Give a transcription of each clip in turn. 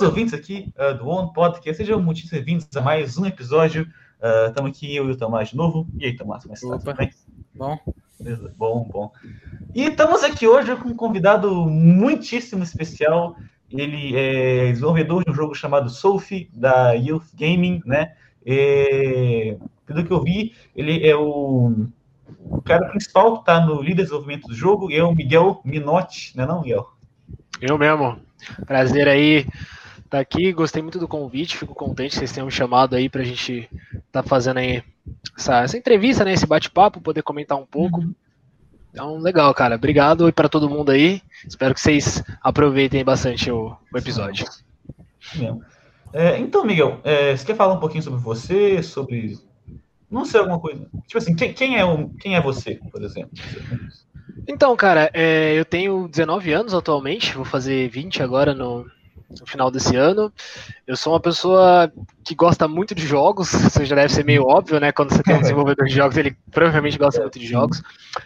todos os ouvintes aqui uh, do One Podcast, sejam muito bem-vindos a mais um episódio. Estamos uh, aqui, eu e o Tomás de novo. E aí, Tomás, como é que está? Bem? Bom. Beleza. Bom, bom. E estamos aqui hoje com um convidado muitíssimo especial. Ele é desenvolvedor de um jogo chamado Sophie, da Youth Gaming, né? E, pelo que eu vi, ele é o, o cara principal que está no líder de desenvolvimento do jogo, é o Miguel Minotti, né não, Miguel? Eu mesmo. Prazer aí estar tá aqui. Gostei muito do convite. Fico contente que vocês tenham me chamado aí para a gente estar tá fazendo aí essa, essa, entrevista, né? Esse bate-papo, poder comentar um pouco. Uhum. Então, legal, cara. Obrigado e para todo mundo aí. Espero que vocês aproveitem bastante o, o episódio. É, então, Miguel, é, você quer falar um pouquinho sobre você, sobre não sei alguma coisa. Tipo assim, quem, quem é, um, quem é você, por exemplo? Então, cara, é, eu tenho 19 anos atualmente, vou fazer 20 agora no, no, final desse ano. Eu sou uma pessoa que gosta muito de jogos, isso já deve ser meio óbvio, né? Quando você tem um desenvolvedor de jogos, ele provavelmente gosta muito de jogos.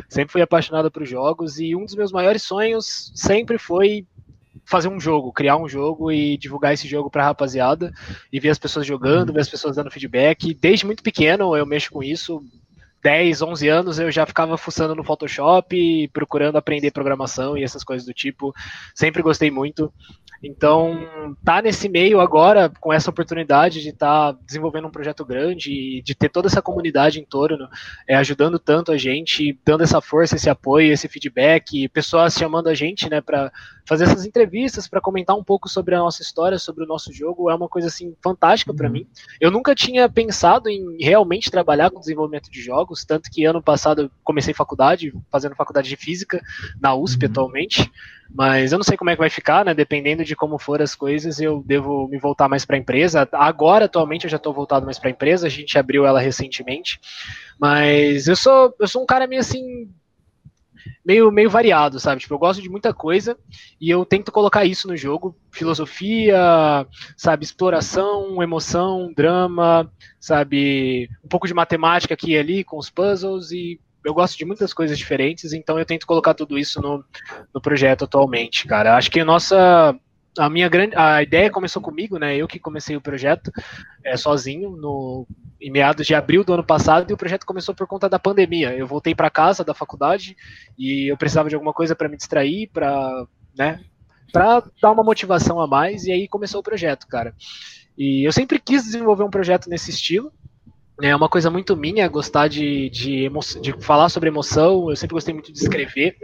Sempre fui apaixonado por jogos e um dos meus maiores sonhos sempre foi fazer um jogo, criar um jogo e divulgar esse jogo para a rapaziada e ver as pessoas jogando, ver as pessoas dando feedback. Desde muito pequeno eu mexo com isso. 10, 11 anos eu já ficava fuçando no Photoshop, procurando aprender programação e essas coisas do tipo. Sempre gostei muito. Então, tá nesse meio agora, com essa oportunidade de estar tá desenvolvendo um projeto grande e de ter toda essa comunidade em torno, é, ajudando tanto a gente, dando essa força, esse apoio, esse feedback, pessoas chamando a gente, né, para fazer essas entrevistas, para comentar um pouco sobre a nossa história, sobre o nosso jogo, é uma coisa assim fantástica para uhum. mim. Eu nunca tinha pensado em realmente trabalhar com desenvolvimento de jogos, tanto que ano passado eu comecei faculdade, fazendo faculdade de física na USP uhum. atualmente. Mas eu não sei como é que vai ficar, né? Dependendo de como for as coisas, eu devo me voltar mais para a empresa. Agora, atualmente, eu já estou voltado mais para a empresa. A gente abriu ela recentemente. Mas eu sou, eu sou um cara meio assim, meio, meio variado, sabe? Tipo, eu gosto de muita coisa e eu tento colocar isso no jogo. Filosofia, sabe? Exploração, emoção, drama, sabe? Um pouco de matemática aqui e ali com os puzzles e eu gosto de muitas coisas diferentes, então eu tento colocar tudo isso no, no projeto atualmente, cara. Acho que a nossa. A minha grande. A ideia começou comigo, né? Eu que comecei o projeto é, sozinho no, em meados de abril do ano passado e o projeto começou por conta da pandemia. Eu voltei para casa da faculdade e eu precisava de alguma coisa para me distrair, para né, para dar uma motivação a mais e aí começou o projeto, cara. E eu sempre quis desenvolver um projeto nesse estilo, é uma coisa muito minha gostar de, de, de falar sobre emoção. Eu sempre gostei muito de escrever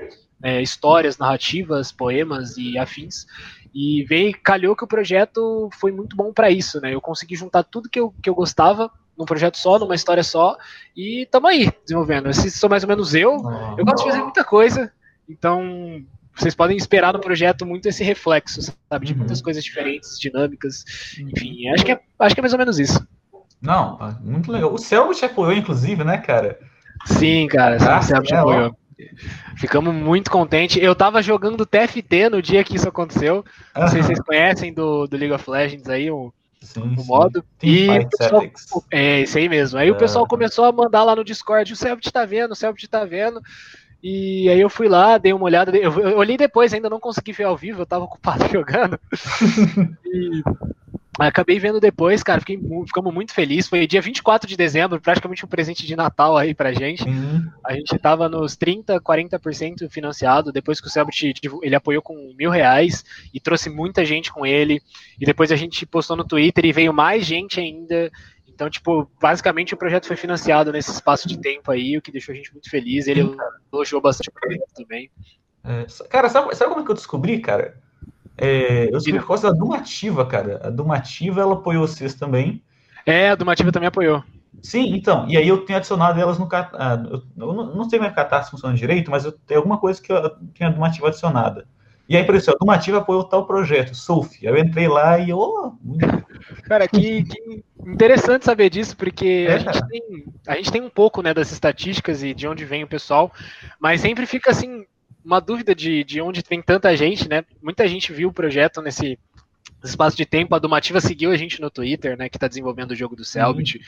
é, histórias, narrativas, poemas e afins. E veio, calhou que o projeto foi muito bom para isso, né? Eu consegui juntar tudo que eu, que eu gostava num projeto só, numa história só, e tamo aí desenvolvendo. Esse sou mais ou menos eu. Eu gosto de fazer muita coisa, então vocês podem esperar no projeto muito esse reflexo, sabe? De muitas uhum. coisas diferentes, dinâmicas, enfim. Acho que é, acho que é mais ou menos isso. Não, muito legal. O Selvo te apoiou, inclusive, né, cara? Sim, cara, ah, o Selvo te apoiou. Ficamos muito contentes. Eu tava jogando TFT no dia que isso aconteceu. Não sei se vocês conhecem do, do League of Legends aí, o, sim, modo. Sim. E pessoal, é isso aí mesmo. Aí é. o pessoal começou a mandar lá no Discord: o Selbit tá vendo, o Selbit tá vendo. E aí eu fui lá, dei uma olhada. Eu, eu olhei depois, ainda não consegui ver ao vivo, eu tava ocupado jogando. e Acabei vendo depois, cara, fiquei, ficamos muito felizes. Foi dia 24 de dezembro, praticamente um presente de Natal aí pra gente. Uhum. A gente tava nos 30%, 40% financiado. Depois que o Selbit ele apoiou com mil reais e trouxe muita gente com ele. E depois a gente postou no Twitter e veio mais gente ainda. Então, tipo, basicamente o projeto foi financiado nesse espaço de tempo aí, o que deixou a gente muito feliz. Ele elogiou bastante o projeto também. É, cara, sabe, sabe como é que eu descobri, cara? É, eu sou por causa da Dumativa, cara. A Dumativa, ela apoiou vocês também. É, a Dumativa também apoiou. Sim, então. E aí eu tenho adicionado elas no ah, Eu não sei como é que a Catarse funciona direito, mas eu tenho alguma coisa que eu tenho a Dumativa adicionada. E aí, por isso, a Dumativa apoiou tal projeto, Sophie. Eu entrei lá e. Oh, Cara, que, que, interessante saber disso, porque é. a, gente tem, a gente tem um pouco né, das estatísticas e de onde vem o pessoal, mas sempre fica assim uma dúvida de, de onde tem tanta gente, né? Muita gente viu o projeto nesse, espaço de tempo, a Dumativa seguiu a gente no Twitter, né, que tá desenvolvendo o jogo do Selbit. Uhum.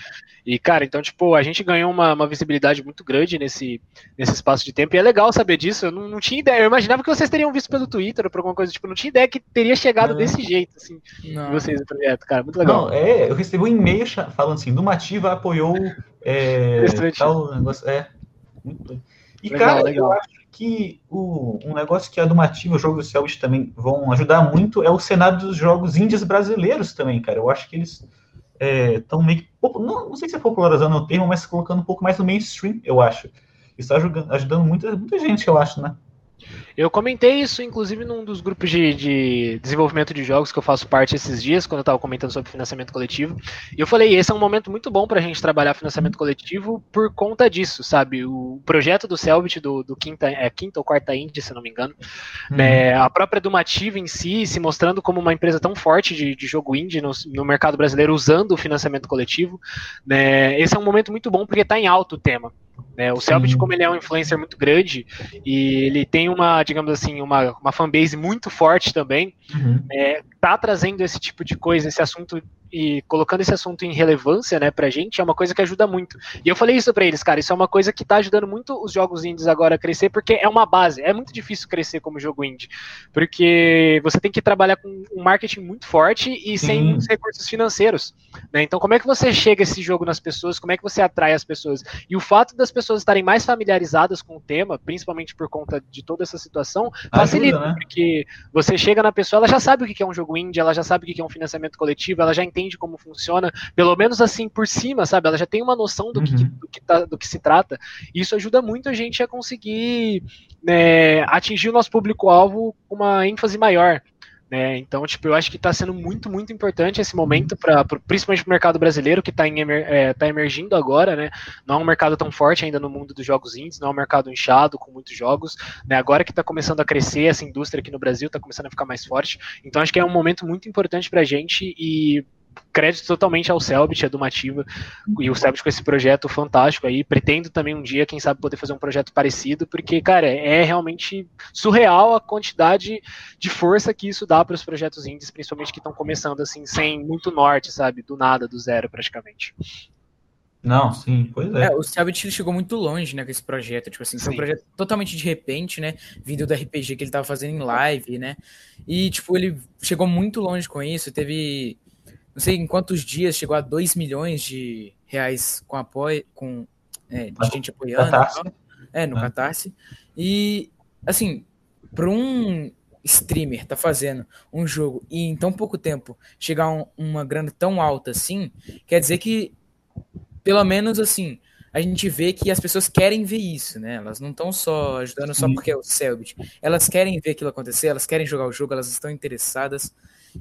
E, cara, então, tipo, a gente ganhou uma, uma, visibilidade muito grande nesse, nesse espaço de tempo. E é legal saber disso. Eu não, não, tinha ideia. Eu imaginava que vocês teriam visto pelo Twitter ou por alguma coisa, tipo, não tinha ideia que teria chegado desse jeito, assim, não. vocês no projeto, cara. Muito legal. Não, é, eu recebi um e-mail falando assim, Dumativa apoiou é, tal negócio. É. E, legal, cara, legal. eu acho que o, um negócio que a Dumativa, o jogo do Selbit também vão ajudar muito é o cenário dos jogos índios brasileiros também, cara. Eu acho que eles estão é, meio que. Não, não sei se é popularizando o termo, mas colocando um pouco mais no mainstream, eu acho. Isso está ajudando, ajudando muita, muita gente, eu acho, né? Eu comentei isso, inclusive, num dos grupos de, de, desenvolvimento de jogos que eu faço parte esses dias, quando eu estava comentando sobre financiamento coletivo. E eu falei, esse é um momento muito bom para a gente trabalhar financiamento coletivo por conta disso, sabe? O projeto do Selbit, do, do quinta, é, quinta ou quarta Indie, se não me engano, uhum. né, a própria Dumativa em si, se mostrando como uma empresa tão forte de, de jogo indie no, no, mercado brasileiro, usando o financiamento coletivo. Né, esse é um momento muito bom porque está em alto o tema. Né? O Selbit, como ele é um influencer muito grande e ele tem uma, digamos assim, uma, uma fanbase muito forte também, uhum. é, tá trazendo esse tipo de coisa, esse assunto e colocando esse assunto em relevância, né, pra gente, é uma coisa que ajuda muito. E eu falei isso pra eles, cara, isso é uma coisa que tá ajudando muito os jogos indies agora a crescer, porque é uma base. É muito difícil crescer como jogo indie, porque você tem que trabalhar com um marketing muito forte e sem recursos financeiros, né? Então, como é que você chega esse jogo nas pessoas? Como é que você atrai as pessoas? E o fato das pessoas estarem mais familiarizadas com o tema, principalmente por conta de toda essa situação, facilita, Ajuda, né? porque você chega na pessoa, ela já sabe o que é um jogo indie, ela já sabe o que é um financiamento coletivo, ela já entende entende como funciona, pelo menos assim por cima, sabe? Ela já tem uma noção do, uhum. que, do, que, tá, do que se trata. E isso ajuda muito a gente a conseguir né, atingir o nosso público-alvo com uma ênfase maior. Né? Então, tipo, eu acho que está sendo muito, muito importante esse momento, pra, pra principalmente para o mercado brasileiro, que está emer, é, tá emergindo agora, né? Não é um mercado tão forte ainda no mundo dos jogos indies, não é um mercado inchado, com muitos jogos. Né? Agora que está começando a crescer essa indústria aqui no Brasil, está começando a ficar mais forte. Então, acho que é um momento muito importante para a gente e crédito totalmente ao Selbit, a Dumativa, e o Selbit com esse projeto fantástico aí. Pretendo também um dia, quem sabe, poder fazer um projeto parecido, porque, cara, é realmente surreal a quantidade de força que isso dá para os projetos indies, principalmente que estão começando assim, sem muito norte, sabe? Do nada, do zero, praticamente. Não, sim, pois é. é o Selbit chegou muito longe, né, com esse projeto, tipo assim, foi um projeto totalmente de repente, né, vindo do RPG que ele tava fazendo em live, né, e, tipo, ele chegou muito longe com isso, teve não sei em quantos dias chegou a 2 milhões de reais com apoio, com é, de gente apoiando. Catarse. É, no é. Catarse. E, assim, para um streamer tá fazendo um jogo e em tão pouco tempo chegar um, uma grana tão alta assim, quer dizer que, pelo menos assim, a gente vê que as pessoas querem ver isso, né? Elas não estão só ajudando só porque é o Selbit. Elas querem ver aquilo acontecer, elas querem jogar o jogo, elas estão interessadas.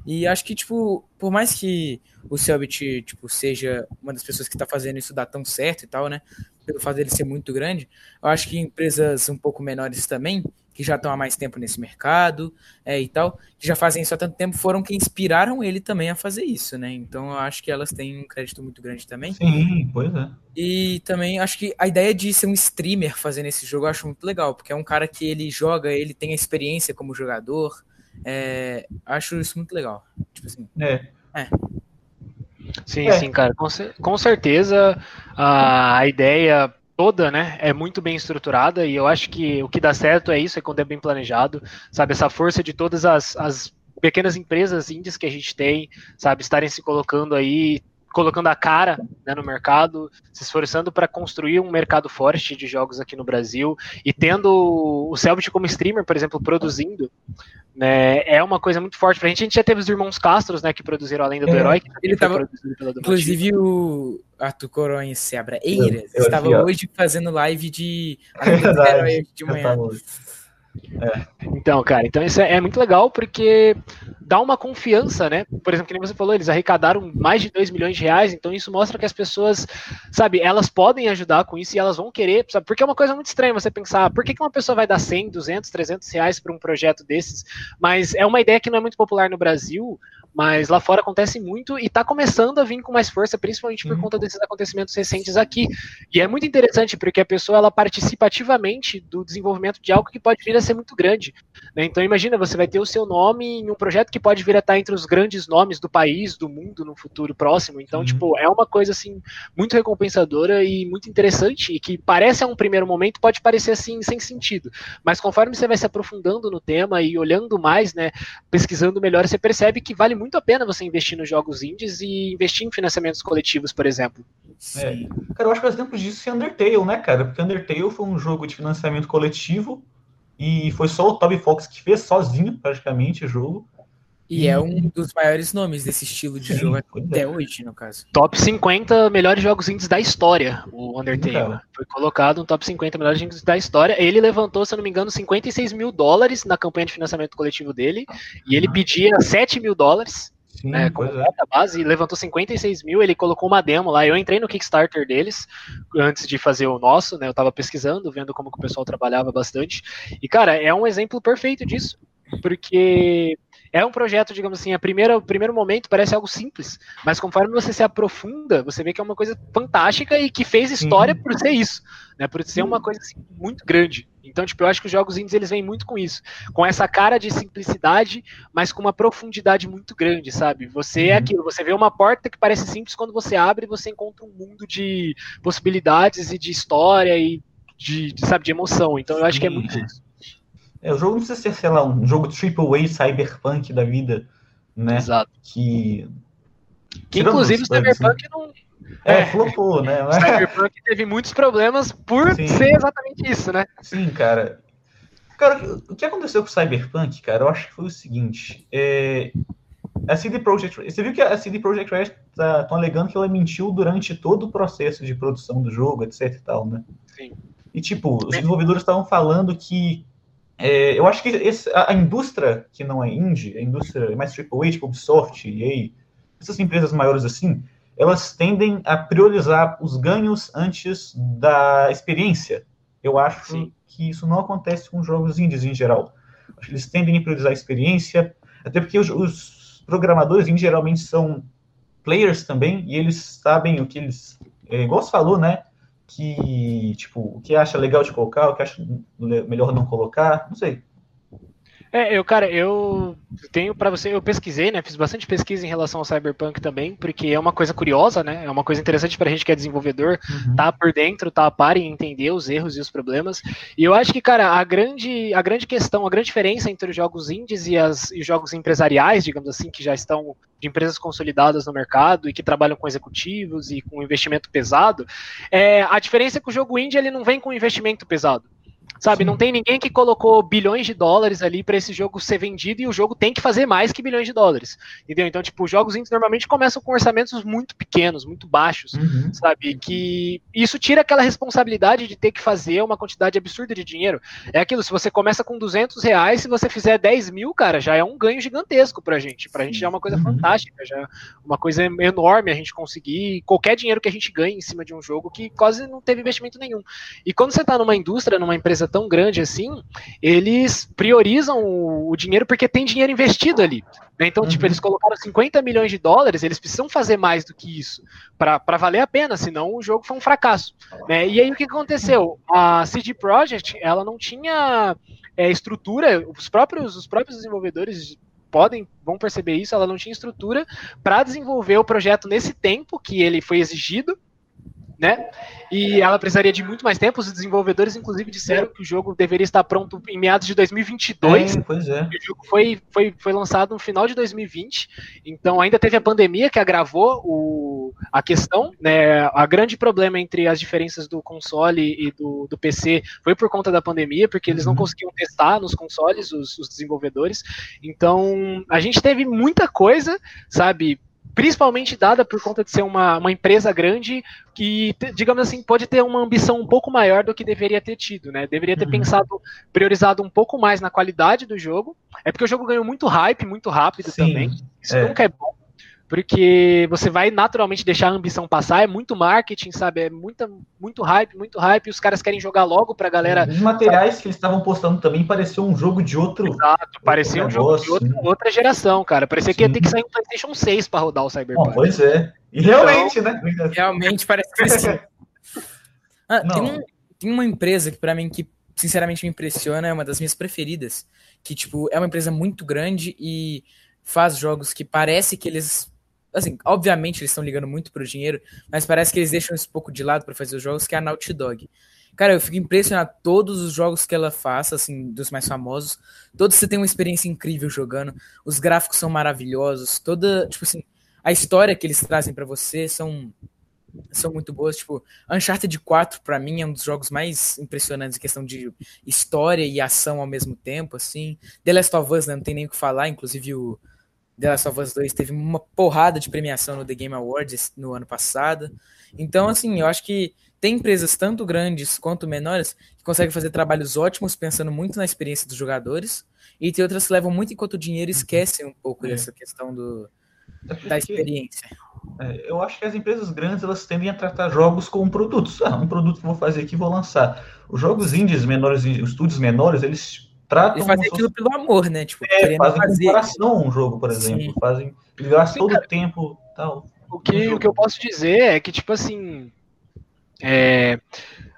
E acho que, tipo, por mais que o Selbit, tipo, seja uma das pessoas que está fazendo isso dar tão certo e tal, né? Pelo fato dele ser muito grande, eu acho que empresas um pouco menores também, que já estão há mais tempo nesse mercado é, e tal, que já fazem isso há tanto tempo, foram que inspiraram ele também a fazer isso, né? Então eu acho que elas têm um crédito muito grande também. Sim, pois é. E também acho que a ideia de ser um streamer fazendo esse jogo eu acho muito legal, porque é um cara que ele joga, ele tem a experiência como jogador, é, acho isso muito legal. Tipo assim. É. é. Sim, é. sim, cara. Com, com certeza a, a ideia toda, né, é muito bem estruturada e eu acho que o que dá certo é isso, é quando é bem planejado, sabe, essa força de todas as, as pequenas empresas índias que a gente tem, sabe, estarem se colocando aí, colocando a cara né, no mercado, se esforçando para construir um mercado forte de jogos aqui no Brasil e tendo o Selbit como streamer, por exemplo, produzindo, né, é uma coisa muito forte pra gente. A gente já teve os irmãos Castros, né, que produziram a Lenda do é, Herói. ele tava, inclusive o Arthur Coronha Sebra Eiras estava hoje fazendo live de a Lenda do Herói de manhã. É. Então, cara, então isso é, é, muito legal porque dá uma confiança, né? Por exemplo, que nem você falou, eles arrecadaram mais de 2 milhões de reais, então isso mostra que as pessoas, sabe, elas podem ajudar com isso e elas vão querer, sabe? Porque é uma coisa muito estranha você pensar, por que, que uma pessoa vai dar 100, 200, 300 reais para um projeto desses? Mas é uma ideia que não é muito popular no Brasil, mas lá fora acontece muito e está começando a vir com mais força, principalmente por uhum. conta desses acontecimentos recentes aqui. E é muito interessante porque a pessoa ela participa ativamente do desenvolvimento de algo que pode vir a ser muito grande. Né? Então imagina, você vai ter o seu nome em um projeto que pode vir a estar entre os grandes nomes do país, do mundo no futuro próximo. Então, uhum. tipo, é uma coisa assim muito recompensadora e muito interessante e que parece a um primeiro momento pode parecer assim sem sentido, mas conforme você vai se aprofundando no tema e olhando mais, né, pesquisando melhor, você percebe que vale muito a pena você investir nos jogos indies e investir em financiamentos coletivos, por exemplo. É. Cara, eu acho que o exemplo disso é Undertale, né, cara? Porque Undertale foi um jogo de financiamento coletivo e foi só o Toby Fox que fez sozinho, praticamente, o jogo. E é um dos maiores nomes desse estilo de Sim, jogo até é. hoje, no caso. Top 50 melhores jogos indies da história, o Undertale. Foi colocado no top 50 melhores jogos da história. Ele levantou, se eu não me engano, 56 mil dólares na campanha de financiamento coletivo dele. E ele pedia 7 mil dólares. Sim, né, como é. base, levantou 56 mil, ele colocou uma demo lá. Eu entrei no Kickstarter deles antes de fazer o nosso, né? Eu tava pesquisando, vendo como que o pessoal trabalhava bastante. E, cara, é um exemplo perfeito disso. Porque é um projeto, digamos assim, a primeira, o primeiro momento parece algo simples, mas conforme você se aprofunda, você vê que é uma coisa fantástica e que fez história Sim. por ser isso, né? Por ser uma coisa assim, muito grande. Então, tipo, eu acho que os jogos indies eles vêm muito com isso, com essa cara de simplicidade, mas com uma profundidade muito grande, sabe? Você é uhum. aquilo, você vê uma porta que parece simples quando você abre, você encontra um mundo de possibilidades e de história e de, de sabe, de emoção. Então, eu acho que é muito isso. É, o jogo não precisa ser, sei lá, um jogo triple A cyberpunk da vida, né? Exato. Que. Que inclusive o Cyberpunk assim. não. É, é, flopou, né? O Cyberpunk teve muitos problemas por Sim. ser exatamente isso, né? Sim, cara. Cara, o que aconteceu com o Cyberpunk, cara, eu acho que foi o seguinte. É, a CD Projekt Você viu que a CD Projekt Red estão tá, alegando que ela mentiu durante todo o processo de produção do jogo, etc e tal, né? Sim. E, tipo, os desenvolvedores estavam falando que é, eu acho que esse, a, a, indústria que não é indie, a indústria mais AAA, tipo Ubisoft, EA, essas empresas maiores assim, elas tendem a priorizar os ganhos antes da experiência. Eu acho Sim. que isso não acontece com jogos indies em geral. Acho que eles tendem a priorizar a experiência, até porque os, os programadores em geralmente são players também, e eles sabem o que eles. É, igual você falou, né? Que, tipo, o que acha legal de colocar, o que acha melhor não colocar, não sei. É, eu, cara, eu tenho para você, eu pesquisei, né? Fiz bastante pesquisa em relação ao Cyberpunk também, porque é uma coisa curiosa, né? É uma coisa interessante pra gente que é desenvolvedor, uhum. tá por dentro, tá a par e entender os erros e os problemas. E eu acho que, cara, a grande, a grande questão, a grande diferença entre os jogos indies e, as, e os jogos empresariais, digamos assim, que já estão de empresas consolidadas no mercado e que trabalham com executivos e com investimento pesado, é, a diferença é que o jogo indie ele não vem com investimento pesado. Sabe, Sim. não tem ninguém que colocou bilhões de dólares ali para esse jogo ser vendido e o jogo tem que fazer mais que bilhões de dólares. Entendeu? Então, tipo, os jogos indies normalmente começam com orçamentos muito pequenos, muito baixos, uhum. sabe? Que isso tira aquela responsabilidade de ter que fazer uma quantidade absurda de dinheiro. É aquilo, se você começa com 200 reais, se você fizer 10 mil, cara, já é um ganho gigantesco pra gente. Pra gente já é uma coisa uhum. fantástica, já é uma coisa enorme a gente conseguir qualquer dinheiro que a gente ganhe em cima de um jogo que quase não teve investimento nenhum. E quando você tá numa indústria, numa empresa tão grande assim, eles priorizam o, o dinheiro porque tem dinheiro investido ali. Né? Então, tipo, uhum. tipo, eles colocaram 50 milhões de dólares, eles precisam fazer mais do que isso para valer a pena, senão o jogo foi um fracasso. Né? E aí o que aconteceu? A CD Projekt, ela não tinha é, estrutura, os próprios, os próprios desenvolvedores podem vão perceber isso, ela não tinha estrutura para desenvolver o projeto nesse tempo que ele foi exigido né? E ela precisaria de muito mais tempo. Os desenvolvedores, inclusive, disseram que o jogo deveria estar pronto em meados de 2022. É, pois é. O jogo foi, foi, foi lançado no final de 2020. Então, ainda teve a pandemia que agravou o, a questão. Né? A grande problema entre as diferenças do console e do, do PC foi por conta da pandemia, porque eles não uhum. conseguiam testar nos consoles, os, os desenvolvedores. Então, a gente teve muita coisa, sabe? Principalmente dada por conta de ser uma, uma empresa grande que, digamos assim, pode ter uma ambição um pouco maior do que deveria ter tido, né? Deveria ter uhum. pensado, priorizado um pouco mais na qualidade do jogo. É porque o jogo ganhou muito hype, muito rápido Sim, também. Isso é. nunca é bom. Porque você vai naturalmente deixar a ambição passar, é muito marketing, sabe? É muita, muito hype, muito hype, e os caras querem jogar logo pra galera. Os materiais sabe? que eles estavam postando também pareciam um jogo de outro. Exato, parecia um jogo de outra, outra geração, cara. Parecia Sim. que ia ter que sair um PlayStation 6 para rodar o Cyberpunk. Bom, pois é. E realmente, então, né? Realmente parece que sim. ah, tem, um, tem uma empresa que, para mim, que sinceramente me impressiona, é uma das minhas preferidas. Que, tipo, é uma empresa muito grande e faz jogos que parece que eles assim, obviamente eles estão ligando muito pro dinheiro, mas parece que eles deixam isso um pouco de lado para fazer os jogos, que é a Naughty Dog. Cara, eu fico impressionado todos os jogos que ela faz, assim, dos mais famosos, todos você tem uma experiência incrível jogando, os gráficos são maravilhosos, toda, tipo assim, a história que eles trazem para você são são muito boas, tipo, Uncharted 4 para mim é um dos jogos mais impressionantes em questão de história e ação ao mesmo tempo, assim. The Last of Us, né, não tem nem o que falar, inclusive o The Last of Us 2 teve uma porrada de premiação no The Game Awards no ano passado. Então, assim, eu acho que tem empresas tanto grandes quanto menores que conseguem fazer trabalhos ótimos pensando muito na experiência dos jogadores, e tem outras que levam muito enquanto dinheiro e esquecem um pouco é. dessa questão do, é da experiência. É, eu acho que as empresas grandes elas tendem a tratar jogos como produtos. Ah, um produto que vou fazer aqui vou lançar. Os jogos indies menores, os estúdios menores, eles tratam. Eles fazem aquilo pelo amor, né? Tipo, é, fazem fazer. coração um jogo, por exemplo. Sim. Fazem. Gastam todo o tempo tal. O que, o que eu posso dizer é que, tipo assim. É,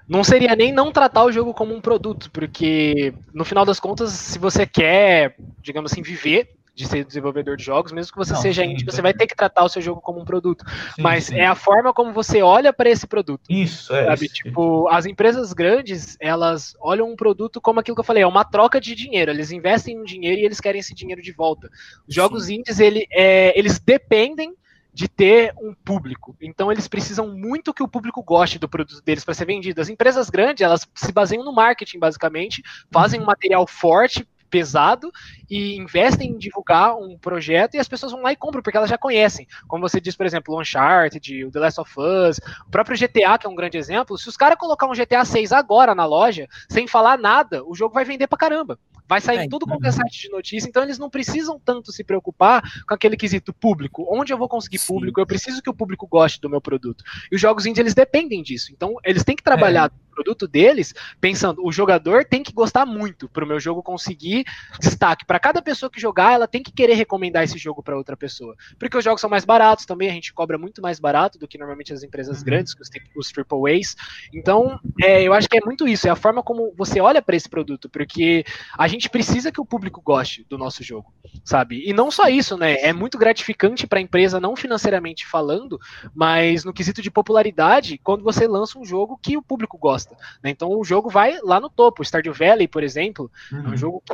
não seria nem não tratar o jogo como um produto, porque no final das contas, se você quer, digamos assim, viver de ser desenvolvedor de jogos, mesmo que você não, seja indie, você vai ter que tratar o seu jogo como um produto. Sim, Mas sim. é a forma como você olha para esse produto. Isso, é. Sabe? Tipo, as empresas grandes, elas olham um produto como aquilo que eu falei, é uma troca de dinheiro. Eles investem um dinheiro e eles querem esse dinheiro de volta. Os jogos sim. indies, ele, é, eles dependem de ter um público. Então eles precisam muito que o público goste do produto deles para ser vendido. As empresas grandes, elas se baseiam no marketing, basicamente, fazem um material forte pesado e investem em divulgar um projeto e as pessoas vão lá e compram, porque elas já conhecem. Como você diz, por exemplo, o Uncharted, o The Last of Us, o próprio GTA, que é um grande exemplo. Se os caras colocar um GTA 6 agora na loja, sem falar nada, o jogo vai vender pra caramba. Vai sair é, tudo qualquer site de notícia, então eles não precisam tanto se preocupar com aquele quesito público. Onde eu vou conseguir Sim. público? Eu preciso que o público goste do meu produto. E os jogos indie, eles dependem disso. Então, eles têm que trabalhar é. Produto deles pensando, o jogador tem que gostar muito para o meu jogo conseguir destaque. Para cada pessoa que jogar, ela tem que querer recomendar esse jogo para outra pessoa. Porque os jogos são mais baratos também, a gente cobra muito mais barato do que normalmente as empresas uhum. grandes, os, os AAAs. Então, é, eu acho que é muito isso, é a forma como você olha para esse produto, porque a gente precisa que o público goste do nosso jogo, sabe? E não só isso, né? É muito gratificante para a empresa, não financeiramente falando, mas no quesito de popularidade, quando você lança um jogo que o público gosta. Né? Então o jogo vai lá no topo. O Stardew Valley, por exemplo, uhum. é um uhum. jogo que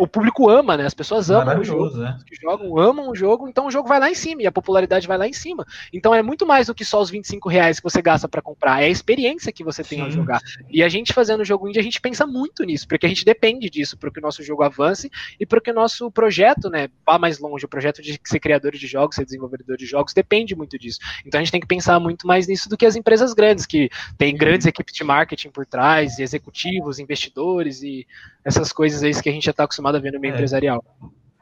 o público ama, né? As pessoas amam o jogo. Né? que jogam, amam o jogo, então o jogo vai lá em cima e a popularidade vai lá em cima. Então é muito mais do que só os 25 reais que você gasta para comprar, é a experiência que você tem Sim. ao jogar. E a gente fazendo o jogo indie, a gente pensa muito nisso, porque a gente depende disso para que o nosso jogo avance e para que o nosso projeto, né, vá mais longe. O projeto de ser criador de jogos, ser desenvolvedor de jogos, depende muito disso. Então a gente tem que pensar muito mais nisso do que as empresas grandes, que tem grandes equipes de marketing por trás, executivos, investidores e essas coisas aí que a gente já está acostumado a ver no meio é. empresarial.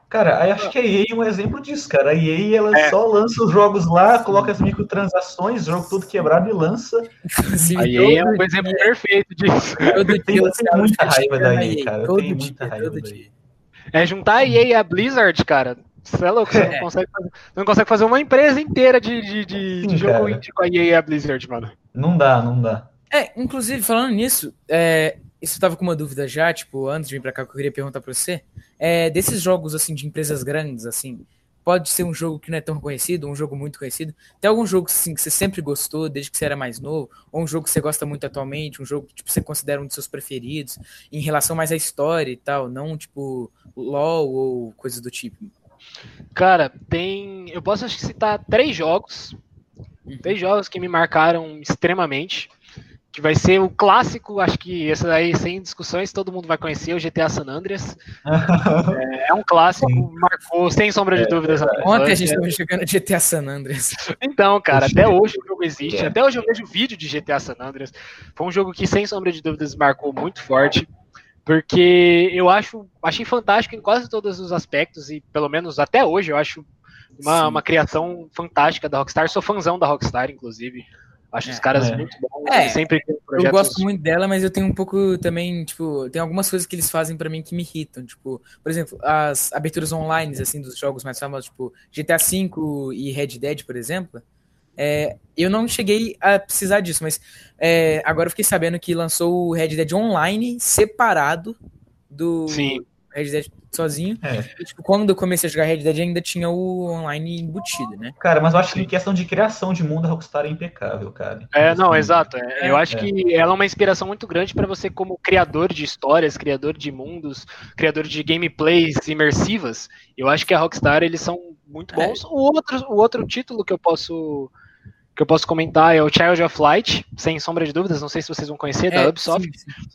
Cara, aí acho que a EA é um exemplo disso, cara. A EA ela é. só lança os jogos lá, coloca as microtransações, jogo todo quebrado e lança. a EA é um exemplo é. perfeito disso. Eu tenho, muita raiva da EA, cara. Eu tenho muita raiva da EA. É juntar a EA e a Blizzard, cara. Você é louco, você não, é. consegue fazer, não consegue fazer uma empresa inteira de, de, de, Sim, de jogo indie com a EA e a Blizzard, mano. Não dá, não dá. É, inclusive, falando nisso, é, isso eu tava com uma dúvida já, tipo, antes de vir pra cá, que eu queria perguntar pra você. É, desses jogos, assim, de empresas grandes, assim, pode ser um jogo que não é tão conhecido, um jogo muito conhecido. Tem algum jogo, assim, que você sempre gostou, desde que você era mais novo? Ou um jogo que você gosta muito atualmente, um jogo que, tipo, você considera um dos seus preferidos, em relação mais à história e tal, não, tipo, LoL ou coisas do tipo? Cara, tem... Eu posso, acho que, citar três jogos. Uhum. Três jogos que me marcaram extremamente que vai ser o clássico, acho que esse daí, sem discussões, todo mundo vai conhecer, o GTA San Andreas. é, é, um clássico, marcou, sem sombra de é, dúvidas. É, Ontem a gente estava jogando GTA San Andreas. Então, cara, até hoje o jogo existe, até hoje eu vejo vídeo de GTA San Andreas. Foi um jogo que, sem sombra de dúvidas, marcou muito forte, porque eu acho, achei fantástico em quase todos os aspectos, e pelo menos até hoje eu acho Uma, uma criação fantástica da Rockstar. Sou fãzão da Rockstar, inclusive. Acho É, os caras é. muito bons. É, sempre Eu gosto muito dela, mas eu tenho um pouco também, tipo, tem algumas coisas que eles fazem pra mim que me irritam, tipo, por exemplo, as aberturas online, assim, dos jogos mais famosos, tipo, GTA V e Red Dead, por exemplo, é, eu não cheguei a precisar disso, mas é, agora eu fiquei sabendo que lançou o Red Dead Online separado do Sim. Red Dead sozinho, É. e, tipo, quando eu comecei a jogar Red Dead ainda tinha o online embutido, né? Cara, mas eu acho que em questão de criação de mundo, a Rockstar é impecável, cara. É, não, Assim, exato. é. eu acho é. que ela é uma inspiração muito grande para você, como criador de histórias, criador de mundos, criador de gameplays imersivas. Eu acho que a Rockstar eles são muito É. bons. O outro, o outro título que eu posso que eu posso comentar é o Child of Light, sem sombra de dúvidas. Não sei se vocês vão conhecer da É, Ubisoft. sim, sim.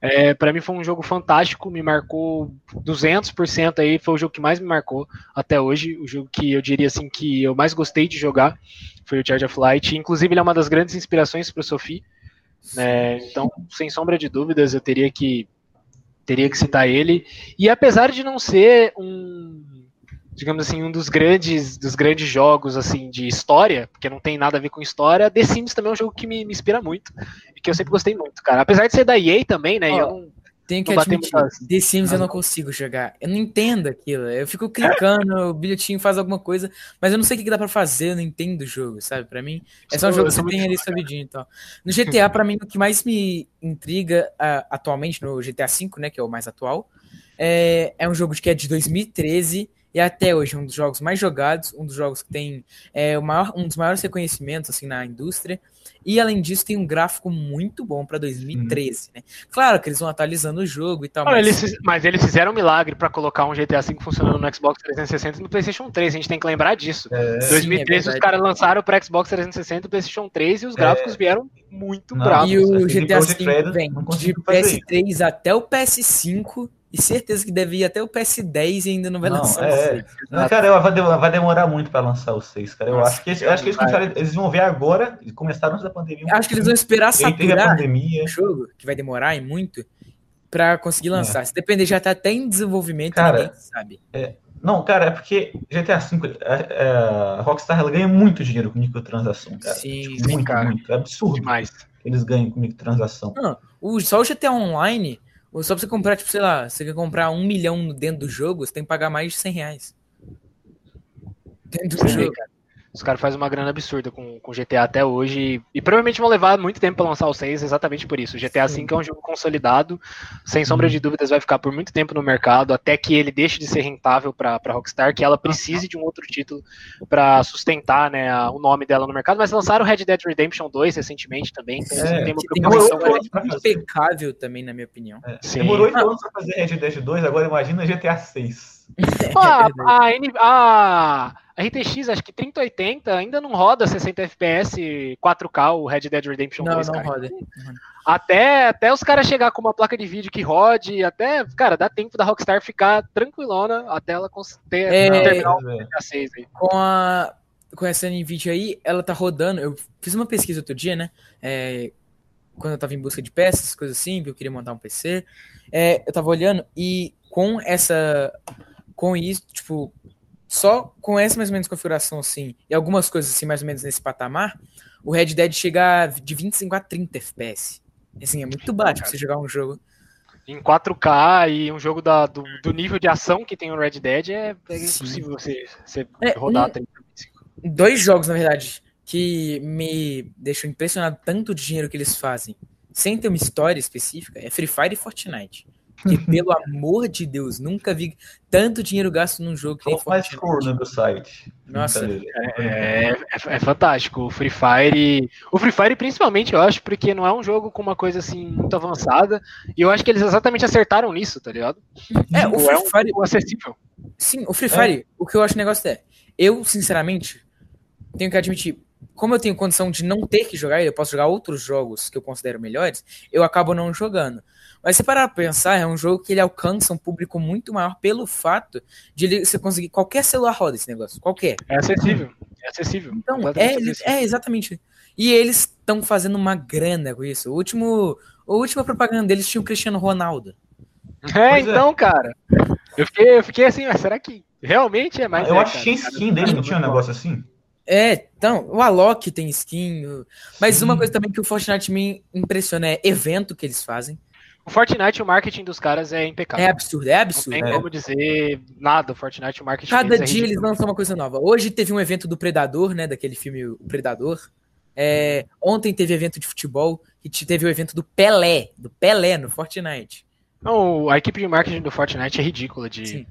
É, para mim foi um jogo fantástico, me marcou 200% aí, foi o jogo que mais me marcou até hoje, o jogo que eu diria assim que eu mais gostei de jogar foi o Charge of Light, inclusive ele é uma das grandes inspirações para o Sophie, né? Então, sem sombra de dúvidas, eu teria que teria que citar ele. E apesar de não ser um digamos assim, um dos grandes dos grandes jogos assim de história, porque não tem nada a ver com história, The Sims também é um jogo que me, me inspira muito que eu sempre gostei muito, cara. Apesar de ser da EA também, né? Ó, eu não, Tenho que Não admitir, muitas- The Sims eu não consigo jogar. Eu não entendo aquilo. Eu fico clicando, o bilhetinho faz alguma coisa, mas eu não sei o que dá pra fazer, eu não entendo o jogo, sabe? Pra mim, é só um jogo que você tem ali e tal. No GTA, pra mim, o que mais me intriga ah, atualmente, no GTA V, né, que é o mais atual, é, é um jogo que é de 2013 e até hoje é um dos jogos mais jogados, um dos jogos que tem é, o maior, um dos maiores reconhecimentos assim, na indústria. E além disso, tem um gráfico muito bom pra 2013, né? Claro que eles vão atualizando o jogo e tal, mas eles mas eles fizeram um milagre pra colocar um GTA V funcionando no Xbox 360 e no PlayStation 3. A gente tem que lembrar disso. É, Em Sim, 2013 é os caras lançaram para Xbox 360 e PlayStation 3 e os gráficos vieram muito Não, bravos. E o Esse GTA V vem de conseguiu fazer PS3 até o PS5 e certeza que deve ir até o PS10 e ainda não vai Não, lançar é. o 6. Não, cara, vai, de- vai demorar muito pra lançar o 6, cara. Eu Nossa, acho que, eles- eu acho que eles, eles vão ver agora, começaram antes da pandemia. um Acho que eles vão esperar teve a saturar pandemia. o jogo, que vai demorar e muito, pra conseguir lançar. Se depender, já tá até em desenvolvimento, É. Cara, ninguém sabe. Não, cara, é porque GTA V, a, a Rockstar ela ganha muito dinheiro com microtransação, cara. Sim, muito, cara. muito. É absurdo Demais. que eles ganham com microtransação. Não, o, só o GTA Online, só pra você comprar, tipo, sei lá, você quer comprar um milhão dentro do jogo, você tem que pagar mais de 100 reais. Dentro do Sim, jogo. cara. Os caras fazem uma grana absurda com, com GTA até hoje e, e provavelmente vão levar muito tempo pra lançar o 6 exatamente por isso. O GTA Sim. V é um jogo consolidado, sem sombra de dúvidas vai ficar por muito tempo no mercado, até que ele deixe de ser rentável pra pra Rockstar, que ela precise de um outro título pra sustentar né, a- o nome dela no mercado. Mas lançaram o Red Dead Redemption 2 recentemente também, então É, tem uma preocupação fazer. impecável também, na minha opinião. É, Sim. Demorou oito anos pra fazer Red Dead 2, agora imagina GTA 6. Pô, a, a, a- RTX, acho que 3080 ainda não roda 60 FPS 4K o Red Dead Redemption Não, 2, não cara. roda. Até, até os caras chegar com uma placa de vídeo que rode, até, cara, dá tempo da Rockstar ficar tranquilona até ela ter, É, terminar o É, GTA 6 aí. com a com essa NVIDIA aí, ela tá rodando. Eu fiz uma pesquisa outro dia, né? É, quando eu tava em busca de peças, coisas assim, eu queria montar um PC. É, eu tava olhando e com essa. Com isso, tipo, só com essa mais ou menos configuração assim, e algumas coisas assim, mais ou menos nesse patamar, o Red Dead chega de 25 a 30 FPS. Assim, é muito baixo pra você jogar um jogo. Em 4K e um jogo da- do, do nível de ação que tem o Red Dead é, é impossível você, você É, rodar um- a 30. dois jogos, na verdade, que me deixam impressionado tanto de dinheiro que eles fazem, sem ter uma história específica, é Free Fire e Fortnite. Que, pelo amor de Deus, nunca vi tanto dinheiro gasto num jogo que mais cor no meu site. Nossa, Brincadeira. É, é- é fantástico. O Free Fire. O Free Fire, principalmente, eu acho, porque não é um jogo com uma coisa assim muito avançada. E eu acho que eles exatamente acertaram nisso, tá ligado? É, o Tipo, Free é um Fire, jogo acessível. sim, o Free Fire, o que eu acho o negócio é, eu, sinceramente, tenho que admitir, como eu tenho condição de não ter que jogar, eu posso jogar outros jogos que eu considero melhores, eu acabo não jogando. Mas se parar pra pensar, é um jogo que ele alcança um público muito maior pelo fato de ele, você conseguir. Qualquer celular roda esse negócio. Qualquer. É acessível. É acessível. Então, é, acessível. é exatamente. E eles estão fazendo uma grana com isso. O último, a última propaganda deles tinha o Cristiano Ronaldo. É, Pois é. então, cara. Eu fiquei, eu fiquei assim, mas será que Realmente é mais. Eu é, acho que tinha skin dele, não tinha um negócio assim? É, então, o Alok tem skin. Mas Sim. uma coisa também que o Fortnite me impressiona é evento que eles fazem. O Fortnite, o marketing dos caras é impecável. É absurdo, é absurdo. Não tem é. como dizer nada, o Fortnite, o marketing Cada dia é eles lançam uma coisa nova. Hoje teve um evento do Predador, né, daquele filme O Predador. É, ontem teve evento de futebol e teve o evento do Pelé, do Pelé no Fortnite. Não, a equipe de marketing do Fortnite é ridícula de... Sim.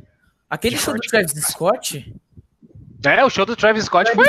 Aquele de show do Travis Scott... É, o show do Travis Scott foi...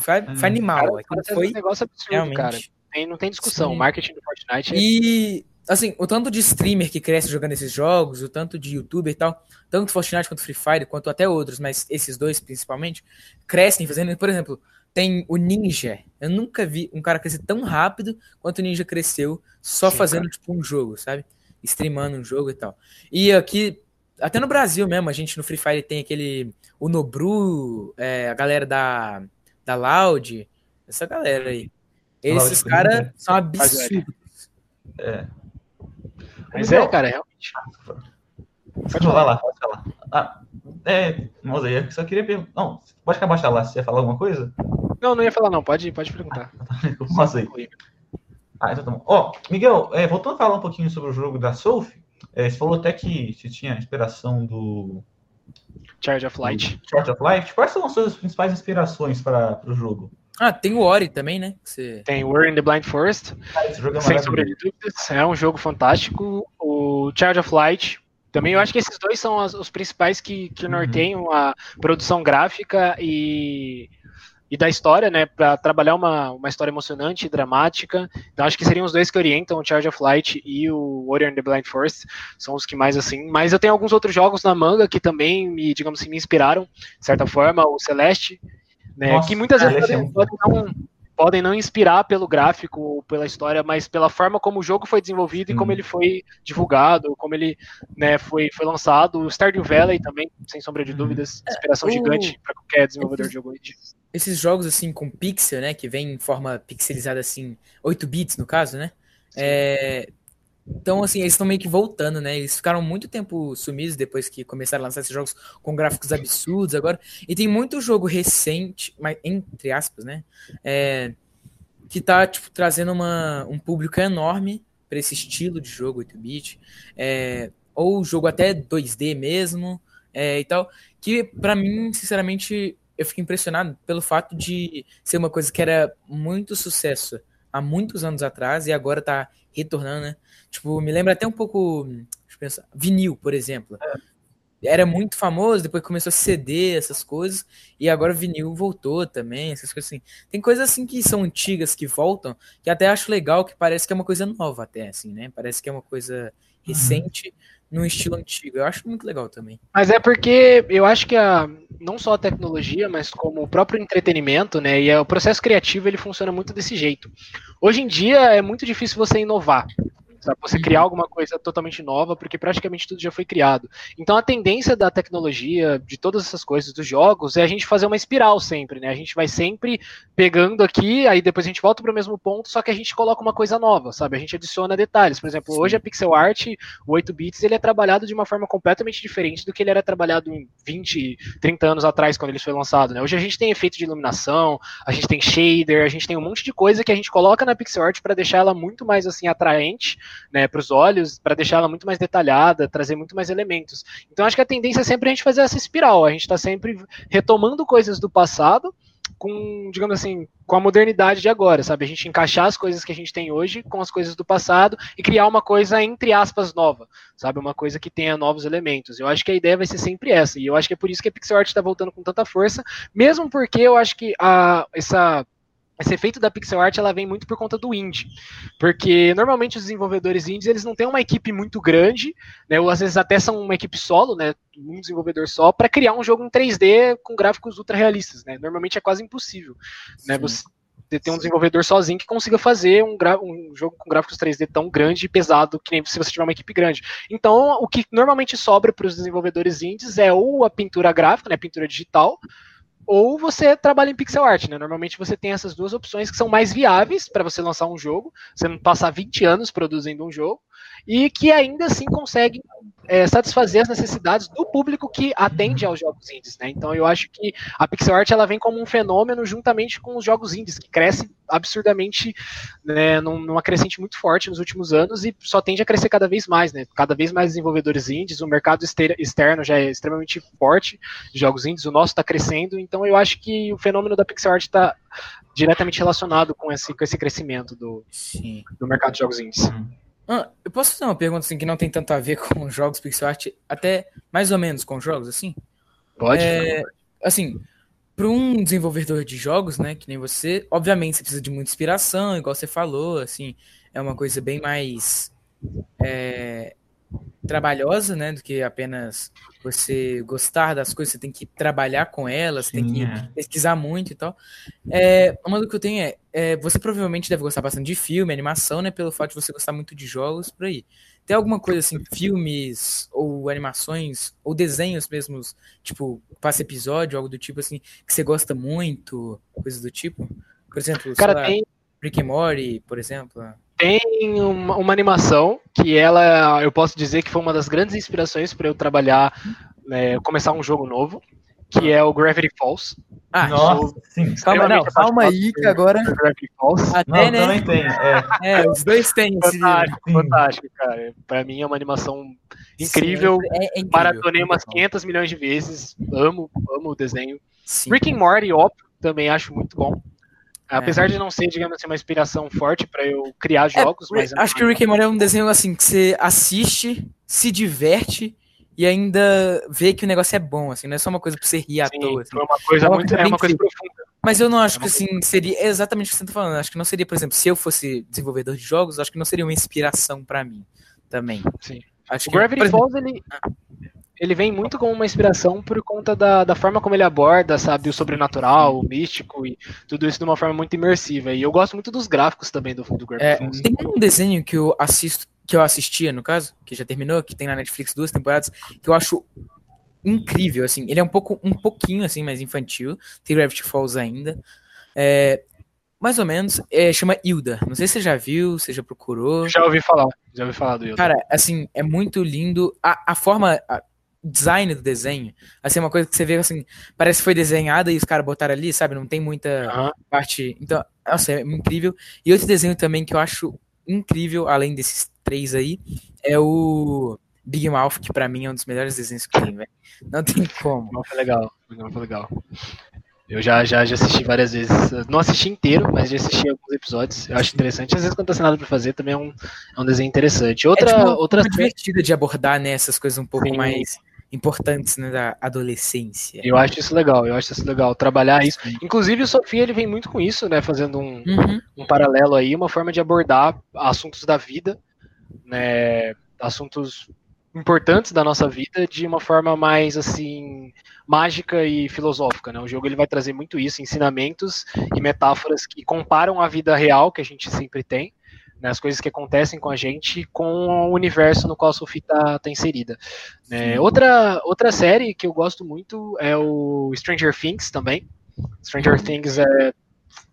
Foi, foi animal. Cara, foi um negócio absurdo, realmente. cara. Tem, não tem discussão. Sim. O marketing do Fortnite é... E assim, o tanto de streamer que cresce jogando esses jogos, o tanto de youtuber e tal, tanto Fortnite quanto Free Fire, quanto até outros, mas esses dois principalmente, crescem fazendo, por exemplo, tem o Ninja. Eu nunca vi um cara crescer tão rápido quanto o Ninja cresceu só Sim, fazendo cara. tipo um jogo, sabe? Streamando um jogo e tal. E aqui, até no Brasil mesmo, a gente no Free Fire tem aquele o Nobru, é, a galera da da Loud, essa galera aí. Esses caras são absurdos. É, mas é, cara, realmente. Pode falar lá, pode falar. Ah, é, moça, eu só queria perguntar. Não, pode acabar lá, você ia falar alguma coisa? Não, não ia falar, não, pode, pode perguntar. Moça aí. Ah, então tá bom. Ó, Miguel, é, voltando a falar um pouquinho sobre o jogo da Soulf, é, você falou até que você tinha inspiração do. Charge of Light. Charge of Light. Quais são as suas principais inspirações para o jogo? Ah, tem o Ori também, né? Você... Tem Ori in the Blind Forest. Ah, esse jogo é sem sombra de dúvidas. É um jogo fantástico. O Charge of Light. Também eu acho que esses dois são as, os principais que, que uhum. norteiam a produção gráfica e, e da história, né? Para trabalhar uma, uma história emocionante e dramática. Então acho que seriam os dois que orientam o Charge of Light e o Ori in the Blind Forest. São os que mais assim. Mas eu tenho alguns outros jogos na manga que também me, digamos assim, me inspiraram, de certa forma. O Celeste né? Nossa, que muitas vezes podem, podem, não, podem não inspirar pelo gráfico ou pela história, mas pela forma como o jogo foi desenvolvido e como ele foi divulgado, como ele né, foi, foi lançado. O Stardew Valley também, sem sombra de uhum. dúvidas, inspiração é, gigante para qualquer desenvolvedor de jogo indie. Esses jogos assim com pixel, né, que vem em forma pixelizada assim, 8 bits no caso, né? É, então, assim, eles estão meio que voltando, né? Eles ficaram muito tempo sumidos depois que começaram a lançar esses jogos com gráficos absurdos agora. E tem muito jogo recente, mas entre aspas, né? É, que tá, tipo, trazendo uma, um público enorme para esse estilo de jogo 8-bit. É, ou jogo até 2D mesmo é, e tal. Que, para mim, sinceramente, eu fico impressionado pelo fato de ser uma coisa que era muito sucesso há muitos anos atrás e agora tá retornando, né? Tipo, me lembra até um pouco, deixa eu pensar, vinil, por exemplo. Era muito famoso, depois começou a ceder essas coisas, e agora o vinil voltou também, essas coisas assim. Tem coisas assim que são antigas, que voltam, que até acho legal, que parece que é uma coisa nova até, assim, né? Parece que é uma coisa recente, uhum num estilo antigo. Eu acho muito legal também. Mas é porque eu acho que a, não só a tecnologia, mas como o próprio entretenimento, né, e o processo criativo, ele funciona muito desse jeito. Hoje em dia é muito difícil você inovar. Sabe? Você criar uhum. alguma coisa totalmente nova, porque praticamente tudo já foi criado. Então a tendência da tecnologia, de todas essas coisas, dos jogos, é a gente fazer uma espiral sempre, né? A gente vai sempre pegando aqui, aí depois a gente volta para o mesmo ponto, só que a gente coloca uma coisa nova, sabe? A gente adiciona detalhes. Por exemplo, Sim. hoje a pixel art, o 8 bits, ele é trabalhado de uma forma completamente diferente do que ele era trabalhado em 20, 30 anos atrás, quando ele foi lançado, né? Hoje a gente tem efeito de iluminação, a gente tem shader, a gente tem um monte de coisa que a gente coloca na pixel art para deixar ela muito mais assim atraente né, para os olhos, para deixar ela muito mais detalhada, trazer muito mais elementos. Então acho que a tendência é sempre a gente fazer essa espiral, a gente está sempre retomando coisas do passado com, digamos assim, com a modernidade de agora, sabe? A gente encaixar as coisas que a gente tem hoje com as coisas do passado e criar uma coisa, entre aspas, nova, sabe? Uma coisa que tenha novos elementos. Eu acho que a ideia vai ser sempre essa, e eu acho que é por isso que a pixel art está voltando com tanta força, mesmo porque eu acho que a, essa esse efeito da pixel art ela vem muito por conta do indie, porque normalmente os desenvolvedores indies eles não têm uma equipe muito grande, né, ou às vezes até são uma equipe solo, né, um desenvolvedor só, para criar um jogo em 3D com gráficos ultra realistas, né, normalmente é quase impossível, né, você ter um desenvolvedor sozinho que consiga fazer um, um, jogo com gráficos 3D tão grande e pesado que nem se você tiver uma equipe grande. Então, o que normalmente sobra para os desenvolvedores indies é ou a pintura gráfica, né, pintura digital, ou você trabalha em pixel art, né? Normalmente você tem essas duas opções que são mais viáveis para você lançar um jogo, você não passar 20 anos produzindo um jogo, e que ainda assim conseguem é, satisfazer as necessidades do público que atende aos jogos indies, né? Então eu acho que a pixel art ela vem como um fenômeno juntamente com os jogos indies, que cresce absurdamente, né, numa crescente muito forte nos últimos anos e só tende a crescer cada vez mais, né? Cada vez mais desenvolvedores indies, o mercado externo já é extremamente forte de jogos indies, o nosso está crescendo, então eu acho que o fenômeno da pixel art está diretamente relacionado com esse, com esse crescimento do, do mercado de jogos indies. Uhum. Ah, eu posso fazer uma pergunta assim que não tem tanto a ver com jogos pixel art, até mais ou menos com jogos, assim? Pode. É, assim, para um desenvolvedor de jogos, né, que nem você, obviamente você precisa de muita inspiração, igual você falou, assim, é uma coisa bem mais é, trabalhosa, né, do que apenas você gostar das coisas, você tem que trabalhar com elas, Sim, tem que é. pesquisar muito e tal. É, uma do que eu tenho é, é, você provavelmente deve gostar bastante de filme, animação, né, pelo fato de você gostar muito de jogos, por aí. Tem alguma coisa assim, filmes ou animações ou desenhos mesmos, tipo, passa episódio, algo do tipo assim, que você gosta muito, coisa do tipo? Por exemplo, Cara, lá, tem... Rick and Morty, por exemplo tem uma, uma, animação que ela, eu posso dizer que foi uma das grandes inspirações para eu trabalhar, né, começar um jogo novo, que é o Gravity Falls. Ah, nossa, sim. Calma, não, calma aí que agora. Gravity Falls. Até, não, né? também tem. É. é, os dois têm. Fantástico, esse... fantástico, cara. Pra mim é uma animação incrível. Sim, é, é incrível. Maratonei umas 500 milhões de vezes. Amo, amo o desenho. Sim. Rick and Morty, óbvio, também acho muito bom. Apesar é. de não ser, digamos assim, uma inspiração forte para eu criar é, jogos, é, mas... Acho que o Rick and Morty é um desenho assim, que você assiste, se diverte e ainda vê que o negócio é bom, assim, não é só uma coisa pra você rir à Sim, toa. Assim. É uma coisa, é uma muito, é uma coisa profunda. Mas eu não acho é que assim, seria exatamente o que você tá falando. Acho que não seria, por exemplo, se eu fosse desenvolvedor de jogos, acho que não seria uma inspiração para mim também. Sim. Acho o que, Gravity Falls, ele, ah ele vem muito como uma inspiração por conta da, da forma como ele aborda, sabe, o sobrenatural, o místico e tudo isso de uma forma muito imersiva. E eu gosto muito dos gráficos também do, do Gravity é, Falls. Tem um desenho que eu assisto, que eu assistia, no caso, que já terminou, que tem na Netflix duas temporadas, que eu acho incrível, assim. Ele é um pouco, um pouquinho, assim, mais infantil. Tem Gravity Falls ainda. É, mais ou menos, é, chama Hilda. Não sei se você já viu, você já procurou. Já ouvi falar, já ouvi falar do Hilda. Cara, assim, é muito lindo. A, a forma, a, design do desenho. Assim, uma coisa que você vê assim, parece que foi desenhada e os caras botaram ali, sabe? Não tem muita uhum. parte. Então, nossa, é incrível. E outro desenho também que eu acho incrível, além desses três aí, é o Big Mouth, que pra mim é um dos melhores desenhos que tem, velho. Não tem como. Não foi legal. Não foi legal. Eu já, já, já assisti várias vezes. Não assisti inteiro, mas já assisti alguns episódios. Eu acho interessante. Às vezes, quando tá sem nada pra fazer, também é um, é um desenho interessante. Outra, é tipo outra divertida de abordar né, essas coisas um pouco Sim. mais importantes né, da adolescência. Eu acho isso legal, eu acho isso legal, trabalhar isso. Inclusive o Sofia ele vem muito com isso, né, fazendo um, uhum. um paralelo aí, uma forma de abordar assuntos da vida, né, assuntos importantes da nossa vida de uma forma mais assim mágica e filosófica, né? O jogo ele vai trazer muito isso, ensinamentos e metáforas que comparam a vida real que a gente sempre tem né, as coisas que acontecem com a gente com o universo no qual a Sophie está tá inserida. Né. Outra, outra série que eu gosto muito é o Stranger Things também. Stranger Things, é,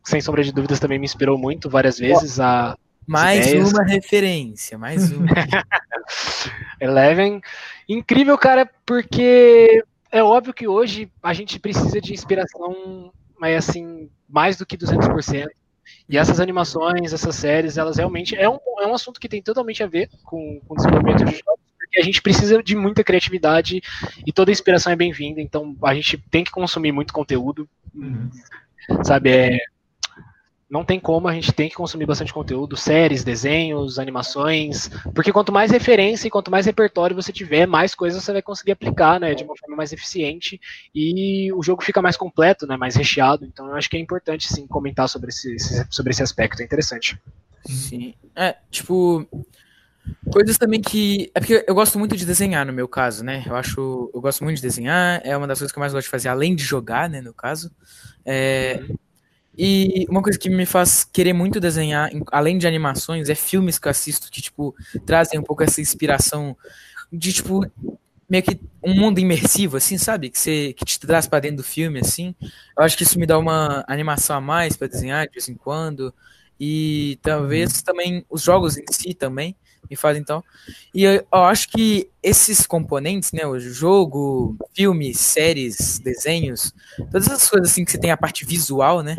sem sombra de dúvidas, também me inspirou muito várias vezes a. Mais ideias. uma referência, mais uma. Eleven. Incrível, cara, porque é óbvio que hoje a gente precisa de inspiração, mas assim, mais do que 200%. E essas animações, essas séries, elas realmente é um, é um assunto que tem totalmente a ver com, com o desenvolvimento de jogos, porque a gente precisa de muita criatividade e toda inspiração é bem-vinda, então a gente tem que consumir muito conteúdo, uhum. sabe? É, não tem como, a gente tem que consumir bastante conteúdo, séries, desenhos, animações, porque quanto mais referência e quanto mais repertório você tiver, mais coisas você vai conseguir aplicar, né, de uma forma mais eficiente e o jogo fica mais completo, né, mais recheado. Então eu acho que é importante sim comentar sobre esse, sobre esse aspecto, é interessante. Sim. É, tipo, Coisas também que. É porque eu gosto muito de desenhar, no meu caso, né? Eu acho. Eu gosto muito de desenhar. É uma das coisas que eu mais gosto de fazer, além de jogar, né? No caso. É, uhum. E uma coisa que me faz querer muito desenhar, além de animações, é filmes que eu assisto que, tipo, trazem um pouco essa inspiração de, tipo, meio que um mundo imersivo, assim, sabe? Que, você, que te traz para dentro do filme, assim. Eu acho que isso me dá uma animação a mais para desenhar de vez em quando. E talvez também os jogos em si também, me faz então. E eu, eu, acho que esses componentes, né, o jogo, filmes, séries, desenhos, todas essas coisas assim que você tem a parte visual, né?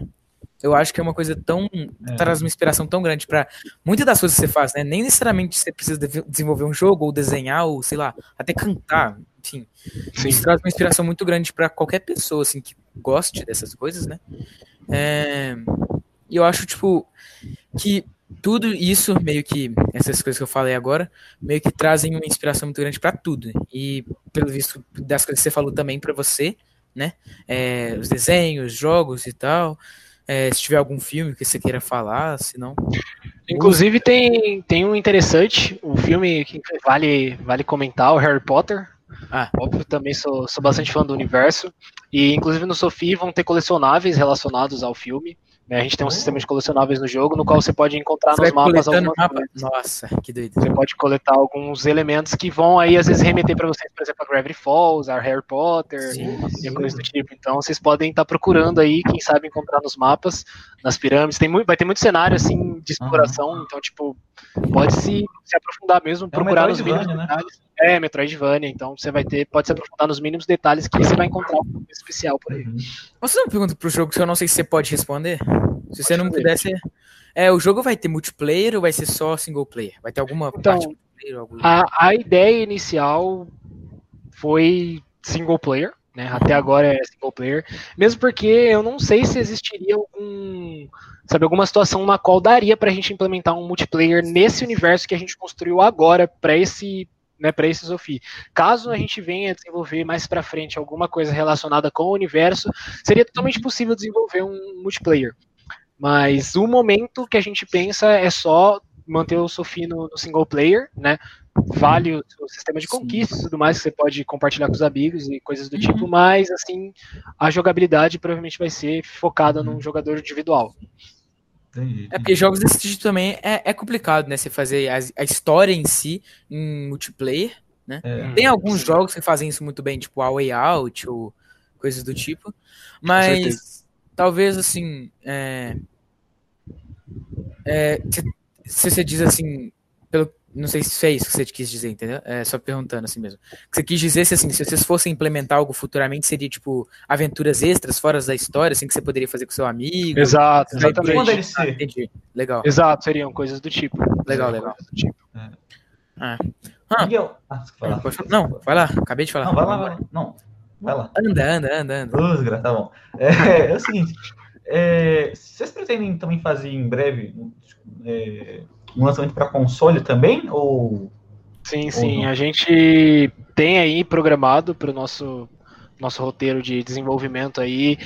Eu acho que é uma coisa tão. É. traz uma inspiração tão grande para muitas das coisas que você faz, né? Nem necessariamente você precisa de desenvolver um jogo, ou desenhar, ou sei lá, até cantar, enfim. Sim. Isso traz uma inspiração muito grande para qualquer pessoa, assim, que goste dessas coisas, né? É, e eu acho, tipo, que tudo isso, meio que, essas coisas que eu falei agora, meio que trazem uma inspiração muito grande para tudo. E, pelo visto, das coisas que você falou também para você, né? É, os desenhos, jogos e tal. É, se tiver algum filme que você queira falar, se não. Inclusive tem, tem um interessante, um filme que vale, vale comentar, o Harry Potter. Ah. Óbvio, também sou, sou bastante fã do universo. E inclusive no Sophie vão ter colecionáveis relacionados ao filme. Né? A gente tem um sistema de colecionáveis no jogo, no qual você pode encontrar você nos mapas algumas mapa? Nossa, que doido. Você pode coletar alguns elementos que vão aí, às vezes, remeter para vocês, por exemplo, a Gravity Falls, a Harry Potter sim, e coisas do tipo. Então, vocês podem estar tá procurando aí, quem sabe, encontrar nos mapas, nas pirâmides. Tem muito, vai ter muito cenário, assim, de exploração. Uhum. Então, tipo, pode se, se aprofundar mesmo, é procurar nos mínimos né? detalhes. É, Metroidvania, então você vai ter, pode se aprofundar nos mínimos detalhes que você vai encontrar um especial por aí. Você não pergunta pro jogo que eu não sei se você pode responder? Se você não pudesse. É, o jogo vai ter multiplayer ou vai ser só single player? Vai ter alguma então, parte multiplayer? A, a ideia inicial foi single player, né? Até agora é single player. Mesmo porque eu não sei se existiria algum. Sabe, alguma situação na qual daria pra gente implementar um multiplayer nesse universo que a gente construiu agora para esse né, para esse Sophie. Caso a gente venha desenvolver mais para frente alguma coisa relacionada com o universo, seria totalmente possível desenvolver um multiplayer. Mas o momento que a gente pensa é só manter o Sophie no, no single player, né? Vale o, o sistema de conquista e tudo mais, que você pode compartilhar com os amigos e coisas do tipo, uhum. mas assim, a jogabilidade provavelmente vai ser focada num jogador individual. Entendi. É porque jogos desse tipo também é, é complicado, né? Você fazer a, a, história em si em multiplayer, né? É. Tem alguns jogos que fazem isso muito bem, tipo A Way Out ou coisas do tipo. Mas talvez assim. É, é, se, se você diz assim, pelo, não sei se é isso que você quis dizer, entendeu? É só perguntando assim mesmo. O que você quis dizer se assim, se vocês fossem implementar algo futuramente, seria tipo aventuras extras fora da história, assim que você poderia fazer com seu amigo. Exato, exatamente. Ele ser. entendi. Legal. Exato, seriam coisas do tipo. Legal, legal. Do tipo. É. Ah. Ah. Miguel, ah, não, vai lá, acabei de falar. Não, vai lá, vai lá. Não, vai lá. Anda, anda, anda, anda. Usgra, tá bom. É, é o seguinte, é, vocês pretendem também fazer em breve é, um lançamento para console também? Ou. Sim, ou sim. Não? A gente tem aí programado para o nosso, nosso roteiro de desenvolvimento aí.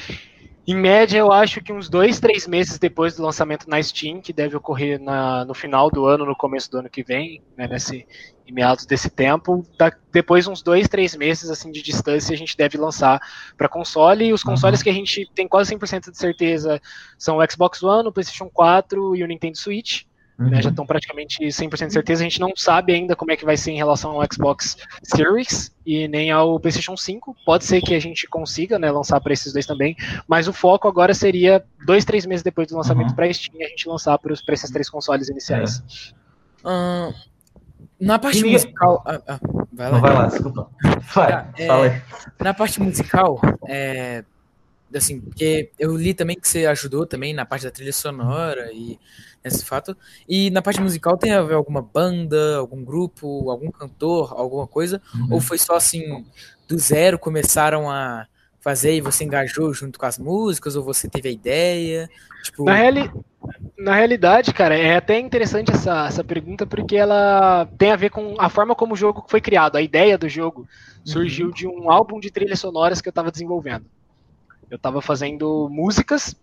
Em média, eu acho que uns dois, três meses depois do lançamento na Steam, que deve ocorrer na, no final do ano, no começo do ano que vem, né, nesse, em meados desse tempo. Da, depois, uns dois, três meses assim de distância, a gente deve lançar para console. E os consoles uhum. que a gente tem quase 100% de certeza são o Xbox One, o PlayStation 4 e o Nintendo Switch. Uhum. Né, já estão praticamente 100% de certeza. A gente não sabe ainda como é que vai ser em relação ao Xbox Series e nem ao PlayStation 5. Pode ser que a gente consiga né, lançar para esses dois também, mas o foco agora seria dois, três meses depois do lançamento uhum. para Steam a gente lançar para esses três consoles iniciais. É. na parte e musical. Ah, ah, vai, lá. Não, vai lá, desculpa. Vai, tá, é, na parte musical, é, assim, porque eu li também que você ajudou também na parte da trilha sonora e esse fato. E na parte musical tem alguma banda, algum grupo, algum cantor, alguma coisa? Uhum. Ou foi só assim, do zero começaram a fazer e você engajou junto com as músicas, ou você teve a ideia? Tipo... Na, reali... na realidade, cara, é até interessante essa, essa pergunta, porque ela tem a ver com a forma como o jogo foi criado. A ideia do jogo surgiu uhum. de um álbum de trilhas sonoras que eu estava desenvolvendo. Eu estava fazendo músicas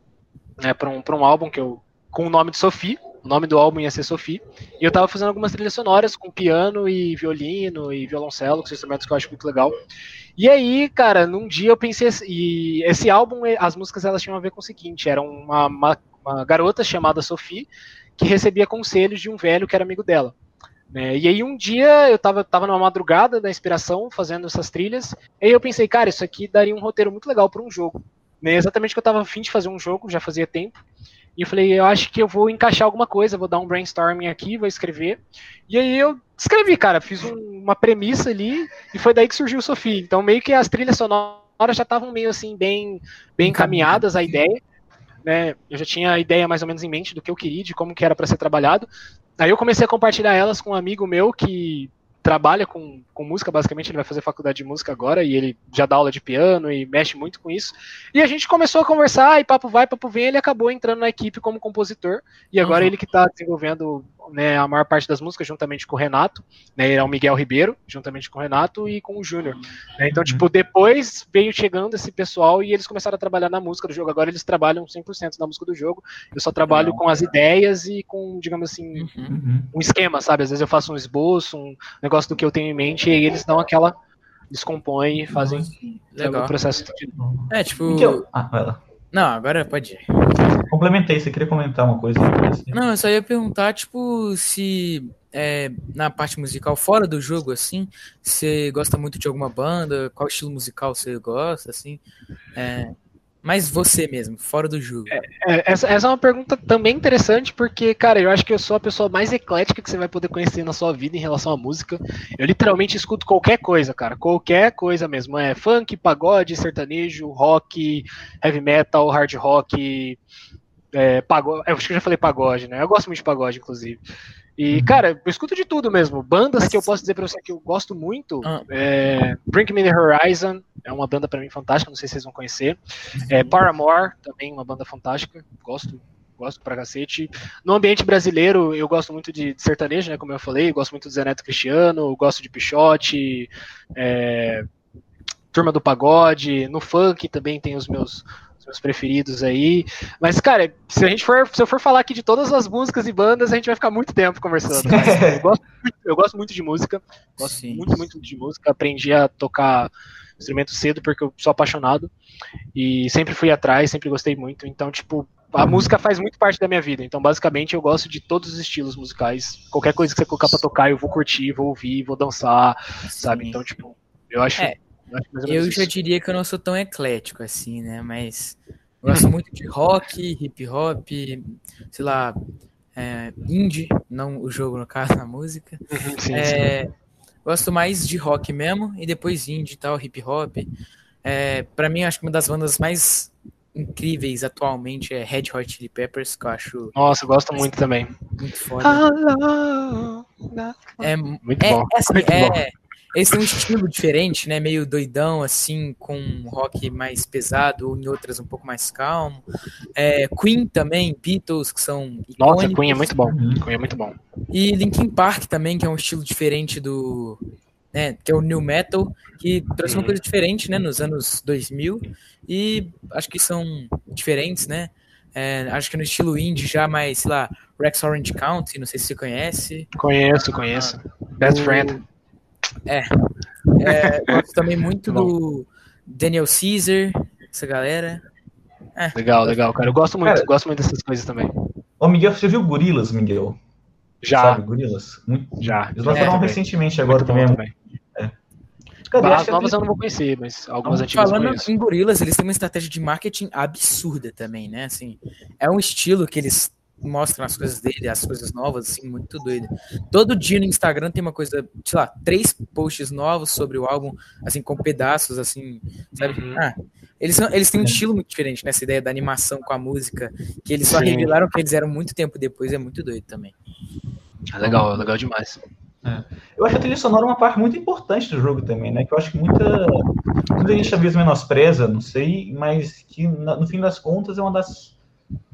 né, para um, um álbum que eu com o nome de Sophie. O nome do álbum ia ser Sophie. E eu tava fazendo algumas trilhas sonoras com piano e violino e violoncelo, que são instrumentos que eu acho muito legal. E aí, cara, num dia eu pensei e esse álbum, as músicas elas tinham a ver com o seguinte, era uma, uma, uma garota chamada Sophie que recebia conselhos de um velho que era amigo dela. Né? E aí um dia eu tava, tava numa madrugada da inspiração, fazendo essas trilhas, e aí eu pensei, cara, isso aqui daria um roteiro muito legal para um jogo. Né? Exatamente que eu tava afim de fazer um jogo, já fazia tempo. E eu falei, eu acho que eu vou encaixar alguma coisa, vou dar um brainstorming aqui, vou escrever. E aí eu escrevi, cara, fiz um, uma premissa ali e foi daí que surgiu o Sofia. Então meio que as trilhas sonoras já estavam meio assim bem, bem encaminhadas a ideia. Né? Eu já tinha a ideia mais ou menos em mente do que eu queria, de como que era para ser trabalhado. Aí eu comecei a compartilhar elas com um amigo meu que trabalha com, com música, basicamente, ele vai fazer faculdade de música agora e ele já dá aula de piano e mexe muito com isso. E a gente começou a conversar e papo vai, papo vem, ele acabou entrando na equipe como compositor e agora uhum. ele que está desenvolvendo né, a maior parte das músicas juntamente com o Renato, né, ele é o Miguel Ribeiro, juntamente com o Renato e com o Júnior. Né, então, tipo, uhum. depois veio chegando esse pessoal e eles começaram a trabalhar na música do jogo. Agora eles trabalham 100% na música do jogo. Eu só trabalho com as ideias e com, digamos assim, uhum. um esquema, sabe? Às vezes eu faço um esboço, um negócio do que eu tenho em mente e aí eles dão aquela descompõem e fazem Legal. o processo. É, tipo. Eu... Ah, vai lá. Não, agora pode ir. Complementei, você queria comentar uma coisa? Não, eu só ia perguntar, tipo, se é, na parte musical, fora do jogo, assim, você gosta muito de alguma banda, qual estilo musical você gosta, assim, é, mas você mesmo, fora do jogo. É, é, essa, essa, é uma pergunta também interessante, porque, cara, eu acho que eu sou a pessoa mais eclética que você vai poder conhecer na sua vida em relação à música. Eu literalmente escuto qualquer coisa, cara. Qualquer coisa mesmo. É funk, pagode, sertanejo, rock, heavy metal, hard rock, é, pagode. Eu acho que eu já falei pagode, né? Eu gosto muito de pagode, inclusive. E, uhum. cara, eu escuto de tudo mesmo. Bandas que eu posso dizer pra você que eu gosto muito. Ah. É, Bring Me The Horizon é uma banda para mim fantástica, não sei se vocês vão conhecer. É, Paramore, também uma banda fantástica. Gosto, gosto pra cacete. No ambiente brasileiro, eu gosto muito de, de sertanejo, né? Como eu falei, eu gosto muito do Zé Neto Cristiano, gosto de Pichote, é, Turma do Pagode. No funk também tem os meus meus preferidos aí. Mas, cara, se a gente for, se eu for falar aqui de todas as músicas e bandas, a gente vai ficar muito tempo conversando. eu, gosto muito, eu, gosto muito, de música, gosto Sim. muito, muito de música. Aprendi a tocar instrumento cedo porque eu sou apaixonado e sempre fui atrás, sempre gostei muito. Então, tipo, a música faz muito parte da minha vida. Então, basicamente, eu gosto de todos os estilos musicais. Qualquer coisa que você colocar pra tocar, eu vou curtir, vou ouvir, vou dançar, Sim. sabe? Então, tipo, eu acho. É eu já diria que eu não sou tão eclético assim, né? Mas gosto muito de rock, hip hop, sei lá, é, indie, não o jogo no caso, a música. Uhum, sim, é, sim. Gosto mais de rock mesmo, e depois indie e tal, hip hop. É, para mim, acho que uma das bandas mais incríveis atualmente é Red Hot Chili Peppers, que eu acho. Nossa, eu gosto muito também. Muito foda. É, muito é, bom. É, assim, muito é, bom. Eles têm um estilo diferente, né? Meio doidão, assim, com um rock mais pesado, ou em outras um pouco mais calmo. É, Queen também, Beatles, que são. Icônicos. Nossa, Queen é muito bom. Queen é muito bom. E Linkin Park também, que é um estilo diferente do. Né, que é o New Metal, que trouxe uma uhum. coisa diferente, né, nos anos 2000, e acho que são diferentes, né, é, acho que no estilo indie já mais, sei lá, Rex Orange County, não sei se você conhece. Conheço, conheço. Best o, Friend. É. é gosto também muito do Daniel Caesar, essa galera. É. Legal, legal, cara. Eu gosto muito, cara, gosto muito dessas coisas também. Ô, Miguel, você viu Gorilas, Miguel? Já. Sabe, Gorilas? Muito... Já. Eles lançaram é, recentemente agora também. também. É. Cadê? As novas eu não vou conhecer, mas algumas antigas Falando em Gorilas, eles têm uma estratégia de marketing absurda também, né? Assim, é um estilo que eles mostram as coisas dele, as coisas novas, assim, muito doido. Todo dia no Instagram tem uma coisa, sei lá, três posts novos sobre o álbum, assim, com pedaços, assim, sabe? Uhum. Ah, eles, são, eles têm um estilo muito diferente nessa ideia da animação com a música, que eles só Sim. revelaram que eles eram muito tempo depois, é muito doido também. É legal, é legal demais. É. Eu acho a trilha sonora uma parte muito importante do jogo também, né? Que eu acho que muita, muita gente às vezes menospreza, não sei, mas que no fim das contas é uma das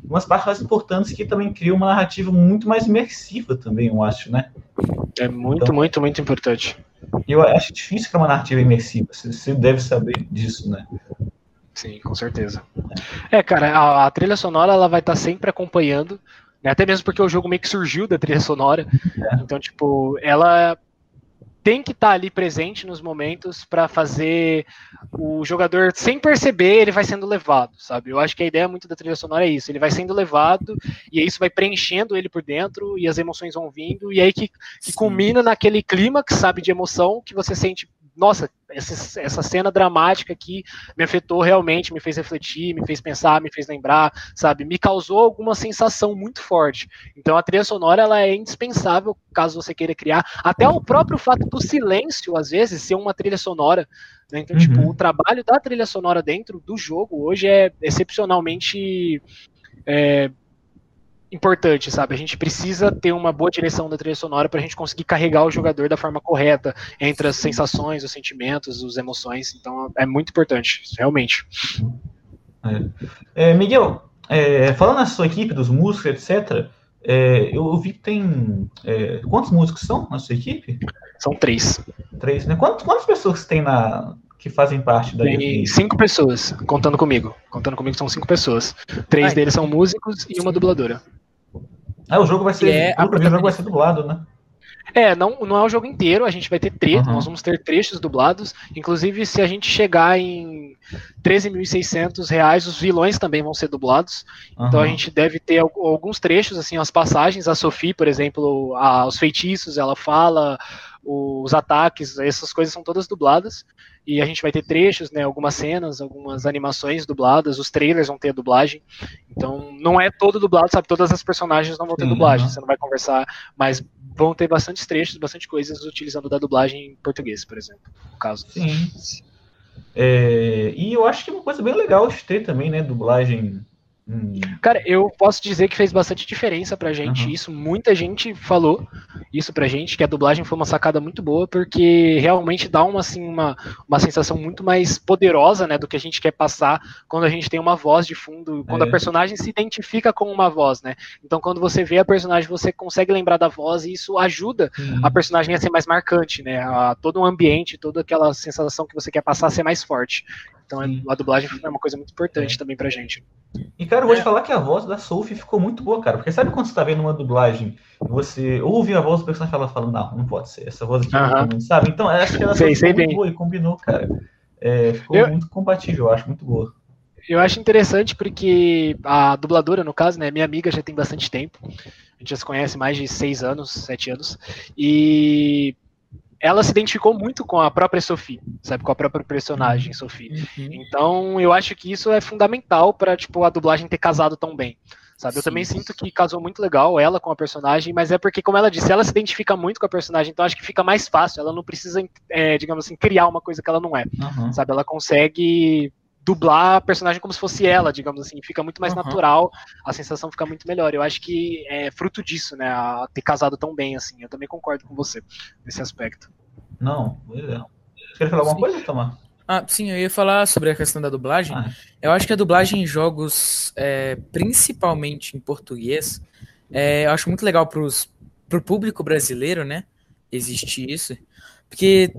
umas partes mais importantes que também criam uma narrativa muito mais imersiva também, eu acho, né? É muito, então, muito, muito importante. Eu acho difícil criar uma narrativa imersiva, você deve saber disso, né? Sim, com certeza. É, cara, a, a trilha sonora ela vai estar tá sempre acompanhando, né? até mesmo porque o jogo meio que surgiu da trilha sonora. É. Então, tipo, ela tem que estar tá ali presente nos momentos para fazer o jogador, sem perceber, ele vai sendo levado, sabe? Eu acho que a ideia muito da trilha sonora é isso, ele vai sendo levado e isso vai preenchendo ele por dentro e as emoções vão vindo e aí que, que culmina naquele clímax, sabe, de emoção que você sente nossa, essa, essa cena dramática aqui me afetou realmente, me fez refletir, me fez pensar, me fez lembrar, sabe? Me causou alguma sensação muito forte. Então a trilha sonora ela é indispensável caso você queira criar. Até o próprio fato do silêncio, às vezes, ser uma trilha sonora. Né? Então, tipo, uhum. tipo, o trabalho da trilha sonora dentro do jogo hoje é excepcionalmente. É, importante, sabe? A gente precisa ter uma boa direção da trilha sonora para a gente conseguir carregar o jogador da forma correta entre as sensações, os sentimentos, as emoções. Então é muito importante, realmente. É. É, Miguel, é, falando na sua equipe, dos músicos, etc., é, eu vi que tem. É, quantos músicos são na sua equipe? São três. Três, né? Quantas, quantas pessoas tem na, que fazem parte da Tem cinco pessoas, contando comigo. Contando comigo são cinco pessoas. Três Ai, deles são músicos e uma dubladora. Ah, o jogo vai ser. É, o jogo vai ser dublado, né? É, não, não é o jogo inteiro, a gente vai ter trechos, uhum. nós vamos ter trechos dublados. Inclusive, se a gente chegar em 13.600 reais, os vilões também vão ser dublados. Uhum. Então a gente deve ter alguns trechos, assim, as passagens. A Sophie, por exemplo, a, os feitiços, ela fala, os ataques, essas coisas são todas dubladas. E a gente vai ter trechos, né, algumas cenas, algumas animações dubladas, os trailers vão ter dublagem. Então, não é todo dublado, sabe? Todas as personagens não vão ter Sim, dublagem, você não vai conversar, mas vão ter bastante trechos, bastante coisas utilizando da dublagem em português, por exemplo, no caso. Sim. É, e eu acho que é uma coisa bem legal de ter também, né, dublagem Hum. Cara, eu posso dizer que fez bastante diferença pra gente. Uhum. Isso, muita gente falou isso pra gente, que a dublagem foi uma sacada muito boa, porque realmente dá uma, assim, uma, uma sensação muito mais poderosa, né, do que a gente quer passar quando a gente tem uma voz de fundo, quando é. a personagem se identifica com uma voz, né? Então, quando você vê a personagem, você consegue lembrar da voz e isso ajuda uhum. a personagem a ser mais marcante, né? A, todo o ambiente, toda aquela sensação que você quer passar a ser mais forte. Então a dublagem é uma coisa muito importante é. também pra gente. E, cara, eu vou é. te falar que a voz da Sophie ficou muito boa, cara. Porque sabe quando você tá vendo uma dublagem e você ouve a voz do personagem e fala, fala, não, não pode ser. Essa voz aqui uh -huh. não sabe? Então, acho que ela sei, ficou muito boa e combinou, cara. É, ficou eu... muito compatível, eu acho, muito boa. Eu acho interessante porque a dubladora, no caso, né, minha amiga já tem bastante tempo. A gente já se conhece mais de seis anos, sete anos. E ela se identificou muito com a própria Sophie, sabe, com a própria personagem Sophie. Uhum. Então, eu acho que isso é fundamental para tipo a dublagem ter casado tão bem. Sabe? Eu também sinto que casou muito legal ela com a personagem, mas é porque, como ela disse, ela se identifica muito com a personagem, então acho que fica mais fácil. Ela não precisa, é, digamos assim, criar uma coisa que ela não é. Uhum. Sabe? Ela consegue dublar a personagem como se fosse ela, digamos assim, fica muito mais uhum. natural, a sensação fica muito melhor. Eu acho que é fruto disso, né, a ter casado tão bem assim. Eu também concordo com você nesse aspecto. Não, é. Você quer falar alguma sim. coisa, Tomar? Ah, sim, eu ia falar sobre a questão da dublagem. Ah. Eu acho que a dublagem em jogos, é, principalmente em português, é, eu acho muito legal para o público brasileiro, né? Existir isso. Porque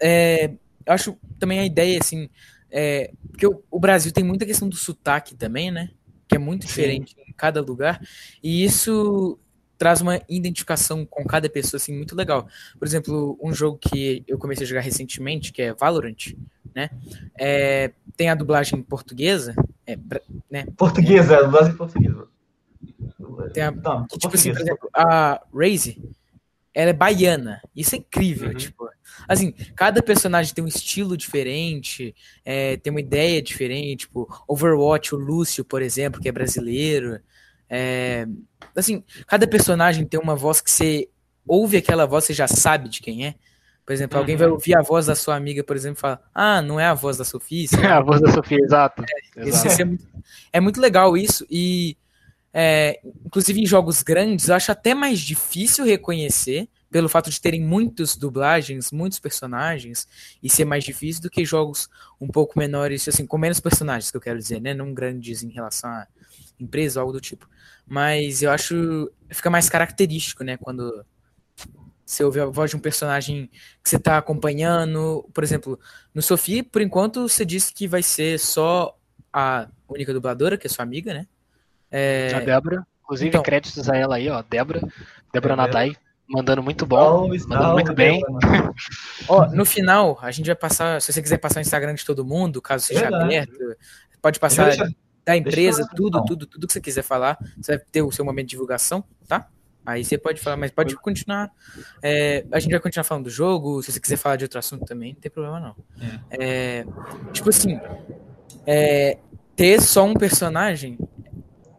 é, eu acho também a ideia, assim, é, porque o, o, Brasil tem muita questão do sotaque também, né? Que é muito diferente Sim. em cada lugar. E isso traz uma identificação com cada pessoa, assim, muito legal. Por exemplo, um jogo que eu comecei a jogar recentemente, que é Valorant, né? É, tem a dublagem portuguesa, é, né? Portuguesa, a dublagem portuguesa. Tem a, Não, que, tipo assim, por exemplo, a Raze, ela é baiana. Isso é incrível, uhum. tipo. Assim, cada personagem tem um estilo diferente, é, tem uma ideia diferente, tipo, Overwatch, o Lúcio, por exemplo, que é brasileiro. É, assim, cada personagem tem uma voz que você ouve aquela voz, você já sabe de quem é. Por exemplo, uhum. alguém vai ouvir a voz da sua amiga, por exemplo, e fala: Ah, não é a voz da Sofia. É a voz da Sofia, exato. É, exato. É, muito, é, muito, legal isso. E, é, inclusive, em jogos grandes, eu acho até mais difícil reconhecer, pelo fato de terem muitas dublagens, muitos personagens, e ser mais difícil do que jogos um pouco menores, assim, com menos personagens, que eu quero dizer, né? Não grandes em relação a empresa algo do tipo. Mas eu acho fica mais característico, né? Quando você ouve a voz de um personagem que você está acompanhando. Por exemplo, no Sofia, por enquanto, você disse que vai ser só a única dubladora, que é sua amiga, né? É... A Débora. Inclusive, então, créditos a ela aí, ó. Débora. Débora é, Nadai. Mandando muito bom. mandando muito bem. ó, no final, a gente vai passar. Se você quiser passar o Instagram de todo mundo, caso seja Verdade. aberto, pode passar da empresa, tudo, tudo, tudo que você quiser falar. Você vai ter o seu momento de divulgação, tá? Aí você pode falar, mas pode continuar. É, a gente vai continuar falando do jogo. Se você quiser falar de outro assunto também, não tem problema não. É. É, tipo assim, é, ter só um personagem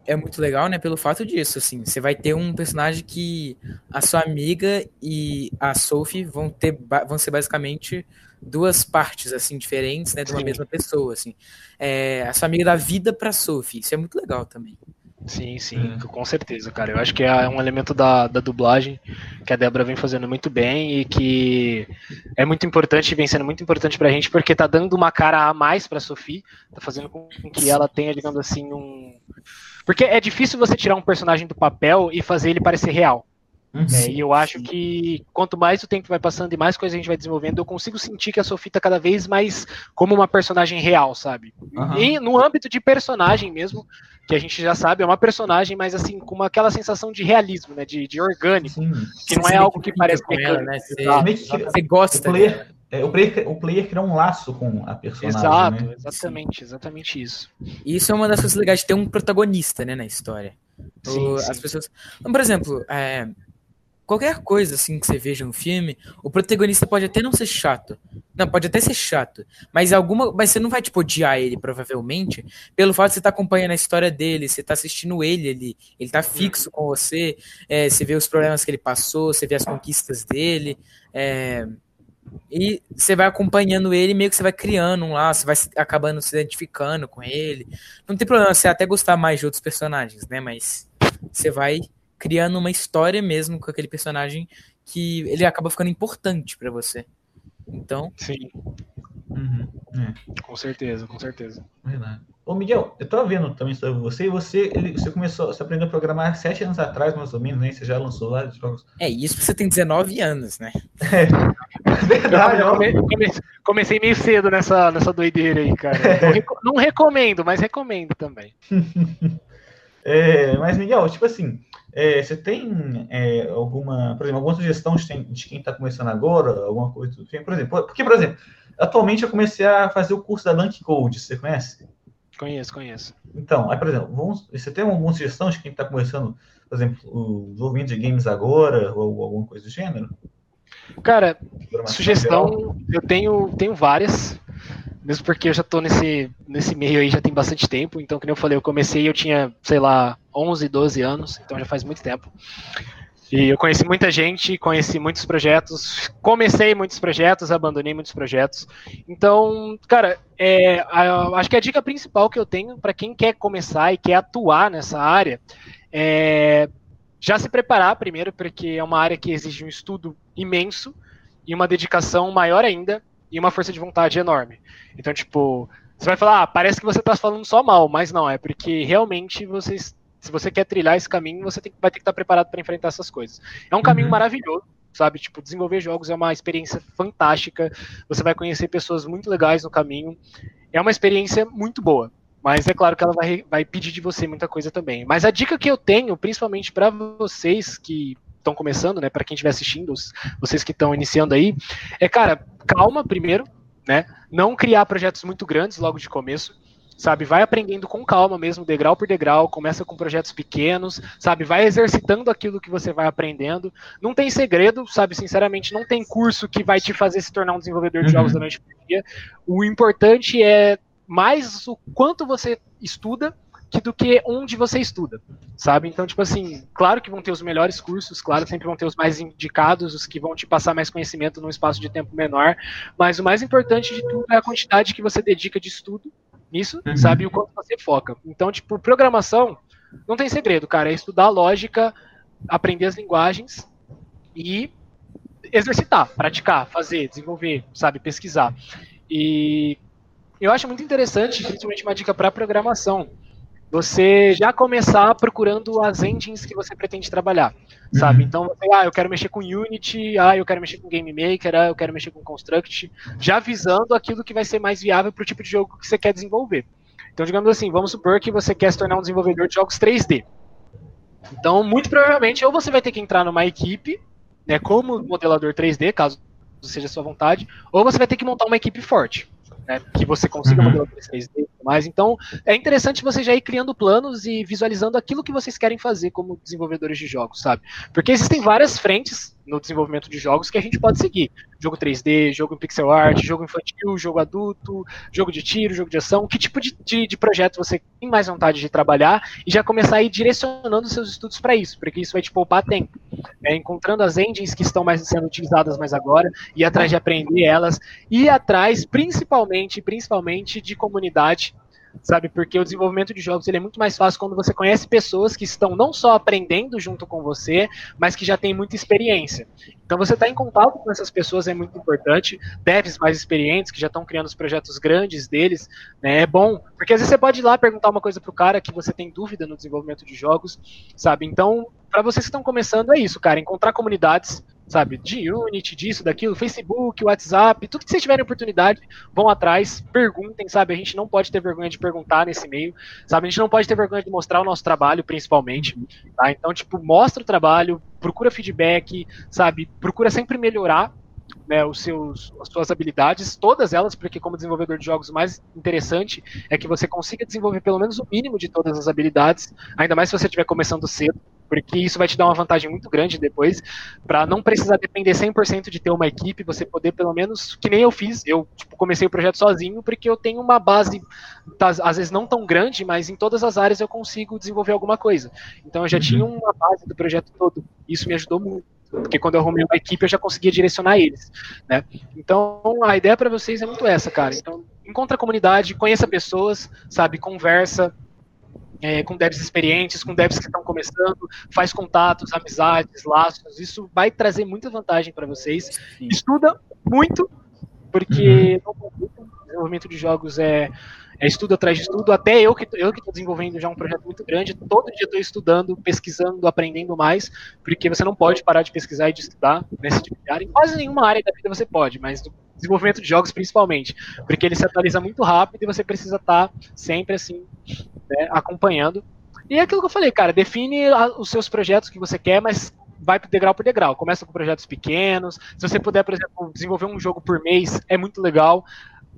é muito legal, né? Pelo fato disso, assim, você vai ter um personagem que a sua amiga e a Sophie vão ter, vão ser basicamente duas partes assim diferentes, né, de uma Sim. mesma pessoa, assim. É, a sua amiga da vida para Sophie, isso é muito legal também. Sim, sim, é. com certeza, cara. Eu acho que é um elemento da, da dublagem que a Débora vem fazendo muito bem e que é muito importante, vem sendo muito importante pra gente, porque tá dando uma cara a mais pra Sophie, tá fazendo com que ela tenha, digamos assim, um. Porque é difícil você tirar um personagem do papel e fazer ele parecer real. Uhum. É, e eu acho que quanto mais o tempo vai passando e mais coisas a gente vai desenvolvendo, eu consigo sentir que a Sophie tá cada vez mais como uma personagem real, sabe? Uhum. E no âmbito de personagem mesmo, que a gente já sabe, é uma personagem, mas assim, com uma, aquela sensação de realismo, né? De, de orgânico. Sim. Que não é algo que parece mecânico. Ela, né? Você, você gosta. O player, é, o, player, o player cria um laço com a personagem. Exato, né? exatamente, sim. exatamente isso. E isso é uma das coisas legais de ter um protagonista, né, na história. Sim, o, sim. As pessoas. Então, por exemplo, é, qualquer coisa assim que você veja no filme, o protagonista pode até não ser chato. Não, pode até ser chato, mas alguma, mas você não vai tipo odiar ele provavelmente, pelo fato de você estar tá acompanhando a história dele, você tá assistindo ele, ele, ele tá fixo com você, é, você vê os problemas que ele passou, você vê as conquistas dele, é, e você vai acompanhando ele, meio que você vai criando um laço, vai acabando se identificando com ele. Não tem problema você até gostar mais de outros personagens, né? Mas você vai criando uma história mesmo com aquele personagem que ele acaba ficando importante para você. Então. Sim. Uhum, é. Com certeza, com certeza. Verdade. Ô Miguel, eu tô vendo também sobre você, e você, ele, você começou, você aprendeu a programar sete anos atrás, mais ou menos, né? Você já lançou vários jogos. É, isso você tem 19 anos, né? É, verdade, eu comecei, comecei meio cedo nessa, nessa doideira aí, cara. Não, não recomendo, mas recomendo também. é, mas, Miguel, tipo assim, é, você tem é, alguma, por exemplo, alguma sugestão de, quem está começando agora, alguma coisa do tipo? Por exemplo, porque, por exemplo, atualmente eu comecei a fazer o curso da Dunk Code, você conhece? Conheço, conheço. Então, aí, por exemplo, vamos, você tem alguma sugestão de quem está começando, por exemplo, o desenvolvimento de games agora, ou alguma coisa do gênero? Cara, sugestão, eu tenho, tenho várias. Mesmo porque eu já tô nesse, nesse meio aí já tem bastante tempo. Então, como eu falei, eu comecei eu tinha, sei lá, 11, 12 anos. Então já faz muito tempo. E eu conheci muita gente, conheci muitos projetos, comecei muitos projetos, abandonei muitos projetos. Então, cara, é, acho que a dica principal que eu tenho para quem quer começar e quer atuar nessa área é já se preparar primeiro, porque é uma área que exige um estudo imenso e uma dedicação maior ainda e uma força de vontade enorme. Então, tipo, você vai falar, ah, parece que você está falando só mal, mas não, é porque realmente vocês, se você quer trilhar esse caminho, você tem, vai ter que estar preparado para enfrentar essas coisas. É um caminho uhum. maravilhoso, sabe? Tipo, desenvolver jogos é uma experiência fantástica. Você vai conhecer pessoas muito legais no caminho. É uma experiência muito boa. Mas é claro que ela vai, vai pedir de você muita coisa também. Mas a dica que eu tenho, principalmente para vocês que estão começando, né, para quem estiver assistindo, vocês que estão iniciando aí, é, cara, calma primeiro, né? Não criar projetos muito grandes logo de começo, sabe? Vai aprendendo com calma mesmo, degrau por degrau, começa com projetos pequenos, sabe? Vai exercitando aquilo que você vai aprendendo. Não tem segredo, sabe? Sinceramente, não tem curso que vai te fazer se tornar um desenvolvedor de uhum. jogos da noite pro dia. O importante é mais o quanto você estuda que do que onde você estuda, sabe? Então, tipo assim, claro que vão ter os melhores cursos, claro, sempre vão ter os mais indicados, os que vão te passar mais conhecimento num espaço de tempo menor, mas o mais importante de tudo é a quantidade que você dedica de estudo nisso, uhum. sabe? E o quanto você foca. Então, tipo, programação não tem segredo, cara, é estudar lógica, aprender as linguagens e exercitar, praticar, fazer, desenvolver, sabe, pesquisar. E eu acho muito interessante, principalmente uma dica para programação você já começar procurando as engines que você pretende trabalhar, sabe? Uhum. Então, você, ah, eu quero mexer com Unity, ah, eu quero mexer com Game Maker, ah, eu quero mexer com Construct, já visando aquilo que vai ser mais viável para o tipo de jogo que você quer desenvolver. Então, digamos assim, vamos supor que você quer se tornar um desenvolvedor de jogos 3D. Então, muito provavelmente, ou você vai ter que entrar numa equipe, né, como modelador 3D, caso seja a sua vontade, ou você vai ter que montar uma equipe forte, né, que você consiga uhum. modelar 3D mais. Então, é interessante você já ir criando planos e visualizando aquilo que vocês querem fazer como desenvolvedores de jogos, sabe? Porque existem várias frentes no desenvolvimento de jogos que a gente pode seguir. Jogo 3D, jogo em pixel art, jogo infantil, jogo adulto, jogo de tiro, jogo de ação. Que tipo de, de, de projeto você tem mais vontade de trabalhar e já começar a ir direcionando seus estudos para isso, porque isso vai te poupar tempo. É, encontrando as engines que estão mais sendo utilizadas mais agora, ir atrás de aprender elas, e atrás, principalmente, principalmente de comunidade sabe? Porque o desenvolvimento de jogos ele é muito mais fácil quando você conhece pessoas que estão não só aprendendo junto com você, mas que já têm muita experiência. Então você estar tá em contato com essas pessoas é muito importante. Devs mais experientes que já estão criando os projetos grandes deles, né? É bom, porque às vezes você pode ir lá perguntar uma coisa pro cara que você tem dúvida no desenvolvimento de jogos, sabe? Então, para vocês que estão começando é isso, cara, encontrar comunidades sabe, de Unity, disso, daquilo, Facebook, WhatsApp, tudo que vocês tiverem oportunidade, vão atrás, perguntem, sabe, a gente não pode ter vergonha de perguntar nesse meio, sabe, a gente não pode ter vergonha de mostrar o nosso trabalho, principalmente, tá, então, tipo, mostra o trabalho, procura feedback, sabe, procura sempre melhorar, né, os seus, as suas habilidades, todas elas, porque como desenvolvedor de jogos, o mais interessante é que você consiga desenvolver pelo menos o mínimo de todas as habilidades, ainda mais se você estiver começando cedo, porque isso vai te dar uma vantagem muito grande depois, para não precisar depender 100% de ter uma equipe, você poder pelo menos, que nem eu fiz, eu tipo, comecei o projeto sozinho, porque eu tenho uma base, às vezes não tão grande, mas em todas as áreas eu consigo desenvolver alguma coisa. Então eu já uhum. tinha uma base do projeto todo, isso me ajudou muito porque quando eu arrumei uma equipe eu já conseguia direcionar eles, né? Então a ideia para vocês é muito essa, cara. Então encontra a comunidade, conheça pessoas, sabe, conversa, é, com devs experientes, com devs que estão começando, faz contatos, amizades, laços. Isso vai trazer muita vantagem para vocês. Sim. Estuda muito, porque uhum. o desenvolvimento de jogos é, é, estudo atrás de estudo. Até eu que eu que estou desenvolvendo já um projeto muito grande, todo dia estou estudando, pesquisando, aprendendo mais, porque você não pode parar de pesquisar e de estudar nesse tipo de área. Em quase nenhuma área da vida você pode, mas no desenvolvimento de jogos principalmente, porque ele se atualiza muito rápido e você precisa estar tá sempre assim né, acompanhando. E é aquilo que eu falei, cara, define os seus projetos que você quer, mas vai degrau por degrau. Começa com projetos pequenos. Se você puder, por exemplo, desenvolver um jogo por mês, é muito legal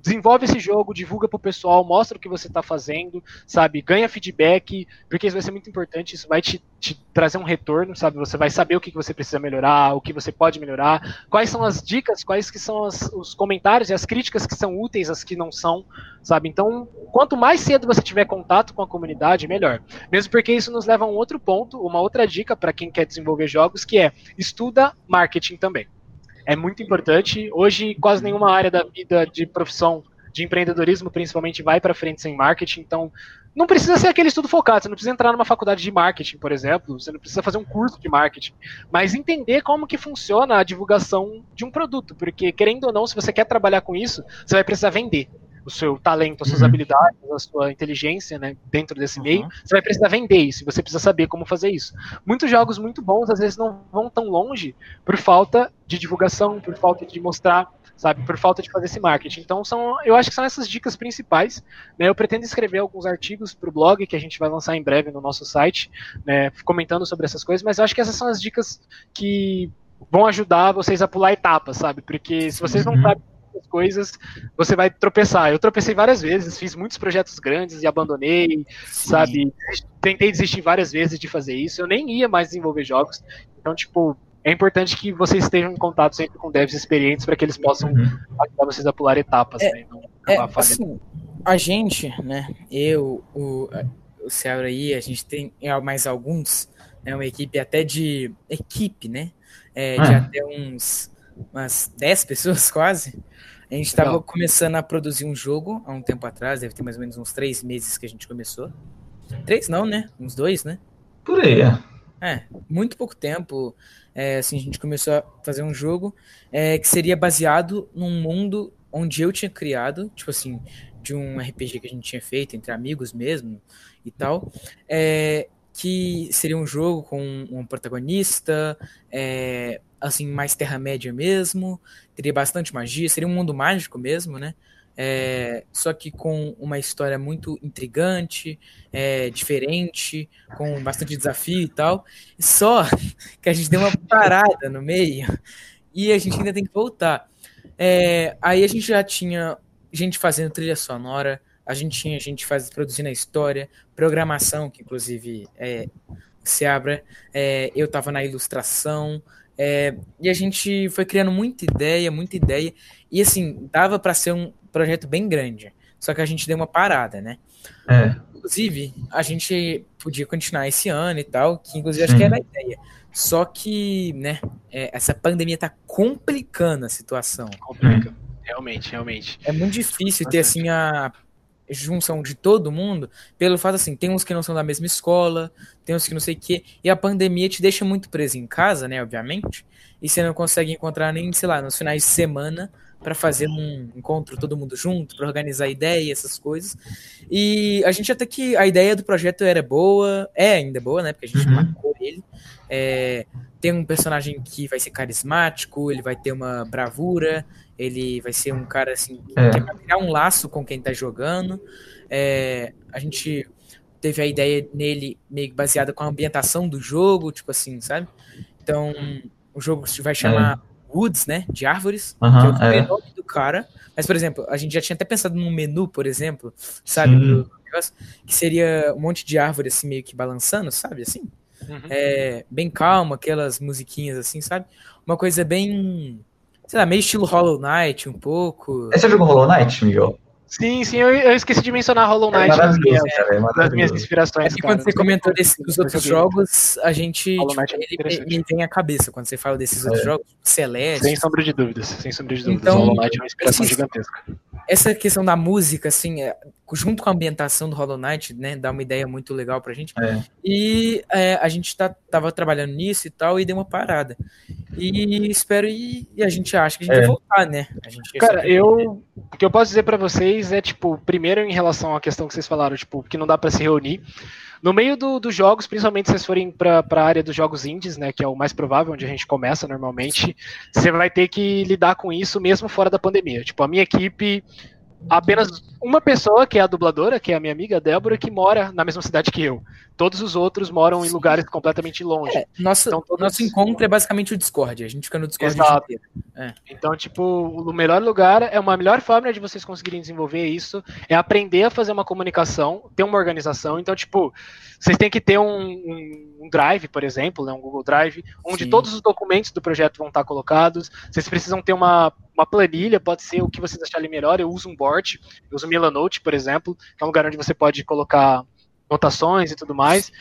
desenvolve esse jogo, divulga pro pessoal, mostra o que você está fazendo, sabe? Ganha feedback, porque isso vai ser muito importante, isso vai te, te, trazer um retorno, sabe? Você vai saber o que você precisa melhorar, o que você pode melhorar, quais são as dicas, quais que são as, os comentários e as críticas que são úteis, as que não são, sabe? Então, quanto mais cedo você tiver contato com a comunidade, melhor. Mesmo porque isso nos leva a um outro ponto, uma outra dica para quem quer desenvolver jogos, que é estuda marketing também é muito importante. Hoje, quase nenhuma área da vida de profissão de empreendedorismo, principalmente, vai para frente sem marketing. Então, não precisa ser aquele estudo focado. Você não precisa entrar numa faculdade de marketing, por exemplo. Você não precisa fazer um curso de marketing. Mas entender como que funciona a divulgação de um produto. Porque, querendo ou não, se você quer trabalhar com isso, você vai precisar vender o seu talento, as suas uhum. habilidades, a sua inteligência, né, dentro desse uhum. meio, você vai precisar vender isso, você precisa saber como fazer isso. Muitos jogos muito bons às vezes não vão tão longe por falta de divulgação, por falta de mostrar, sabe, por falta de fazer esse marketing. Então são, eu acho que são essas dicas principais. Né, eu pretendo escrever alguns artigos para o blog que a gente vai lançar em breve no nosso site, né, comentando sobre essas coisas, mas eu acho que essas são as dicas que vão ajudar vocês a pular etapas, sabe? Porque se vocês não uhum. sabem as coisas, você vai tropeçar. Eu tropecei várias vezes, fiz muitos projetos grandes e abandonei, Sim. sabe? Tentei desistir várias vezes de fazer isso. Eu nem ia mais desenvolver jogos. Então, tipo, é importante que vocês estejam em contato sempre com devs experientes para que eles possam uhum. ajudar vocês a pular etapas, é, né? é, assim, a gente, né? Eu, o, o Céu aí, a gente tem mais alguns, né? Uma equipe até de equipe, né? É, de ah. até uns umas 10 pessoas quase. A gente estava começando a produzir um jogo há um tempo atrás, deve ter mais ou menos uns três meses que a gente começou. Três não, né? Uns dois, né? Por aí, é. É, muito pouco tempo. É, assim, a gente começou a fazer um jogo é, que seria baseado num mundo onde eu tinha criado, tipo assim, de um RPG que a gente tinha feito entre amigos mesmo e tal. É, que seria um jogo com um protagonista, é, assim, mais Terra-média mesmo, teria bastante magia, seria um mundo mágico mesmo, né? É, só que com uma história muito intrigante, é, diferente, com bastante desafio e tal. Só que a gente deu uma parada no meio e a gente ainda tem que voltar. É, aí a gente já tinha gente fazendo trilha sonora, a gente tinha gente faz, produzindo a história, programação, que inclusive é, se abra, é, eu estava na ilustração, é, e a gente foi criando muita ideia, muita ideia, e assim, dava para ser um projeto bem grande, só que a gente deu uma parada, né? É. Inclusive, a gente podia continuar esse ano e tal, que inclusive acho que era a ideia. Só que, né, é, essa pandemia tá complicando a situação. Complica. Realmente, realmente. É muito difícil ter, assim, a junção de todo mundo, pelo fato, assim, tem uns que não são da mesma escola, tem uns que não sei o quê, e a pandemia te deixa muito preso em casa, né, obviamente, e você não consegue encontrar nem, sei lá, nos finais de semana para fazer um encontro todo mundo junto, para organizar ideia, essas coisas. E a gente até que a ideia do projeto era boa, é ainda boa, né? Porque a gente uhum. marcou ele. É, tem um personagem que vai ser carismático, ele vai ter uma bravura, ele vai ser um cara assim que é. quer criar um laço com quem tá jogando. É, a gente teve a ideia nele meio baseada com a ambientação do jogo, tipo assim, sabe? Então, o jogo vai chamar é woods, né? De árvores, uhum, que é o é. nome do cara. Mas, por exemplo, a gente já tinha até pensado num menu, por exemplo, sabe? Do negócio, que seria um monte de árvore assim, meio que balançando, sabe? Assim. Uhum. É, bem calmo, aquelas musiquinhas assim, sabe? Uma coisa bem. Sei lá, meio estilo Hollow Knight, um pouco. Esse é o jogo Hollow Knight, Miguel? Sim, sim, eu, eu, esqueci de mencionar Hollow é Knight é nas, minhas, cara, é nas minhas inspirações. É quando você comentou desses, dos outros jogos, a gente. Tipo, ele me vem à cabeça quando você fala desses outros é. jogos, Celeste. Sem sombra de dúvidas, sem sombra de dúvidas. Então, Hollow Knight é uma inspiração esses, gigantesca. Essa questão da música, assim, é, junto com a ambientação do Hollow Knight, né, dá uma ideia muito legal pra gente. É. E é, a gente tá, tava trabalhando nisso e tal, e deu uma parada. E espero, e, e a gente acha que a gente vai voltar, né? Cara, eu. O que eu posso dizer para vocês é, tipo, primeiro em relação à questão que vocês falaram, tipo, que não dá para se reunir. No meio do, dos jogos, principalmente se vocês forem para a área dos jogos indies, né, que é o mais provável, onde a gente começa normalmente, você vai ter que lidar com isso mesmo fora da pandemia. Tipo, a minha equipe apenas uma pessoa, que é a dubladora, que é a minha amiga Débora, que mora na mesma cidade que eu. Todos os outros moram Sim. em lugares completamente longe. É, nosso, então, todos... nosso encontro é basicamente o Discord. A gente fica no Discord Exato. É. Então, tipo, o melhor lugar é uma melhor forma de vocês conseguirem desenvolver isso é aprender a fazer uma comunicação, ter uma organização. Então, tipo, vocês têm que ter um, um, um Drive, por exemplo, né, um Google Drive, onde Sim. todos os documentos do projeto vão estar colocados. Vocês precisam ter uma, uma planilha, pode ser o que vocês acharem melhor. Eu uso um board, eu uso Milanote, por exemplo, que é um lugar onde você pode colocar notações e tudo mais,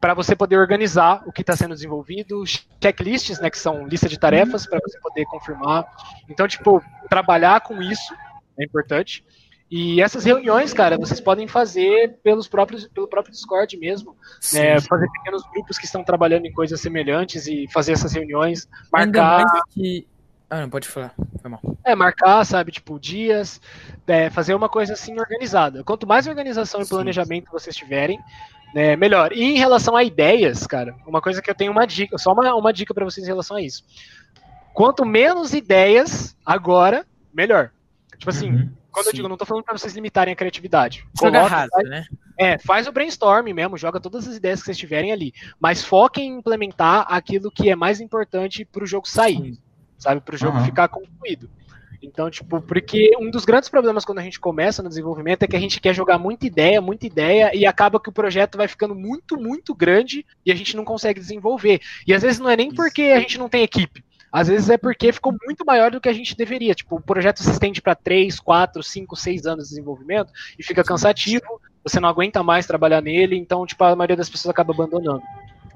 para você poder organizar o que está sendo desenvolvido, checklists, né, que são lista de tarefas para você poder confirmar. Então, tipo, trabalhar com isso é importante. E essas reuniões, cara, vocês podem fazer pelos próprios, pelo próprio Discord mesmo. Né, fazer pequenos grupos que estão trabalhando em coisas semelhantes e fazer essas reuniões, marcar. que ah, não, pode falar. Foi mal. É, marcar, sabe, tipo, dias, é, fazer uma coisa assim organizada. Quanto mais organização e planejamento Sim. vocês tiverem, né, melhor. E em relação a ideias, cara, uma coisa que eu tenho uma dica, só uma, uma dica para vocês em relação a isso. Quanto menos ideias agora, melhor. Tipo assim, uhum. quando Sim. eu digo, não tô falando para vocês limitarem a criatividade. Joga raso, né? É, faz o brainstorm mesmo, joga todas as ideias que vocês tiverem ali. Mas foquem em implementar aquilo que é mais importante para o jogo sair. Sim sabe? Para o jogo uhum. ficar concluído. Então, tipo, porque um dos grandes problemas quando a gente começa no desenvolvimento é que a gente quer jogar muita ideia, muita ideia, e acaba que o projeto vai ficando muito, muito grande e a gente não consegue desenvolver. E às vezes não é nem porque a gente não tem equipe. Às vezes é porque ficou muito maior do que a gente deveria. Tipo, o projeto se estende para 3, 4, 5, 6 anos de desenvolvimento e fica cansativo, você não aguenta mais trabalhar nele, então, tipo, a maioria das pessoas acaba abandonando.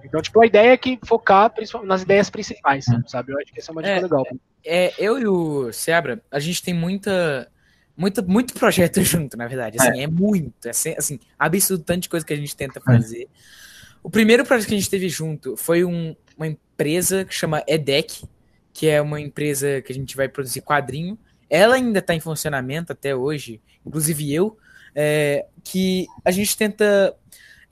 Então, tipo, a ideia é que focar nas ideias principais, hum. sabe? Eu acho que essa é uma dica é, legal. É, eu e o Seabra, a gente tem muita, muita, muito projeto junto, na verdade. Assim, é, é muito. É assim, absurdo tanto de coisa que a gente tenta fazer. O primeiro projeto que a gente teve junto foi um, uma empresa que chama EDEC, que é uma empresa que a gente vai produzir quadrinho. Ela ainda está em funcionamento até hoje, inclusive eu, é, que a gente tenta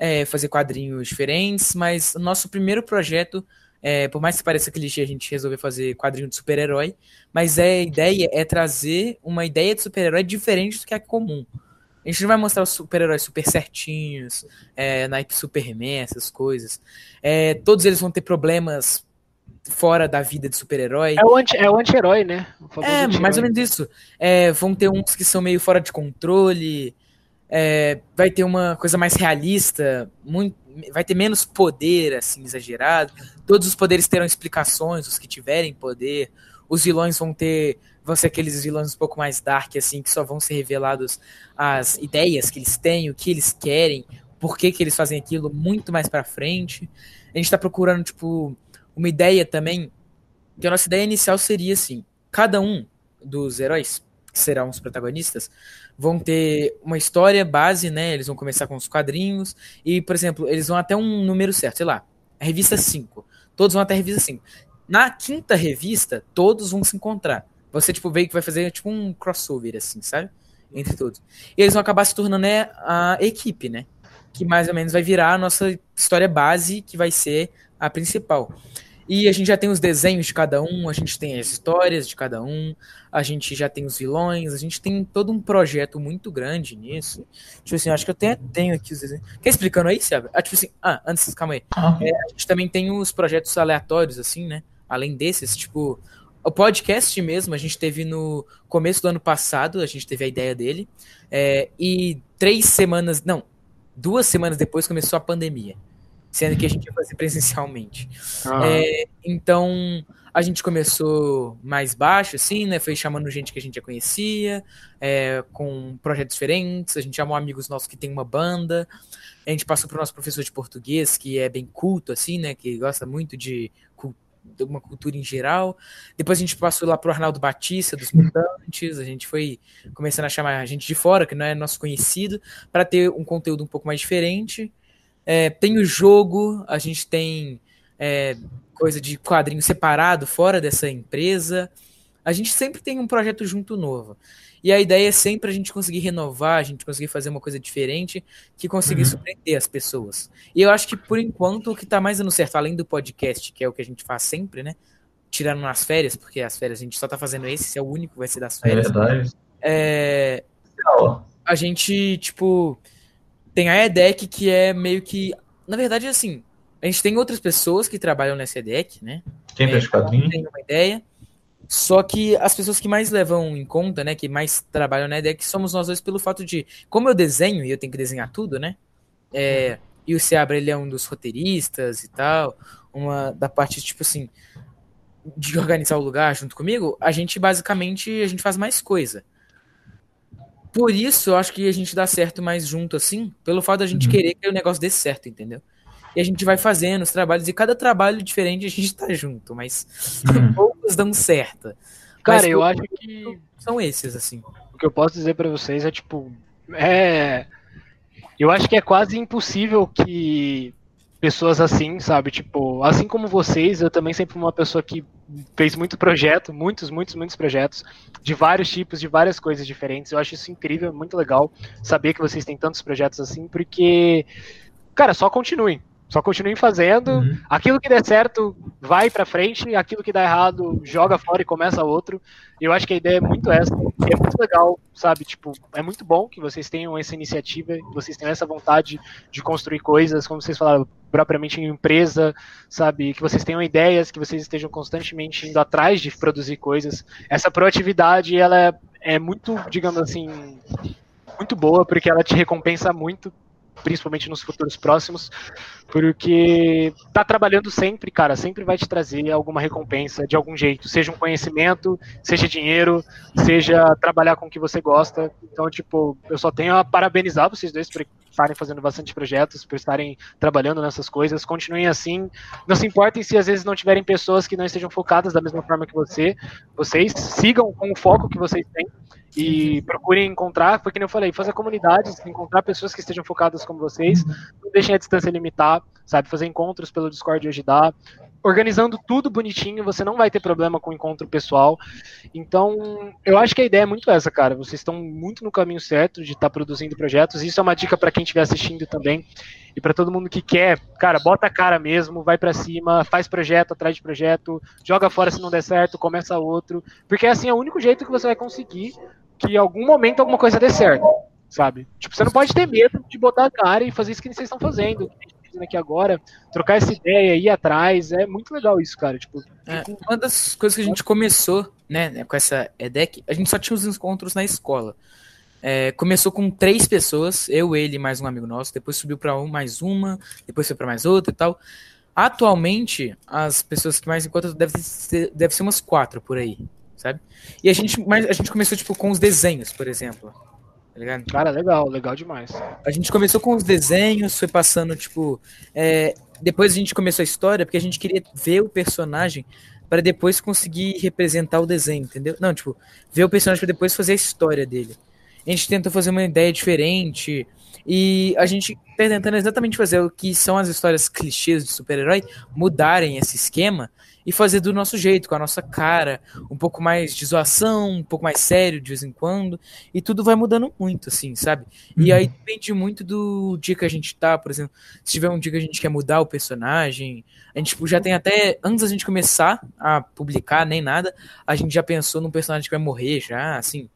é, fazer quadrinhos diferentes, mas o nosso primeiro projeto, é, por mais que pareça clichê, a gente resolveu fazer quadrinho de super-herói, mas é, a ideia é trazer uma ideia de super-herói diferente do que é comum. A gente não vai mostrar os super-heróis super certinhos, é, naipe Superman, essas coisas. É, todos eles vão ter problemas fora da vida de super-herói. É o anti-herói, é né? É, mais ou menos isso. É, vão ter uns que são meio fora de controle, é, vai ter uma coisa mais realista, muito, vai ter menos poder, assim, exagerado. Todos os poderes terão explicações, os que tiverem poder. Os vilões vão ter. Vão ser aqueles vilões um pouco mais dark, assim, que só vão ser revelados as ideias que eles têm, o que eles querem, por que, que eles fazem aquilo muito mais pra frente. A gente tá procurando, tipo, uma ideia também. Que a nossa ideia inicial seria assim: cada um dos heróis, que serão os protagonistas, vão ter uma história base, né? Eles vão começar com os quadrinhos. E, por exemplo, eles vão até um número certo, sei lá, a revista 5. Todos vão até a revista 5. Na quinta revista, todos vão se encontrar. Você, tipo, vê que vai fazer tipo um crossover, assim, sabe? Entre todos. E eles vão acabar se tornando né, a equipe, né? Que mais ou menos vai virar a nossa história base, que vai ser a principal. E a gente já tem os desenhos de cada um, a gente tem as histórias de cada um, a gente já tem os vilões, a gente tem todo um projeto muito grande nisso. Tipo assim, acho que eu até tenho aqui os desenhos. Quer explicando aí, Seba? Ah, tipo assim, ah, antes, calma aí. É, a gente também tem os projetos aleatórios, assim, né? Além desses, tipo, o podcast mesmo, a gente teve no começo do ano passado, a gente teve a ideia dele. É, e três semanas, não, duas semanas depois começou a pandemia sendo que a gente ia fazer presencialmente. Ah. É, então, a gente começou mais baixo, assim, né? Foi chamando gente que a gente já conhecia, é, com projetos diferentes. A gente chamou amigos nossos que tem uma banda. A gente passou para o nosso professor de português, que é bem culto, assim, né? Que gosta muito de, de uma cultura em geral. Depois a gente passou lá para o Arnaldo Batista, dos Mutantes. A gente foi começando a chamar a gente de fora, que não é nosso conhecido, para ter um conteúdo um pouco mais diferente. É, tem o jogo, a gente tem é, coisa de quadrinho separado fora dessa empresa. A gente sempre tem um projeto junto novo. E a ideia é sempre a gente conseguir renovar, a gente conseguir fazer uma coisa diferente que conseguir uhum. surpreender as pessoas. E eu acho que, por enquanto, o que está mais dando certo, além do podcast, que é o que a gente faz sempre, né? Tirando nas férias, porque as férias a gente só está fazendo esse, esse é o único que vai ser das é férias. É verdade. É, a gente, tipo, tem a EDEC, que é meio que. Na verdade, assim, a gente tem outras pessoas que trabalham nessa EDEC, né? Quem fez quadrinho? Tem uma ideia. Só que as pessoas que mais levam em conta, né, que mais trabalham na EDEC, somos nós dois pelo fato de, como eu desenho e eu tenho que desenhar tudo, né? É, e o Seabra, ele é um dos roteiristas e tal, uma da parte, tipo assim, de organizar o lugar junto comigo, a gente basicamente, a gente faz mais coisa. Por isso, eu acho que a gente dá certo mais junto, assim, pelo fato da gente uhum. querer que o negócio dê certo, entendeu? E a gente vai fazendo os trabalhos, e cada trabalho diferente a gente tá junto, mas uhum. poucos dão certo. Cara, mas, eu acho que. São esses, assim. O que eu posso dizer para vocês é, tipo. É. Eu acho que é quase impossível que pessoas assim, sabe? Tipo, assim como vocês, eu também sempre fui uma pessoa que fez muito projeto, muitos, muitos, muitos projetos, de vários tipos, de várias coisas diferentes. Eu acho isso incrível, muito legal saber que vocês têm tantos projetos assim, porque, cara, só continuem. Só continuem fazendo. Uhum. Aquilo que der certo, vai para frente. Aquilo que dá errado, joga fora e começa outro. Eu acho que a ideia é muito essa. É muito legal, sabe? Tipo, é muito bom que vocês tenham essa iniciativa, vocês tenham essa vontade de construir coisas, como vocês falaram, propriamente em empresa, sabe? Que vocês tenham ideias, que vocês estejam constantemente indo atrás de produzir coisas. Essa proatividade, ela é, é muito, digamos assim, muito boa, porque ela te recompensa muito principalmente nos futuros próximos, porque tá trabalhando sempre, cara, sempre vai te trazer alguma recompensa de algum jeito, seja um conhecimento, seja dinheiro, seja trabalhar com o que você gosta. Então, tipo, eu só tenho a parabenizar vocês dois por estarem fazendo bastante projetos, por estarem trabalhando nessas coisas. Continuem assim. Não se importem se às vezes não tiverem pessoas que não estejam focadas da mesma forma que você. Vocês sigam com o foco que vocês têm e procurem encontrar, porque como eu falei, fazer comunidades, encontrar pessoas que estejam focadas como vocês, não deixem a distância limitar, sabe? Fazer encontros pelo Discord hoje dá. Organizando tudo bonitinho, você não vai ter problema com o encontro pessoal. Então, eu acho que a ideia é muito essa, cara. Vocês estão muito no caminho certo de estar tá produzindo projetos. Isso é uma dica para quem estiver assistindo também. E para todo mundo que quer, cara, bota a cara mesmo, vai para cima, faz projeto atrás de projeto, joga fora se não der certo, começa outro. Porque assim é o único jeito que você vai conseguir que em algum momento alguma coisa dê certo, sabe? Tipo, você não pode ter medo de botar a cara e fazer isso que vocês estão fazendo aqui agora, trocar essa ideia, ir atrás, é muito legal isso, cara. Tipo, é, uma das coisas que a gente começou, né, com essa EDEC, a gente só tinha os encontros na escola. É, começou com três pessoas, eu, ele mais um amigo nosso. Depois subiu para um, mais uma, depois foi para mais outra e tal. Atualmente, as pessoas que mais encontram deve ser, deve ser umas quatro por aí, sabe? E a gente, mas a gente começou tipo com os desenhos, por exemplo. Tá ligado? Cara, legal, legal demais. A gente começou com os desenhos, foi passando tipo, é, depois a gente começou a história porque a gente queria ver o personagem para depois conseguir representar o desenho, entendeu? Não, tipo, ver o personagem para depois fazer a história dele. A gente tentou fazer uma ideia diferente, e a gente tá tentando exatamente fazer o que são as histórias clichês de super-herói, mudarem esse esquema e fazer do nosso jeito, com a nossa cara, um pouco mais de zoação, um pouco mais sério de vez em quando, e tudo vai mudando muito, assim, sabe? Uhum. E aí depende muito do dia que a gente tá, por exemplo, se tiver um dia que a gente quer mudar o personagem, a gente tipo, já tem até, antes da gente começar a publicar, nem nada, a gente já pensou num personagem que vai morrer já, assim,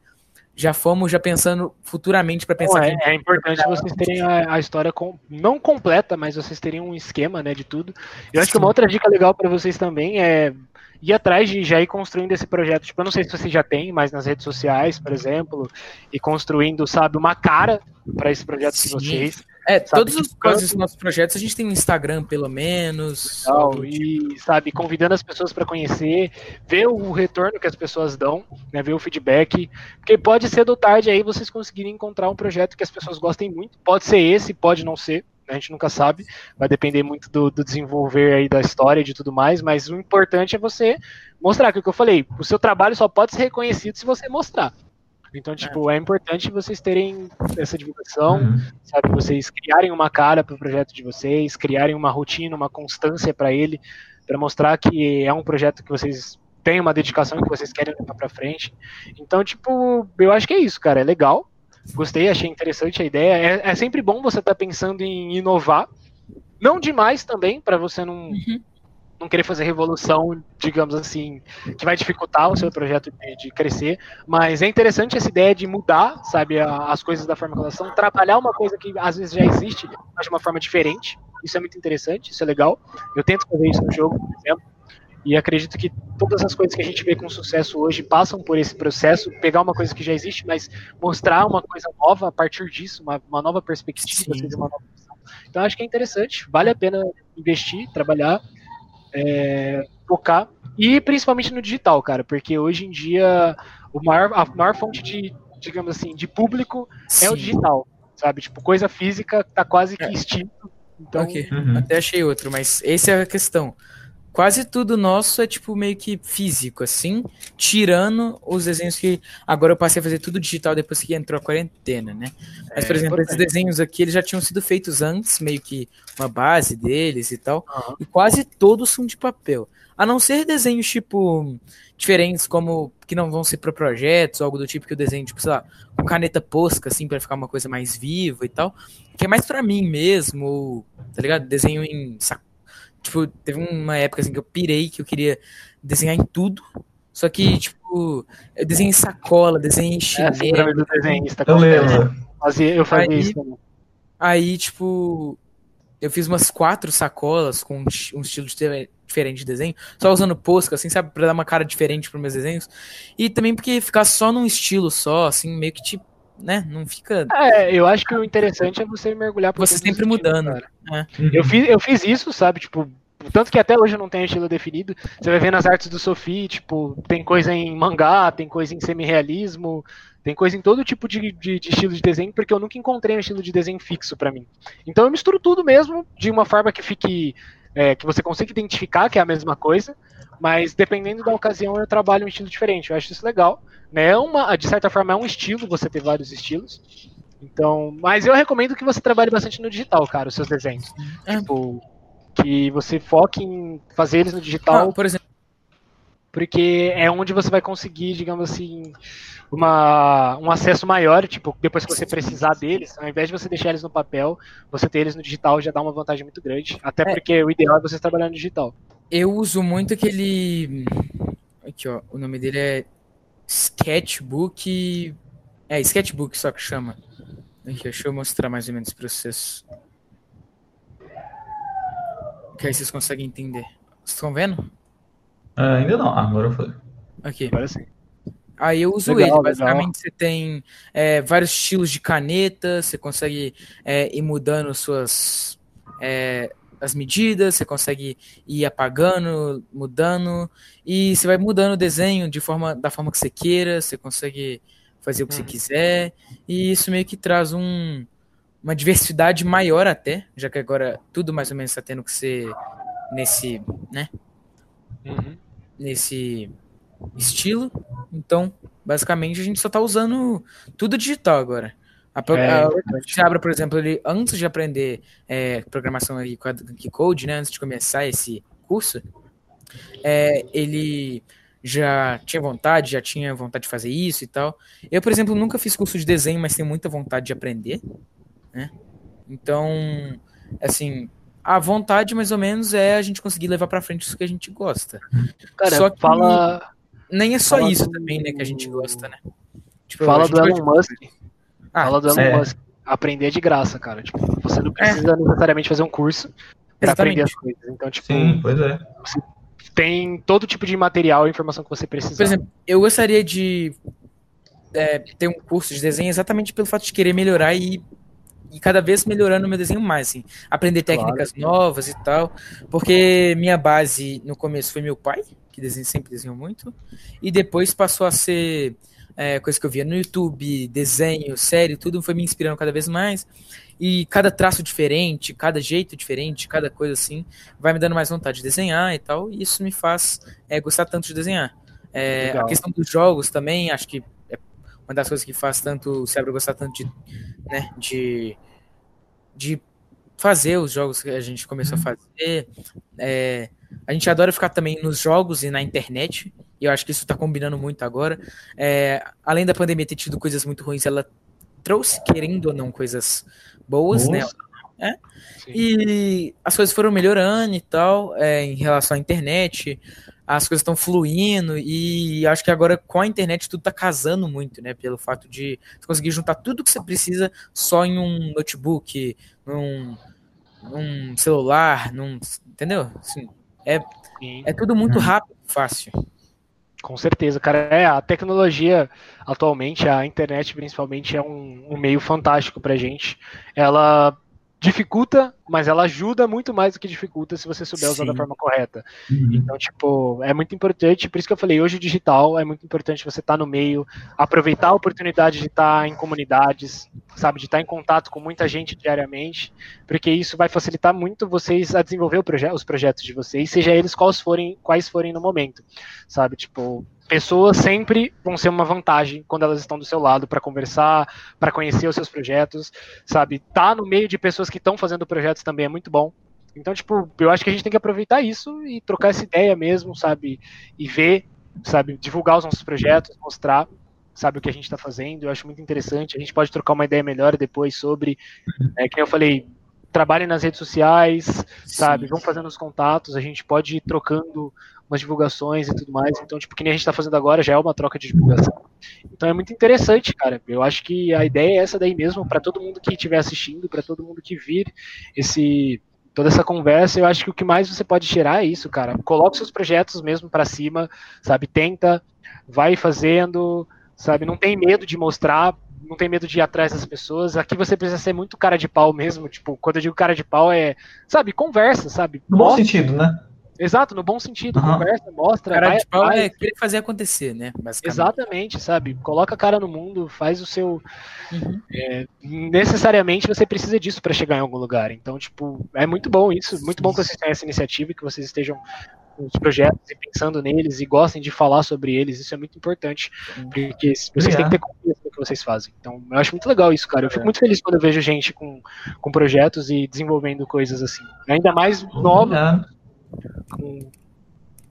já fomos já pensando futuramente para pensar. é, é, importante vocês terem a, a, história com, não completa, mas vocês terem um esquema, né, de tudo. Eu acho Sim. que uma outra dica legal para vocês também é ir atrás de já ir construindo esse projeto. Tipo, eu não sei se você já tem, mas nas redes sociais, por exemplo, e construindo, sabe, uma cara para esse projeto Sim. de vocês. É, sabe, todos os coisas dos nossos projetos, a gente tem um Instagram, pelo menos. Legal, e, sabe, convidando as pessoas para conhecer, ver o retorno que as pessoas dão, né, ver o feedback. Porque pode ser do tarde aí vocês conseguirem encontrar um projeto que as pessoas gostem muito. Pode ser esse, pode não ser. Né, a gente nunca sabe, vai depender muito do, do desenvolver aí da história e de tudo mais, mas o importante é você mostrar, que é o que eu falei, o seu trabalho só pode ser reconhecido se você mostrar. Então, tipo, é, é importante vocês terem essa divulgação, uhum. sabe? Vocês criarem uma cara para o projeto de vocês, criarem uma rotina, uma constância para ele, para mostrar que é um projeto que vocês têm uma dedicação que vocês querem levar para frente. Então, tipo, eu acho que é isso, cara. É legal. Gostei, achei interessante a ideia. É, é sempre bom você estar tá pensando em inovar. Não demais também, para você não. Uhum não querer fazer revolução, digamos assim, que vai dificultar o seu projeto de, de crescer, mas é interessante essa ideia de mudar, sabe, a, as coisas da são, trabalhar uma coisa que às vezes já existe, mas de uma forma diferente, isso é muito interessante, isso é legal, eu tento fazer isso no jogo, por exemplo, e acredito que todas as coisas que a gente vê com sucesso hoje passam por esse processo, pegar uma coisa que já existe, mas mostrar uma coisa nova a partir disso, uma, uma nova perspectiva, uma nova Então acho que é interessante, vale a pena investir, trabalhar é, focar, e principalmente no digital, cara, porque hoje em dia o maior, a maior fonte de, digamos assim, de público Sim. é o digital, sabe? Tipo, coisa física tá quase que é. extinto. Então... Okay. Uhum. Até achei outro, mas essa é a questão quase tudo nosso é tipo meio que físico, assim, tirando os desenhos que agora eu passei a fazer tudo digital depois que entrou a quarentena, né? Mas, por é, exemplo, esses desenhos aqui, eles já tinham sido feitos antes, meio que uma base deles e tal, uhum. e quase todos são de papel. A não ser desenhos, tipo, diferentes, como que não vão ser para projetos, algo do tipo que o desenho, tipo, sei lá, com caneta posca, assim, para ficar uma coisa mais viva e tal, que é mais para mim mesmo, tá ligado? Desenho em saco Tipo, teve uma época assim que eu pirei que eu queria desenhar em tudo. Só que, tipo, eu desenhei sacola, desenhei chinelo. É, do desenhista, eu lembro. Fazia, eu fazia aí, isso Aí, tipo, eu fiz umas quatro sacolas com um estilo diferente de desenho, só usando posca, assim, sabe, pra dar uma cara diferente pros meus desenhos. E também porque ficar só num estilo só, assim, meio que tipo, né, não fica. É, eu acho que o interessante é você mergulhar por Você sempre mudando. É. Eu, fiz, eu fiz isso, sabe, tipo, tanto que até hoje eu não tenho estilo definido. Você vai ver nas artes do Sophie, tipo, tem coisa em mangá, tem coisa em semi-realismo, tem coisa em todo tipo de, de, de, estilo de desenho, porque eu nunca encontrei um estilo de desenho fixo para mim. Então eu misturo tudo mesmo, de uma forma que fique. É, que você consiga identificar que é a mesma coisa, mas dependendo da ocasião eu trabalho um estilo diferente. Eu acho isso legal. Né? É uma, de certa forma, é um estilo você ter vários estilos. Então, mas eu recomendo que você trabalhe bastante no digital, cara, os seus desenhos. É. Tipo, que você foque em fazer eles no digital. Ah, por exemplo. Porque é onde você vai conseguir, digamos assim, uma, um acesso maior, tipo, depois que você precisar deles, ao invés de você deixar eles no papel, você ter eles no digital já dá uma vantagem muito grande. Até é. porque o ideal é você trabalhar no digital. Eu uso muito aquele. Aqui, ó. O nome dele é Sketchbook. É, Sketchbook só que chama. Aqui, deixa eu mostrar mais ou menos para vocês. Que aí vocês conseguem entender. Vocês estão vendo? Uh, ainda não, agora foi. Aqui. Agora sim. Aí eu uso legal, ele. Basicamente, legal. você tem é, vários estilos de caneta, você consegue é, ir mudando suas é, as medidas, você consegue ir apagando, mudando, e você vai mudando o desenho de forma, da forma que você queira, você consegue fazer o que hum. você quiser, e isso meio que traz um, uma diversidade maior até, já que agora tudo mais ou menos está tendo que ser nesse, né? Uhum. Nesse estilo. Então, basicamente, a gente só está usando tudo digital agora. A, é, a, por exemplo, ele, antes de aprender é, programação aqui com a Code, né, antes de começar esse curso, é, ele já tinha vontade, já tinha vontade de fazer isso e tal. Eu, por exemplo, nunca fiz curso de desenho, mas tenho muita vontade de aprender, né? Então, assim, a vontade mais ou menos é a gente conseguir levar para frente isso que a gente gosta. Cara, Só que fala nem é só isso do... também, né, que a gente gosta, né? Tipo, fala do Elon Musk. Ah, fala do Elon é. Musk. Aprender é de graça, cara. Tipo, você não precisa é. necessariamente fazer um curso para aprender as coisas. Então, tipo, Sim, pois é. Você tem todo tipo de material e informação que você precisa. Por exemplo, eu gostaria de é, ter um curso de desenho exatamente pelo fato de querer melhorar e, e cada vez melhorando meu desenho mais, assim. Aprender técnicas claro. novas e tal. Porque minha base no começo foi meu pai, que desenha, sempre desenhou muito, e depois passou a ser é, coisa que eu via no YouTube, desenho, série, tudo foi me inspirando cada vez mais. E cada traço diferente, cada jeito diferente, cada coisa assim, vai me dando mais vontade de desenhar e tal. E isso me faz é, gostar tanto de desenhar. É, a questão dos jogos também, acho que uma das coisas que faz tanto o cérebro gostar tanto de, né, de, de fazer os jogos que a gente começou a uhum. fazer. É, a gente adora ficar também nos jogos e na internet, e eu acho que isso está combinando muito agora. É, além da pandemia ter tido coisas muito ruins, ela trouxe, querendo ou não, coisas boas, né? Nossa. né? É? E as coisas foram melhorando e tal, é, em relação à internet, as coisas estão fluindo, e acho que agora com a internet tudo está casando muito, né? Pelo fato de você conseguir juntar tudo que você precisa só em um notebook, num, num celular, num. Entendeu? Assim, é, é tudo muito rápido, fácil. Com certeza, cara. É, a tecnologia atualmente, a internet principalmente, é um, um meio fantástico pra gente. Ela dificulta, mas ela ajuda muito mais do que dificulta se você souber usar da forma correta. Uhum. Então, tipo, é muito importante, por isso que eu falei, hoje o digital é muito importante você estar tá no meio, aproveitar a oportunidade de estar tá em comunidades, sabe, de estar tá em contato com muita gente diariamente, porque isso vai facilitar muito vocês a desenvolver proje os projetos de vocês, seja eles quais forem, quais forem no momento, sabe, tipo, pessoas sempre vão ser uma vantagem quando elas estão do seu lado para conversar, para conhecer os seus projetos, sabe? Tá no meio de pessoas que estão fazendo projetos também é muito bom. Então, tipo, eu acho que a gente tem que aproveitar isso e trocar essa ideia mesmo, sabe? E ver, sabe? Divulgar os nossos projetos, mostrar, sabe, o que a gente está fazendo. Eu acho muito interessante. A gente pode trocar uma ideia melhor depois sobre, é, que eu falei, trabalhem nas redes sociais, sabe? Vão fazendo os contatos, a gente pode ir trocando umas divulgações e tudo mais. Então, tipo, que nem a gente está fazendo agora já é uma troca de divulgação. Então é muito interessante, cara. Eu acho que a ideia é essa daí mesmo, para todo mundo que estiver assistindo, para todo mundo que vir esse toda essa conversa, eu acho que o que mais você pode tirar é isso, cara. Coloque seus projetos mesmo para cima, sabe? Tenta, vai fazendo, sabe? Não tem medo de mostrar, não tem medo de ir atrás das pessoas. Aqui você precisa ser muito cara de pau mesmo. Tipo, quando eu digo cara de pau é, sabe, conversa, sabe? No bom sentido, né? Exato, no bom sentido. Uhum. Conversa, mostra. Cara vai, de pau vai. é querer fazer acontecer, né? Exatamente, sabe? Coloca a cara no mundo, faz o seu. Uhum. É, necessariamente você precisa disso para chegar em algum lugar. Então, tipo, é muito bom isso. Muito bom que vocês tenham essa iniciativa e que vocês estejam os projetos e pensando neles e gostem de falar sobre eles. Isso é muito importante. Porque vocês têm que ter confiança no que vocês fazem. Então, eu acho muito legal isso, cara. Eu fico muito feliz quando eu vejo gente com, com projetos e desenvolvendo coisas assim. Ainda mais nova com,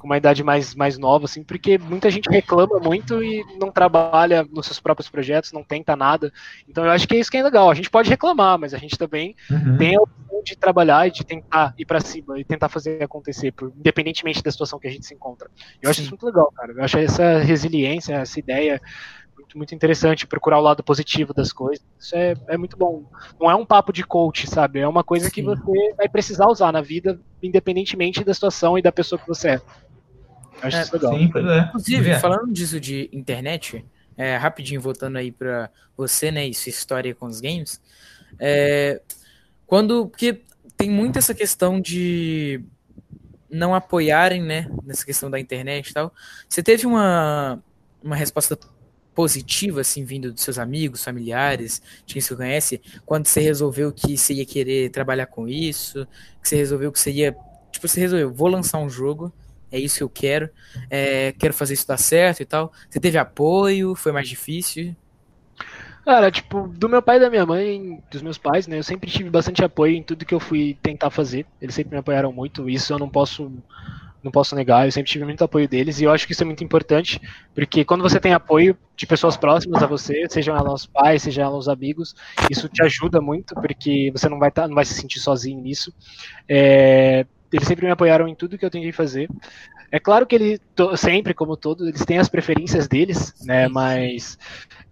com uma idade mais, mais nova, assim, porque muita gente reclama muito e não trabalha nos seus próprios projetos, não tenta nada. Então eu acho que é isso que é legal. A gente pode reclamar, mas a gente também uhum. tem a opção de trabalhar e de tentar ir para cima e tentar fazer acontecer, por, independentemente da situação que a gente se encontra. Eu acho Sim. isso muito legal, cara. Eu acho essa resiliência, essa ideia muito, muito interessante procurar o lado positivo das coisas. Isso é, é muito bom. Não é um papo de coach, sabe? É uma coisa Sim. que você vai precisar usar na vida, independentemente da situação e da pessoa que você é. Acho é, isso legal. Sim, é. Inclusive, é. falando disso de internet, é, rapidinho voltando aí para você, né, e sua história com os games, é, quando, porque tem muito essa questão de não apoiarem, né, nessa questão da internet e tal. Você teve uma, uma resposta positiva, assim, vindo dos seus amigos, familiares, de quem você conhece, quando você resolveu que você ia querer trabalhar com isso, que você resolveu que você ia, tipo, você resolveu, vou lançar um jogo, é isso que eu quero, é, quero fazer isso dar certo e tal. Você teve apoio, foi mais difícil? Cara, tipo, do meu pai e da minha mãe, dos meus pais, né, eu sempre tive bastante apoio em tudo que eu fui tentar fazer. Eles sempre me apoiaram muito, isso eu não posso não posso negar, eu sempre tive muito apoio deles e eu acho que isso é muito importante, porque quando você tem apoio de pessoas próximas a você, sejam elas os pais, sejam elas os amigos, isso te ajuda muito, porque você não vai, tá, não vai se sentir sozinho nisso. É, eles sempre me apoiaram em tudo que eu tentei fazer. É claro que ele sempre, como todos, eles têm as preferências deles, né? Mas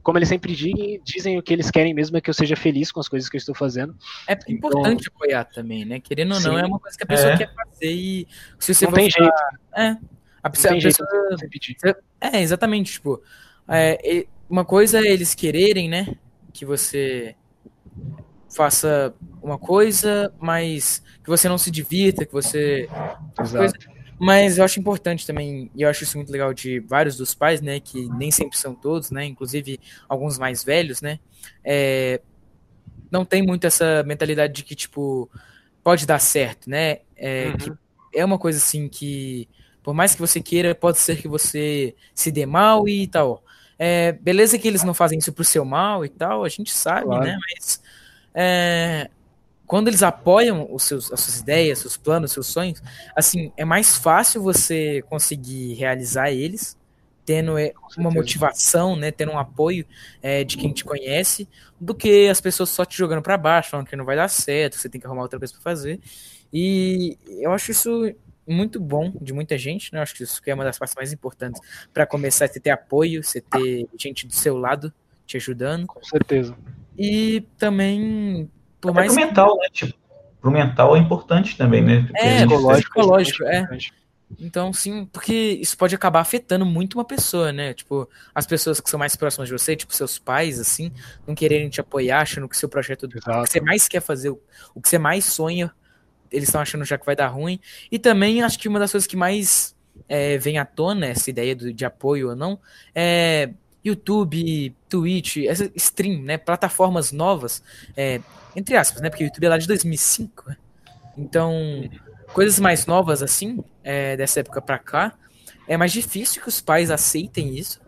como eles sempre dizem, dizem o que eles querem mesmo é que eu seja feliz com as coisas que eu estou fazendo. É então, importante apoiar também, né? Querendo ou não, sim, é uma coisa que a pessoa é. quer fazer e se você não tem jeito. É. A pessoa, tem a pessoa, É, exatamente, tipo, é, uma coisa é eles quererem, né, que você faça uma coisa, mas que você não se divirta, que você. Coisa, mas eu acho importante também, e eu acho isso muito legal de vários dos pais, né? Que nem sempre são todos, né? Inclusive alguns mais velhos, né? É, não tem muito essa mentalidade de que, tipo, pode dar certo, né? É, uhum. é uma coisa assim que, por mais que você queira, pode ser que você se dê mal e tal. É, beleza que eles não fazem isso pro seu mal e tal, a gente sabe, claro. né? Mas é, quando eles apoiam os seus, as suas ideias, seus planos, seus sonhos, assim, é mais fácil você conseguir realizar eles, tendo é, uma motivação, né, tendo um apoio é, de quem te conhece, do que as pessoas só te jogando para baixo, falando que não vai dar certo, você tem que arrumar outra coisa para fazer. E eu acho isso muito bom de muita gente, né? Eu acho que isso é uma das partes mais importantes para começar a ter apoio, você ter gente do seu lado te ajudando. Com certeza. E também, por Até mais. Pro mental, né? Tipo, pro mental é importante também, né? Porque é, psicológico, psicológico é. Então, sim, porque isso pode acabar afetando muito uma pessoa, né? Tipo, as pessoas que são mais próximas de você, tipo seus pais, assim, não quererem te apoiar, achando que seu projeto, Exato. o que você mais quer fazer, o que você mais sonha, eles estão achando já que vai dar ruim. E também acho que uma das coisas que mais é, vem à tona, essa ideia do, de apoio ou não, é YouTube, Twitch, essa stream, né, plataformas novas, é, entre aspas, né, porque o YouTube é lá de 2005, né? então coisas mais novas assim, é, dessa época para cá, é mais difícil que os pais aceitem isso.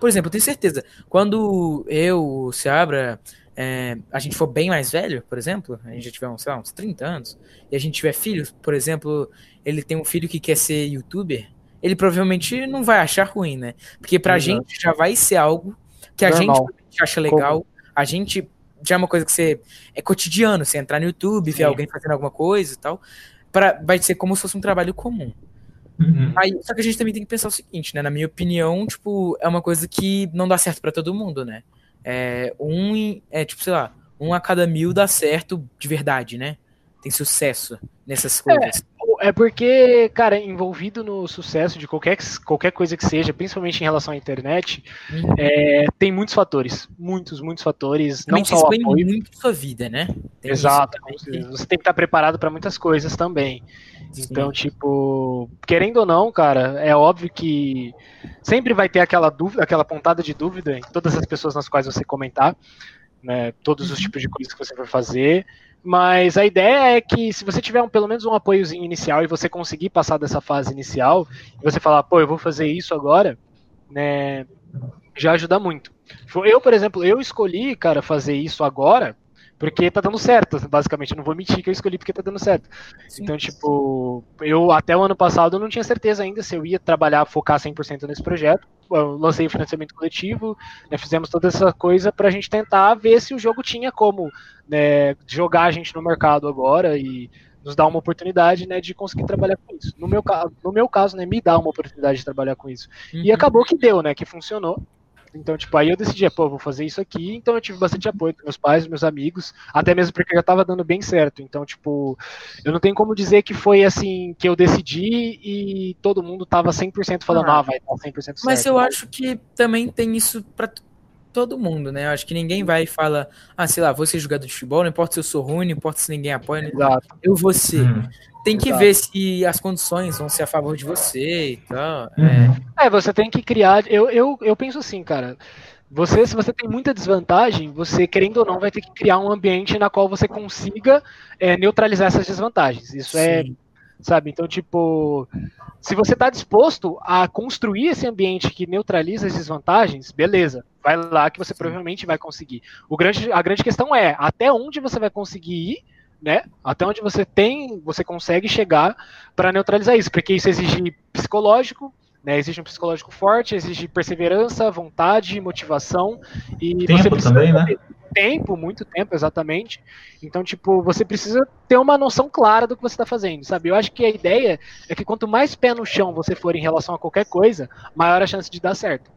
Por exemplo, eu tenho certeza, quando eu, o Seabra, é, a gente for bem mais velho, por exemplo, a gente já tiver uns, lá, uns 30 anos, e a gente tiver filhos, por exemplo, ele tem um filho que quer ser youtuber, ele provavelmente não vai achar ruim, né? Porque pra Exato. gente já vai ser algo que a Normal. gente acha legal, Como? a gente já é uma coisa que você é cotidiano, você entrar no YouTube, ver alguém fazendo alguma coisa e tal, para vai ser como se fosse um trabalho comum. Uhum. Aí, só que a gente também tem que pensar o seguinte, né? Na minha opinião, tipo, é uma coisa que não dá certo para todo mundo, né? É, um, é tipo, sei lá, um a cada mil dá certo de verdade, né? Tem sucesso nessas coisas. É, é porque, cara, envolvido no sucesso de qualquer, qualquer coisa que seja, principalmente em relação à internet, uhum. é, tem muitos fatores. Muitos, muitos fatores. Também não só o apoio. muito sua vida, né? Tem Exato. Você tem que estar preparado para muitas coisas também. Sim. Então, tipo, querendo ou não, cara, é óbvio que sempre vai ter aquela dúvida, aquela pontada de dúvida em todas as pessoas nas quais você comentar, né? Todos os uhum. tipos de coisas que você for fazer. Mas a ideia é que se você tiver um, pelo menos um apoiozinho inicial e você conseguir passar dessa fase inicial, e você falar, pô, eu vou fazer isso agora, né, já ajuda muito. Eu, por exemplo, eu escolhi, cara, fazer isso agora porque tá dando certo, basicamente. Eu não vou mentir que eu escolhi porque tá dando certo. Sim. Então, tipo, eu até o ano passado eu não tinha certeza ainda se eu ia trabalhar, focar 100% nesse projeto. Eu lancei o financiamento coletivo, né, fizemos toda essa coisa pra gente tentar ver se o jogo tinha como né, jogar a gente no mercado agora e nos dar uma oportunidade né, de conseguir trabalhar com isso. No meu, no meu caso, né, me dá uma oportunidade de trabalhar com isso. Uhum. E acabou que deu, né, que funcionou. Então, tipo, aí eu decidi, pô, vou fazer isso aqui. Então eu tive bastante apoio dos meus pais, dos meus amigos, até mesmo porque já tava dando bem certo. Então, tipo, eu não tenho como dizer que foi assim, que eu decidi e todo mundo tava 100% falando, ah, ah vai dar 100% certo. Mas eu acho que também tem isso para todo mundo, né? Eu acho que ninguém vai e fala, ah, sei lá, vou ser jogador de futebol, não importa se eu sou ruim, não importa se ninguém apoia, Exato. eu vou ser. Hum. Tem que Exato. ver se as condições vão ser a favor de você e tal. Uhum. É. é, você tem que criar. Eu, eu, eu penso assim, cara. Você, se você tem muita desvantagem, você, querendo ou não, vai ter que criar um ambiente na qual você consiga é, neutralizar essas desvantagens. Isso é, Sim. é sabe? Então, tipo, se você está disposto a construir esse ambiente que neutraliza as desvantagens, beleza, vai lá que você Sim. provavelmente vai conseguir. O grande, a grande questão é até onde você vai conseguir ir, né? Até onde você tem, você consegue chegar para neutralizar isso, porque isso exige psicológico, né, exige um psicológico forte, exige perseverança, vontade, motivação e tempo você precisa também, né? Tempo, muito tempo, exatamente. Então, tipo, você precisa ter uma noção clara do que você está fazendo, sabe? Eu acho que a ideia é que quanto mais pé no chão você for em relação a qualquer coisa, maior a chance de dar certo,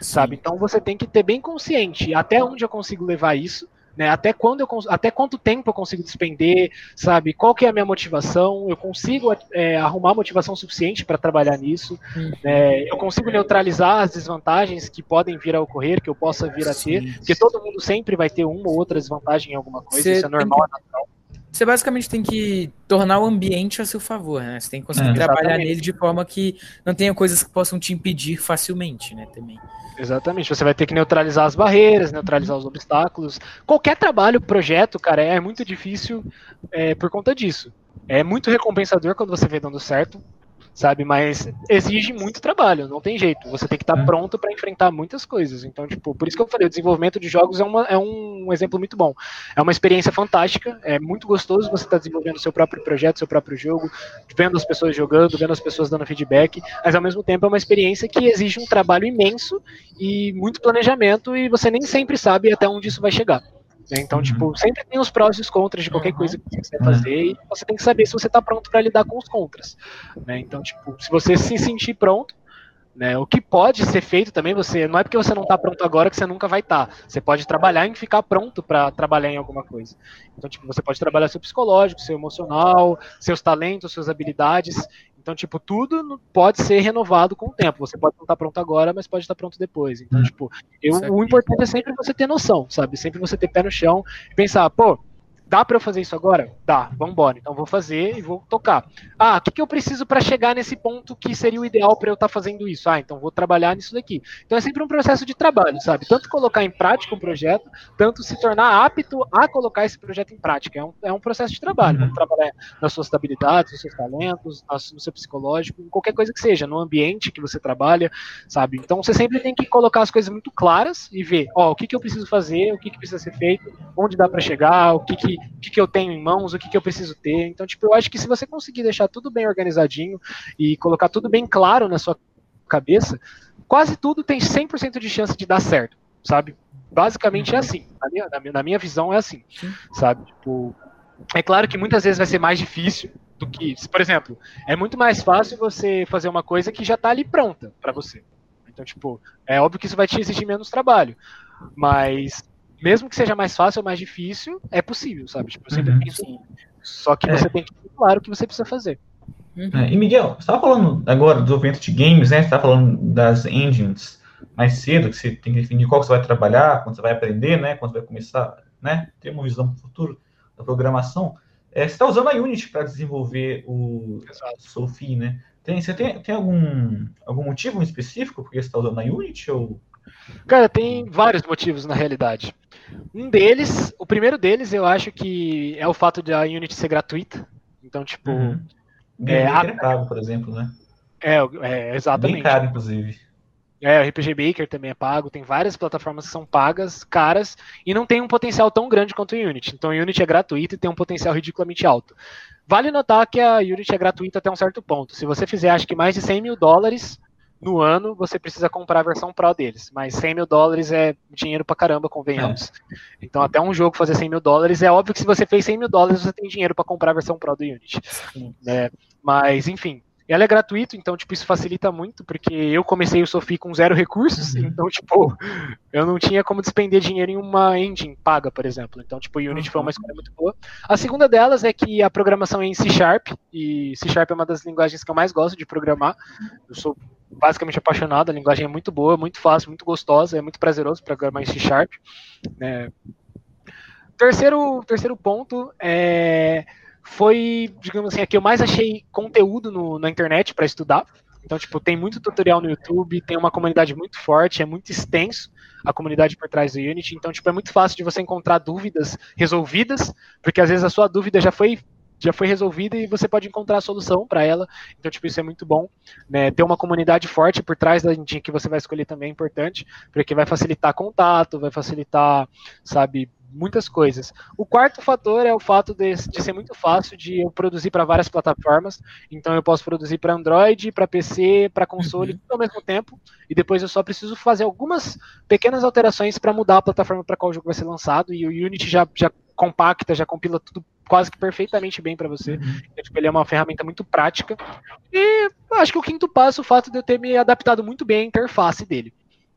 sabe? Então, você tem que ter bem consciente até onde eu consigo levar isso, né? Até quando eu até quanto tempo eu consigo despender, sabe? Qual que é a minha motivação? Eu consigo é, arrumar motivação suficiente para trabalhar nisso? Uhum. Né? Eu consigo neutralizar as desvantagens que podem vir a ocorrer, que eu possa vir a ter? Sim. Porque todo mundo sempre vai ter uma ou outra desvantagem em alguma coisa, isso é normal, que... natural. Você basicamente tem que tornar o ambiente a seu favor, né? Você tem que conseguir é, trabalhar nele de forma que não tenha coisas que possam te impedir facilmente, né? Também. Exatamente. Você vai ter que neutralizar as barreiras, neutralizar os obstáculos. Qualquer trabalho, projeto, cara, é muito difícil é, por conta disso. É muito recompensador quando você vê dando certo sabe? Mas exige muito trabalho, não tem jeito. Você tem que estar tá pronto para enfrentar muitas coisas. Então, tipo, por isso que eu falei, o desenvolvimento de jogos é, uma, é um exemplo muito bom. É uma experiência fantástica, é muito gostoso você estar tá desenvolvendo seu próprio projeto, seu próprio jogo, vendo as pessoas jogando, vendo as pessoas dando feedback, mas ao mesmo tempo é uma experiência que exige um trabalho imenso e muito planejamento e você nem sempre sabe até onde isso vai chegar. Então, uhum. tipo, sempre tem os prós e os contras de qualquer uhum. coisa que você quiser fazer e você tem que saber se você está pronto para lidar com os contras. Né? Então, tipo, se você se sentir pronto, né, o que pode ser feito também, você não é porque você não está pronto agora que você nunca vai estar. Tá. Você pode trabalhar em ficar pronto para trabalhar em alguma coisa. Então, tipo, você pode trabalhar seu psicológico, seu emocional, seus talentos, suas habilidades. Então, tipo, tudo pode ser renovado com o tempo. Você pode não estar pronto agora, mas pode estar pronto depois. Então, hum. tipo, eu, o importante é sempre você ter noção, sabe? Sempre você ter pé no chão e pensar, pô, Dá para eu fazer isso agora? Dá, vamos embora. Então vou fazer e vou tocar. Ah, o que, que eu preciso para chegar nesse ponto que seria o ideal para eu estar tá fazendo isso? Ah, então vou trabalhar nisso daqui. Então é sempre um processo de trabalho, sabe? Tanto colocar em prática um projeto, tanto se tornar apto a colocar esse projeto em prática. É um, é um processo de trabalho. Vamos trabalhar nas suas habilidades, nos seus talentos, no seu psicológico, em qualquer coisa que seja, no ambiente que você trabalha, sabe? Então você sempre tem que colocar as coisas muito claras e ver, ó, o que, que eu preciso fazer, o que, que precisa ser feito, onde dá para chegar, o que, que o que, que eu tenho em mãos, o que, que eu preciso ter. Então, tipo, eu acho que se você conseguir deixar tudo bem organizadinho e colocar tudo bem claro na sua cabeça, quase tudo tem 100% de chance de dar certo, sabe? Basicamente é assim. Na minha, na minha, na minha visão é assim, sabe? Tipo, é claro que muitas vezes vai ser mais difícil do que, por exemplo, é muito mais fácil você fazer uma coisa que já está ali pronta para você. Então, tipo, é óbvio que isso vai te exigir menos trabalho, mas mesmo que seja mais fácil ou mais difícil, é possível, sabe? Tipo, uhum. penso Só que é. você tem que ter claro o que você precisa fazer. Uhum. É, e Miguel, você estava falando agora do desenvolvimento de games, né? Você estava falando das engines mais cedo, que você tem que definir qual que você vai trabalhar, quando você vai aprender, né? Quando você vai começar, né? Ter uma visão para o futuro da programação. É, você está usando a Unity para desenvolver o Sophie, né? Tem, você tem, tem algum, algum motivo específico porque você está usando a Unity? Ou... Cara, tem vários motivos na realidade. Um deles, o primeiro deles, eu acho que é o fato de a Unity ser gratuita. Então, tipo. Uhum. É, a... é pago, por exemplo, né? É, é, exatamente. Bem caro, inclusive. É, o RPG Maker também é pago, tem várias plataformas que são pagas, caras, e não tem um potencial tão grande quanto o Unity. Então o Unity é gratuito e tem um potencial ridiculamente alto. Vale notar que a Unity é gratuita até um certo ponto. Se você fizer, acho que mais de 100 mil dólares no ano você precisa comprar a versão Pro deles. Mas 100 mil dólares é dinheiro pra caramba, convenhamos. É. Então, até um jogo fazer 100 mil dólares, é óbvio que se você fez 100 mil dólares, você tem dinheiro para comprar a versão Pro do Unity. É, mas, enfim, ela é gratuito, então, tipo, isso facilita muito, porque eu comecei o Sophie com zero recursos, uhum. então, tipo, eu não tinha como despender dinheiro em uma engine paga, por exemplo. Então, tipo, o Unity uhum. foi uma uhum. escolha muito boa. A segunda delas é que a programação é em C Sharp, e C Sharp é uma das linguagens que eu mais gosto de programar. Eu sou basicamente apaixonado, a linguagem é muito boa, muito fácil, muito gostosa, é muito prazeroso programar em C Sharp. Né? Terceiro, terceiro ponto é, foi, digamos assim, a que eu mais achei conteúdo no, na internet para estudar. Então, tipo, tem muito tutorial no YouTube, tem uma comunidade muito forte, é muito extenso a comunidade por trás do Unity. Então, tipo, é muito fácil de você encontrar dúvidas resolvidas, porque às vezes a sua dúvida já foi já foi resolvida e você pode encontrar a solução para ela. Então, tipo, isso é muito bom. Né? Ter uma comunidade forte por trás da engine que você vai escolher também é importante, porque vai facilitar contato, vai facilitar, sabe, muitas coisas. O quarto fator é o fato de, de ser muito fácil de eu produzir para várias plataformas. Então eu posso produzir para Android, para PC, para console, uhum. tudo ao mesmo tempo. E depois eu só preciso fazer algumas pequenas alterações para mudar a plataforma para qual o jogo vai ser lançado. E o Unity já, já compacta, já compila tudo quase que perfeitamente bem para você. Uhum. Então, tipo, ele é uma ferramenta muito prática. E acho que o quinto passo, o fato de eu ter me adaptado muito bem à interface dele.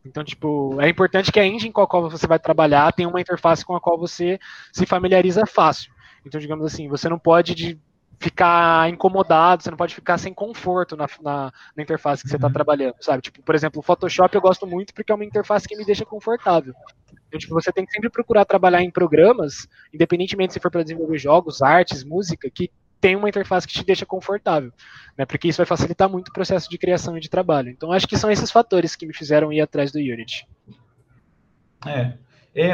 Então, tipo, é importante que a engine com a qual você vai trabalhar tenha uma interface com a qual você se familiariza fácil. Então, digamos assim, você não pode de ficar incomodado, você não pode ficar sem conforto na, na, na interface que você está uhum. trabalhando, sabe? Tipo, por exemplo, o Photoshop eu gosto muito porque é uma interface que me deixa confortável. Então, tipo, você tem que sempre procurar trabalhar em programas, independentemente se for para desenvolver jogos, artes, música, que tem uma interface que te deixa confortável, né? Porque isso vai facilitar muito o processo de criação e de trabalho. Então, acho que são esses fatores que me fizeram ir atrás do Unity. É, é,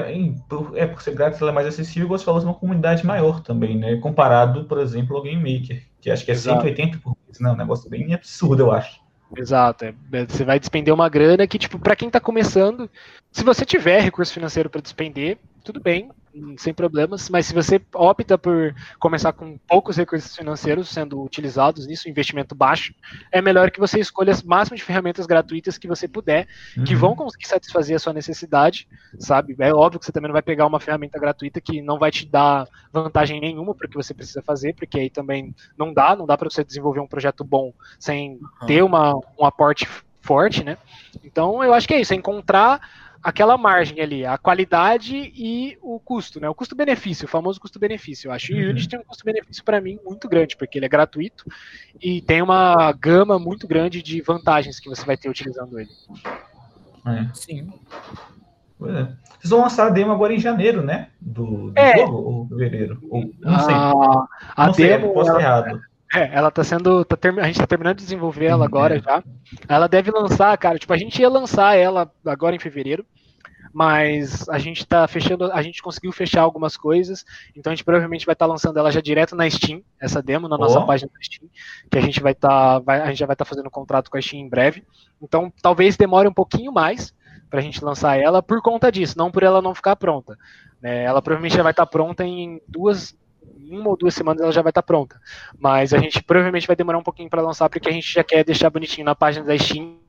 é por ser grátis, ela é mais acessível, você falou, uma comunidade maior também, né? Comparado, por exemplo, ao Game Maker, que acho que é Exato. 180 por mês, né? Um negócio bem absurdo, eu acho. Exato, é, é, você vai despender uma grana que, tipo, para quem tá começando, se você tiver recurso financeiro para despender, tudo bem, sem problemas, mas se você opta por começar com poucos recursos financeiros sendo utilizados nisso, investimento baixo, é melhor que você escolha o máximo de ferramentas gratuitas que você puder, uhum. que vão conseguir satisfazer a sua necessidade, sabe? É óbvio que você também não vai pegar uma ferramenta gratuita que não vai te dar vantagem nenhuma para o que você precisa fazer, porque aí também não dá, não dá para você desenvolver um projeto bom sem uhum. ter uma, um aporte forte, né? Então eu acho que é isso, é encontrar aquela margem ali, a qualidade e o custo, né? O custo-benefício, o famoso custo-benefício. Eu acho que o Unity tem um custo-benefício para mim muito grande, porque ele é gratuito e tem uma gama muito grande de vantagens que você vai ter utilizando ele. É. Sim. É. Vocês vão lançar a demo agora em janeiro, né? Do, do é. jogo ou fevereiro? Ou, não sei. Ah, a não demo, sei, posso ela, errado. É, ela tá sendo. Tá term... A gente tá terminando de desenvolver ela agora é. já. Ela deve lançar, cara. Tipo, a gente ia lançar ela agora em fevereiro. Mas a gente tá fechando. A gente conseguiu fechar algumas coisas. Então a gente provavelmente vai estar tá lançando ela já direto na Steam, essa demo, na nossa oh. página da Steam. Que a gente vai estar. Tá, vai, a gente já vai estar tá fazendo contrato com a Steam em breve. Então talvez demore um pouquinho mais para a gente lançar ela por conta disso, não por ela não ficar pronta. Né? Ela provavelmente já vai estar tá pronta em duas, uma ou duas semanas ela já vai estar tá pronta. Mas a gente provavelmente vai demorar um pouquinho para lançar, porque a gente já quer deixar bonitinho na página da Steam.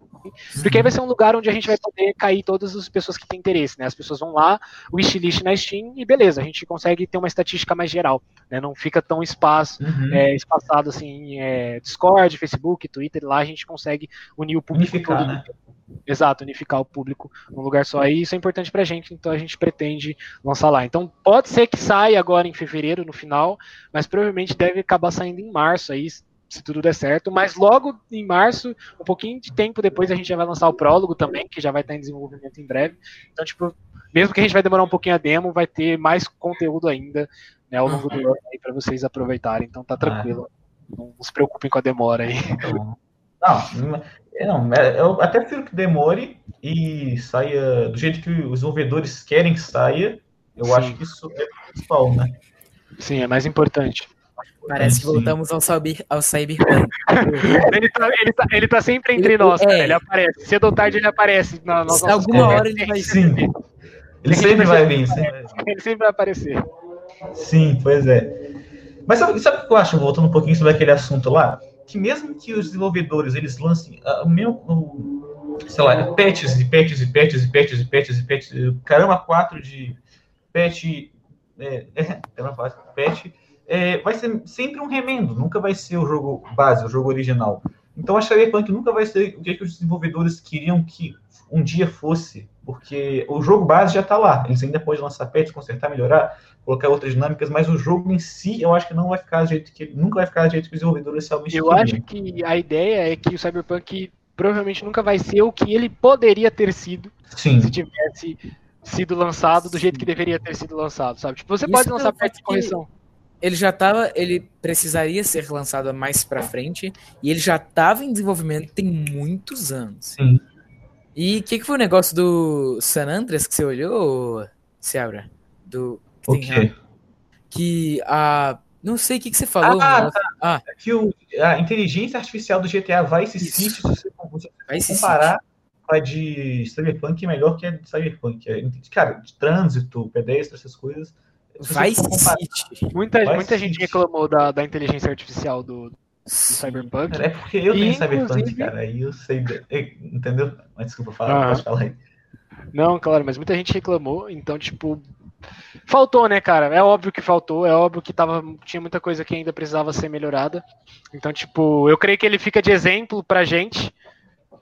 Porque aí vai ser um lugar onde a gente vai poder cair todas as pessoas que têm interesse, né? As pessoas vão lá, o wishlist na Steam e beleza, a gente consegue ter uma estatística mais geral, né? Não fica tão espaço, uhum. é, espaçado assim, é, Discord, Facebook, Twitter, lá a gente consegue unir o público Unificar, todo. Né? Exato, unificar o público num lugar só. E isso é importante pra gente, então a gente pretende lançar lá. Então pode ser que saia agora em fevereiro, no final, mas provavelmente deve acabar saindo em março aí, se tudo der certo. Mas logo em março, um pouquinho de tempo depois, a gente já vai lançar o prólogo também, que já vai estar em desenvolvimento em breve. Então, tipo, mesmo que a gente vai demorar um pouquinho a demo, vai ter mais conteúdo ainda né, ao longo do ano aí para vocês aproveitarem. Então tá tranquilo. Não se preocupem com a demora aí. Não, não, é, eu até prefiro que demore e saia do jeito que os desenvolvedores querem que saia. Eu Sim. acho que isso é o principal, né? Sim, é mais importante. Parece que voltamos ao, cyber, ao Cyberpunk. ele, tá, ele, tá, ele tá sempre entre ele, nós, é. ele aparece. Cedo ou tarde ele aparece na nossa Alguma hora ele vai Sim. Ele sempre vai vir. Ele sempre vai aparecer. Sim, pois é. Mas sabe, sabe o que eu acho, voltando um pouquinho sobre aquele assunto lá? que mesmo que os desenvolvedores eles lancem uh, o meu, sei lá, patches e patches e patches e patches e patches e patches, caramba, quatro de patch, é, é, caramba, patch, é, vai ser sempre um remendo, nunca vai ser o jogo base, o jogo original. Então, a Cyberpunk nunca vai ser o que, que os desenvolvedores queriam que um dia fosse, porque o jogo base já está lá. Eles ainda podem lançar patch, consertar, melhorar, colocar outras dinâmicas, mas o jogo em si, eu acho que não vai ficar do jeito que nunca vai ficar do jeito que os desenvolvedores realmente Eu acho que a ideia é que o Cyberpunk provavelmente nunca vai ser o que ele poderia ter sido Sim. se tivesse sido lançado do jeito que deveria ter sido lançado, sabe? Tipo, você Isso pode lançar patch de correção. Ele já estava, ele precisaria ser lançado mais para frente e ele já estava em desenvolvimento tem muitos anos. Sim. E o que, que foi o negócio do San Andreas que você olhou, Seabra? Do o quê? Que a não sei o que, que você falou. Ah, tá. ah. É que o, a inteligência artificial do GTA Vice City, se você, você comparar com a de Cyberpunk, é melhor que a de Cyberpunk. É, cara, de trânsito, pedestre, essas coisas. Vice City. Muita, Vice muita City. gente reclamou da, da inteligência artificial do, do Cyberpunk. É porque eu tenho Cyberpunk, cara, aí eu sei. Entendeu? Mas desculpa falar, ah. pode falar aí. Não, claro, mas muita gente reclamou, então, tipo, Faltou, né, cara? É óbvio que faltou, é óbvio que tava, tinha muita coisa que ainda precisava ser melhorada. Então, tipo, eu creio que ele fica de exemplo pra gente,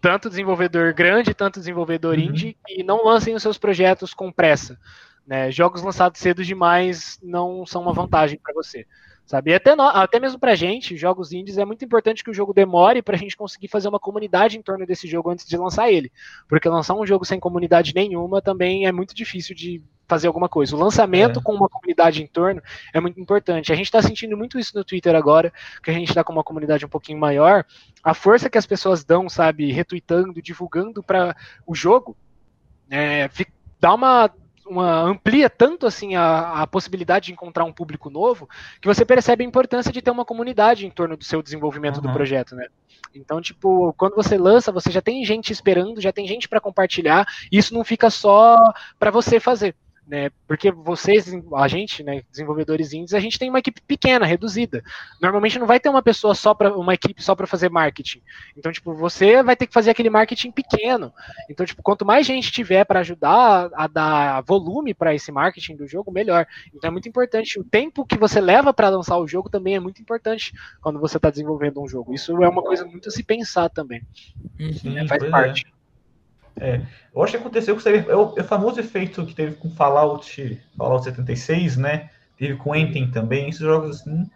tanto desenvolvedor grande, tanto desenvolvedor uhum. indie, e não lancem os seus projetos com pressa. Né? Jogos lançados cedo demais não são uma vantagem para você. Sabe? E até, no, até mesmo pra gente, jogos indies, é muito importante que o jogo demore pra gente conseguir fazer uma comunidade em torno desse jogo antes de lançar ele. Porque lançar um jogo sem comunidade nenhuma também é muito difícil de fazer alguma coisa. O lançamento é. com uma comunidade em torno é muito importante. A gente está sentindo muito isso no Twitter agora, que a gente está com uma comunidade um pouquinho maior. A força que as pessoas dão, sabe, retweetando, divulgando para o jogo, é, dá uma uma, amplia tanto assim a, a, possibilidade de encontrar um público novo que você percebe a importância de ter uma comunidade em torno do seu desenvolvimento uhum. do projeto, né? Então, tipo, quando você lança, você já tem gente esperando, já tem gente para compartilhar, e isso não fica só para você fazer né? Porque vocês, a gente, né, desenvolvedores indies, a gente tem uma equipe pequena, reduzida. Normalmente não vai ter uma pessoa só para uma equipe só para fazer marketing. Então, tipo, você vai ter que fazer aquele marketing pequeno. Então, tipo, quanto mais gente tiver para ajudar a dar volume para esse marketing do jogo, melhor. Então é muito importante o tempo que você leva para lançar o jogo também é muito importante quando você está desenvolvendo um jogo. Isso é uma coisa muito a se pensar também. Uhum? Faz parte. É. É, eu acho que aconteceu com é o, é o famoso efeito que teve com Fallout, Fallout 76, né? Teve com Enten também, esses jogos assim.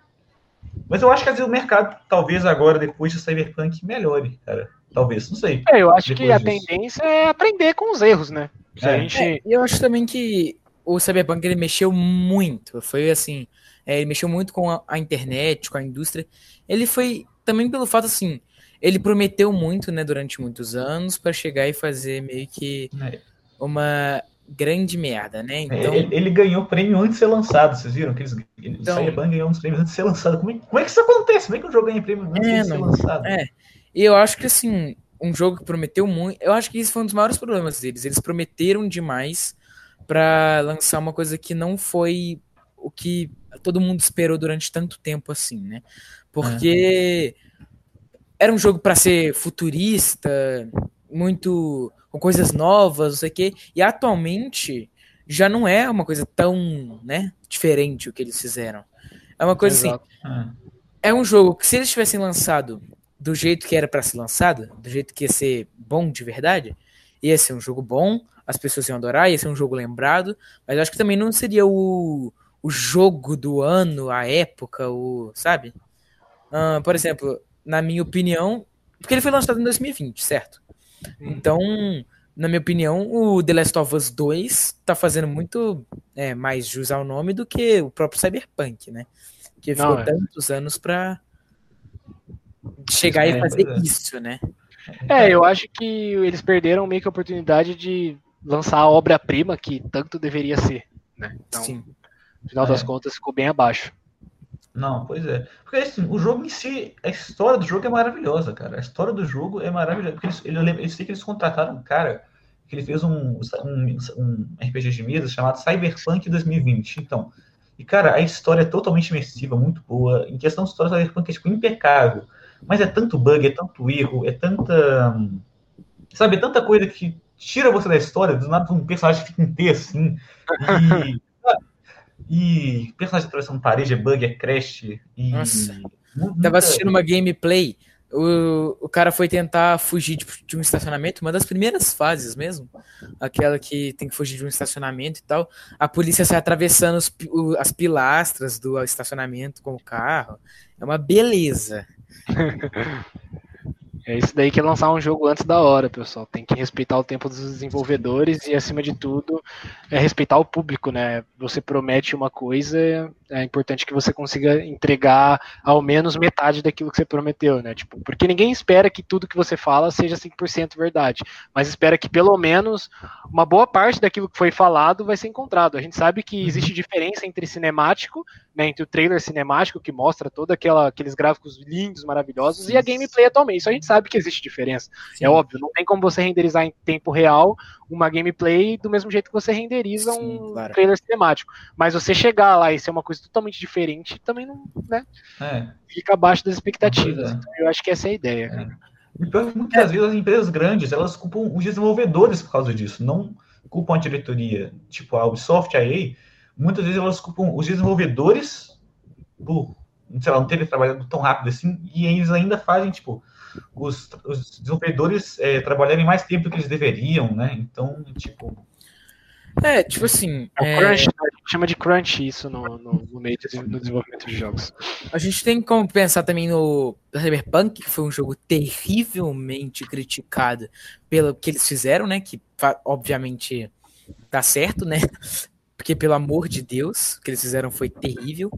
Mas eu acho que o mercado, talvez agora, depois de Cyberpunk, melhore, cara. Talvez, não sei. É, eu acho que a disso. tendência é aprender com os erros, né? Se é. Gente... É, eu acho também que o Cyberpunk ele mexeu muito. Foi assim, é, ele mexeu muito com a, a internet, com a indústria. Ele foi também pelo fato assim, ele prometeu muito, né, durante muitos anos, para chegar e fazer meio que é. uma grande merda, né? É, então... Ele, ele, ganhou prêmio antes de ser lançado, vocês viram? Que eles, então... Cyberpunk ganhou uns prêmios antes de ser lançado. Como é, como é que isso acontece? Como é que um jogo ganha prêmio antes é, de ser lançado? É, e eu acho que, assim, um jogo que prometeu muito... Eu acho que isso foi um dos maiores problemas deles. Eles prometeram demais para lançar uma coisa que não foi o que todo mundo esperou durante tanto tempo assim, né? Porque... É era um jogo para ser futurista, muito com coisas novas, não sei o quê. E atualmente já não é uma coisa tão, né, diferente o que eles fizeram. É uma coisa assim, Exato. assim. É um jogo que se eles tivessem lançado do jeito que era para ser lançado, do jeito que ia ser bom de verdade, ia ser um jogo bom, as pessoas iam adorar, ia ser um jogo lembrado, mas eu acho que também não seria o, o jogo do ano, a época, o, sabe? Uh, por exemplo, na minha opinião, porque ele foi lançado em 2020, certo? Então, na minha opinião, o The Last of Us 2 tá fazendo muito é, mais jus ao nome do que o próprio Cyberpunk, né? Que ficou é. tantos anos pra chegar é, e fazer é. isso, né? É, eu acho que eles perderam meio que a oportunidade de lançar a obra-prima que tanto deveria ser, né? Então, Sim. no final das é. contas, ficou bem abaixo. Não, pois é. Porque assim, o jogo em si, a história do jogo é maravilhosa, cara. A história do jogo é maravilhosa. Porque eles, eu, eu sei que eles contrataram um cara que ele fez um, um, um RPG de mesa chamado Cyberpunk 2020. Então, e cara, a história é totalmente imersiva, muito boa. Em questão de história, Cyberpunk é tipo, impecável. Mas é tanto bug, é tanto erro, é tanta. Sabe, é tanta coisa que tira você da história, do nada um personagem fica inteiro assim. E. E personagem de atravessando parede, é bug, é crash. E Nossa. Muita... Tava assistindo uma gameplay. o, o cara foi tentar fugir de, de, um estacionamento, uma das primeiras fases mesmo, aquela que tem que fugir de um estacionamento e tal. A polícia sai atravessando os, o, as pilastras do estacionamento com o carro. É uma beleza. É isso daí que é lançar um jogo antes da hora, pessoal. Tem que respeitar o tempo dos desenvolvedores e, acima de tudo, é respeitar o público, né? Você promete uma coisa, é importante que você consiga entregar ao menos metade daquilo que você prometeu, né? Tipo, porque ninguém espera que tudo que você fala seja 100% verdade, mas espera que pelo menos uma boa parte daquilo que foi falado vai ser encontrado. A gente sabe que existe diferença entre cinemático, né, entre o trailer cinemático que mostra todos aqueles gráficos lindos, maravilhosos, Sim. e a gameplay atualmente. Isso a gente sabe que existe diferença. Sim. É óbvio, não tem como você renderizar em tempo real uma gameplay do mesmo jeito que você renderiza Sim, um claro. trailer cinemático. Mas você chegar lá e ser uma coisa totalmente diferente, também não, né? É. Fica abaixo das expectativas. É. Então, eu acho que essa é a ideia. É. muitas vezes as empresas grandes, elas culpam os desenvolvedores por causa disso, não culpam a diretoria. Tipo, a Ubisoft, a EA, muitas vezes elas culpam os desenvolvedores por, sei lá, não terem trabalhado tão rápido assim, e eles ainda fazem, tipo, os, os desenvolvedores é, trabalharem mais tempo do que eles deveriam, né? Então, tipo. É, tipo assim. É... Crunch, né? a gente chama de crunch isso no, no, no meio do desenvolvimento de jogos. A gente tem como pensar também no Cyberpunk, que foi um jogo terrivelmente criticado pelo que eles fizeram, né? Que obviamente tá certo, né? Porque, pelo amor de Deus, o que eles fizeram foi terrível.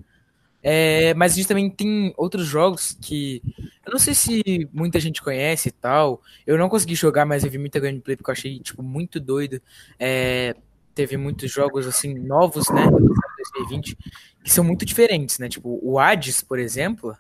É, mas a gente também tem outros jogos que eu não sei se muita gente conhece e tal. Eu não consegui jogar, mas eu vi muita gameplay porque eu achei tipo muito doido. É, teve muitos jogos assim novos, né, 2020, que são muito diferentes, né? Tipo, o Hades, por exemplo,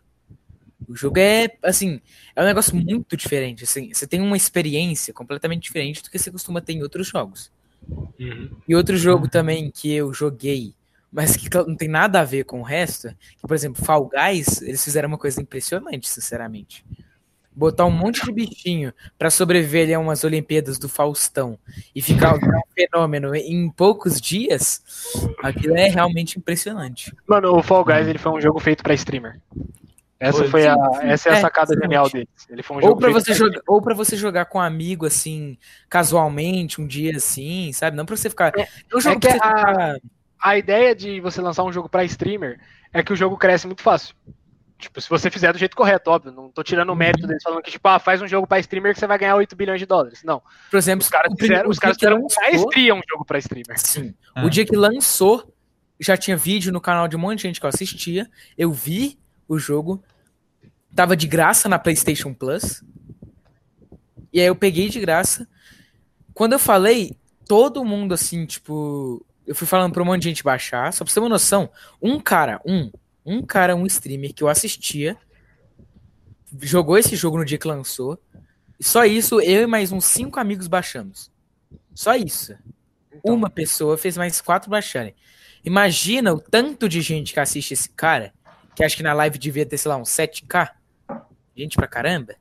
o jogo é assim, é um negócio muito diferente, assim, você tem uma experiência completamente diferente do que você costuma ter em outros jogos. Uhum. E outro jogo também que eu joguei mas que não tem nada a ver com o resto, que, por exemplo, Fall Guys, eles fizeram uma coisa impressionante, sinceramente. Botar um monte de bichinho para sobreviver a umas Olimpíadas do Faustão e ficar um fenômeno em poucos dias, aquilo é realmente impressionante. Mano, o Fall Guys ele foi um jogo feito para streamer. Essa foi, foi a, essa é a é, sacada é, genial dele. Ele foi um jogo ou para você jogar, ou para você jogar com um amigo assim, casualmente, um dia assim, sabe? Não para você ficar. É, um jogo é que a, ficar a ideia de você lançar um jogo para streamer é que o jogo cresce muito fácil. Tipo, se você fizer do jeito correto, óbvio. Não tô tirando o uhum. mérito deles falando que, tipo, ah, faz um jogo pra streamer que você vai ganhar 8 bilhões de dólares. Não. Por exemplo, os caras fizeram, os caras fizeram maestria um jogo pra streamer. Sim. Ah. O dia que lançou, já tinha vídeo no canal de um monte de gente que eu assistia. Eu vi o jogo. Tava de graça na PlayStation Plus. E aí eu peguei de graça. Quando eu falei, todo mundo assim, tipo, eu fui falando pra um monte de gente baixar, só pra você ter uma noção, um cara, um, um cara, um streamer que eu assistia, jogou esse jogo no dia que lançou, e só isso, eu e mais uns cinco amigos baixamos. Só isso. Então. Uma pessoa fez mais quatro baixarem. Imagina o tanto de gente que assiste esse cara, que acho que na live devia ter, sei lá, uns 7k. Gente pra caramba.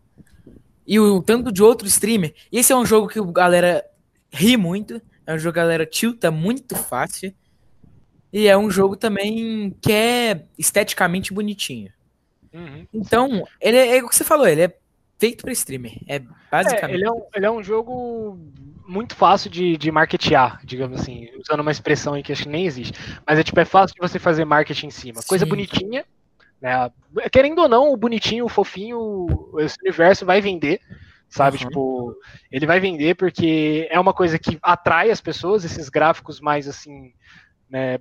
E o tanto de outro streamer. Esse é um jogo que a galera ri muito. É um jogo que a galera tilta muito fácil. E é um jogo também que é esteticamente bonitinho. Uhum. Então, ele é, é, o que você falou, ele é feito para streamer. É basicamente. É, ele, é um, ele é um jogo muito fácil de, de marketear, digamos assim, usando uma expressão aí que acho que nem existe. Mas é tipo, é fácil de você fazer marketing em cima. Sim. Coisa bonitinha. Né? Querendo ou não, o bonitinho, o fofinho, esse universo vai vender sabe? Uhum. Tipo, ele vai vender porque é uma coisa que atrai as pessoas, esses gráficos mais assim, né?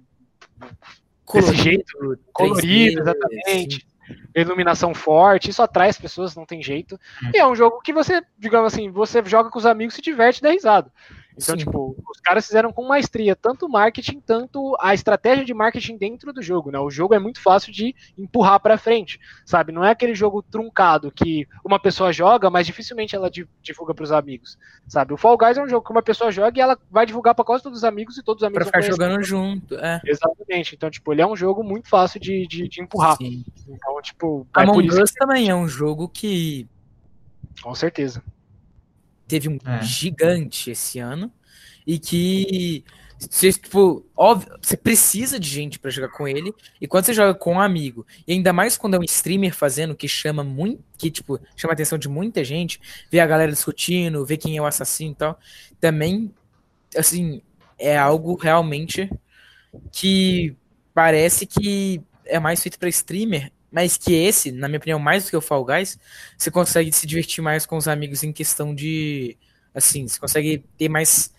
Colorido, desse jeito, colorido, exatamente. Sim. Iluminação forte, isso atrai as pessoas, não tem jeito. Uhum. E é um jogo que você, digamos assim, você joga com os amigos, se diverte dá risada. Então, Sim. tipo, os caras fizeram com maestria tanto o marketing, tanto a estratégia de marketing dentro do jogo, né? O jogo é muito fácil de empurrar para frente, sabe? Não é aquele jogo truncado que uma pessoa joga, mas dificilmente ela divulga para os amigos, sabe? O Fall Guys é um jogo que uma pessoa joga e ela vai divulgar para quase todos os amigos e todos os amigos Pra ficar jogando junto, é. Exatamente. Então, tipo, ele é um jogo muito fácil de, de, de empurrar. Sim. Então, tipo, é Among Us que... também é um jogo que com certeza teve um é. gigante esse ano. e que você, tipo, óbvio, você precisa de gente para jogar com ele, e quando você joga com um amigo, e ainda mais quando é um streamer fazendo que chama muito, que tipo, chama a atenção de muita gente, ver a galera discutindo, ver quem é o assassino e tal, também assim, é algo realmente que parece que é mais feito para streamer, mas que esse, na minha opinião, mais do que o Fall Guys, você consegue se divertir mais com os amigos em questão de assim, você consegue ter mais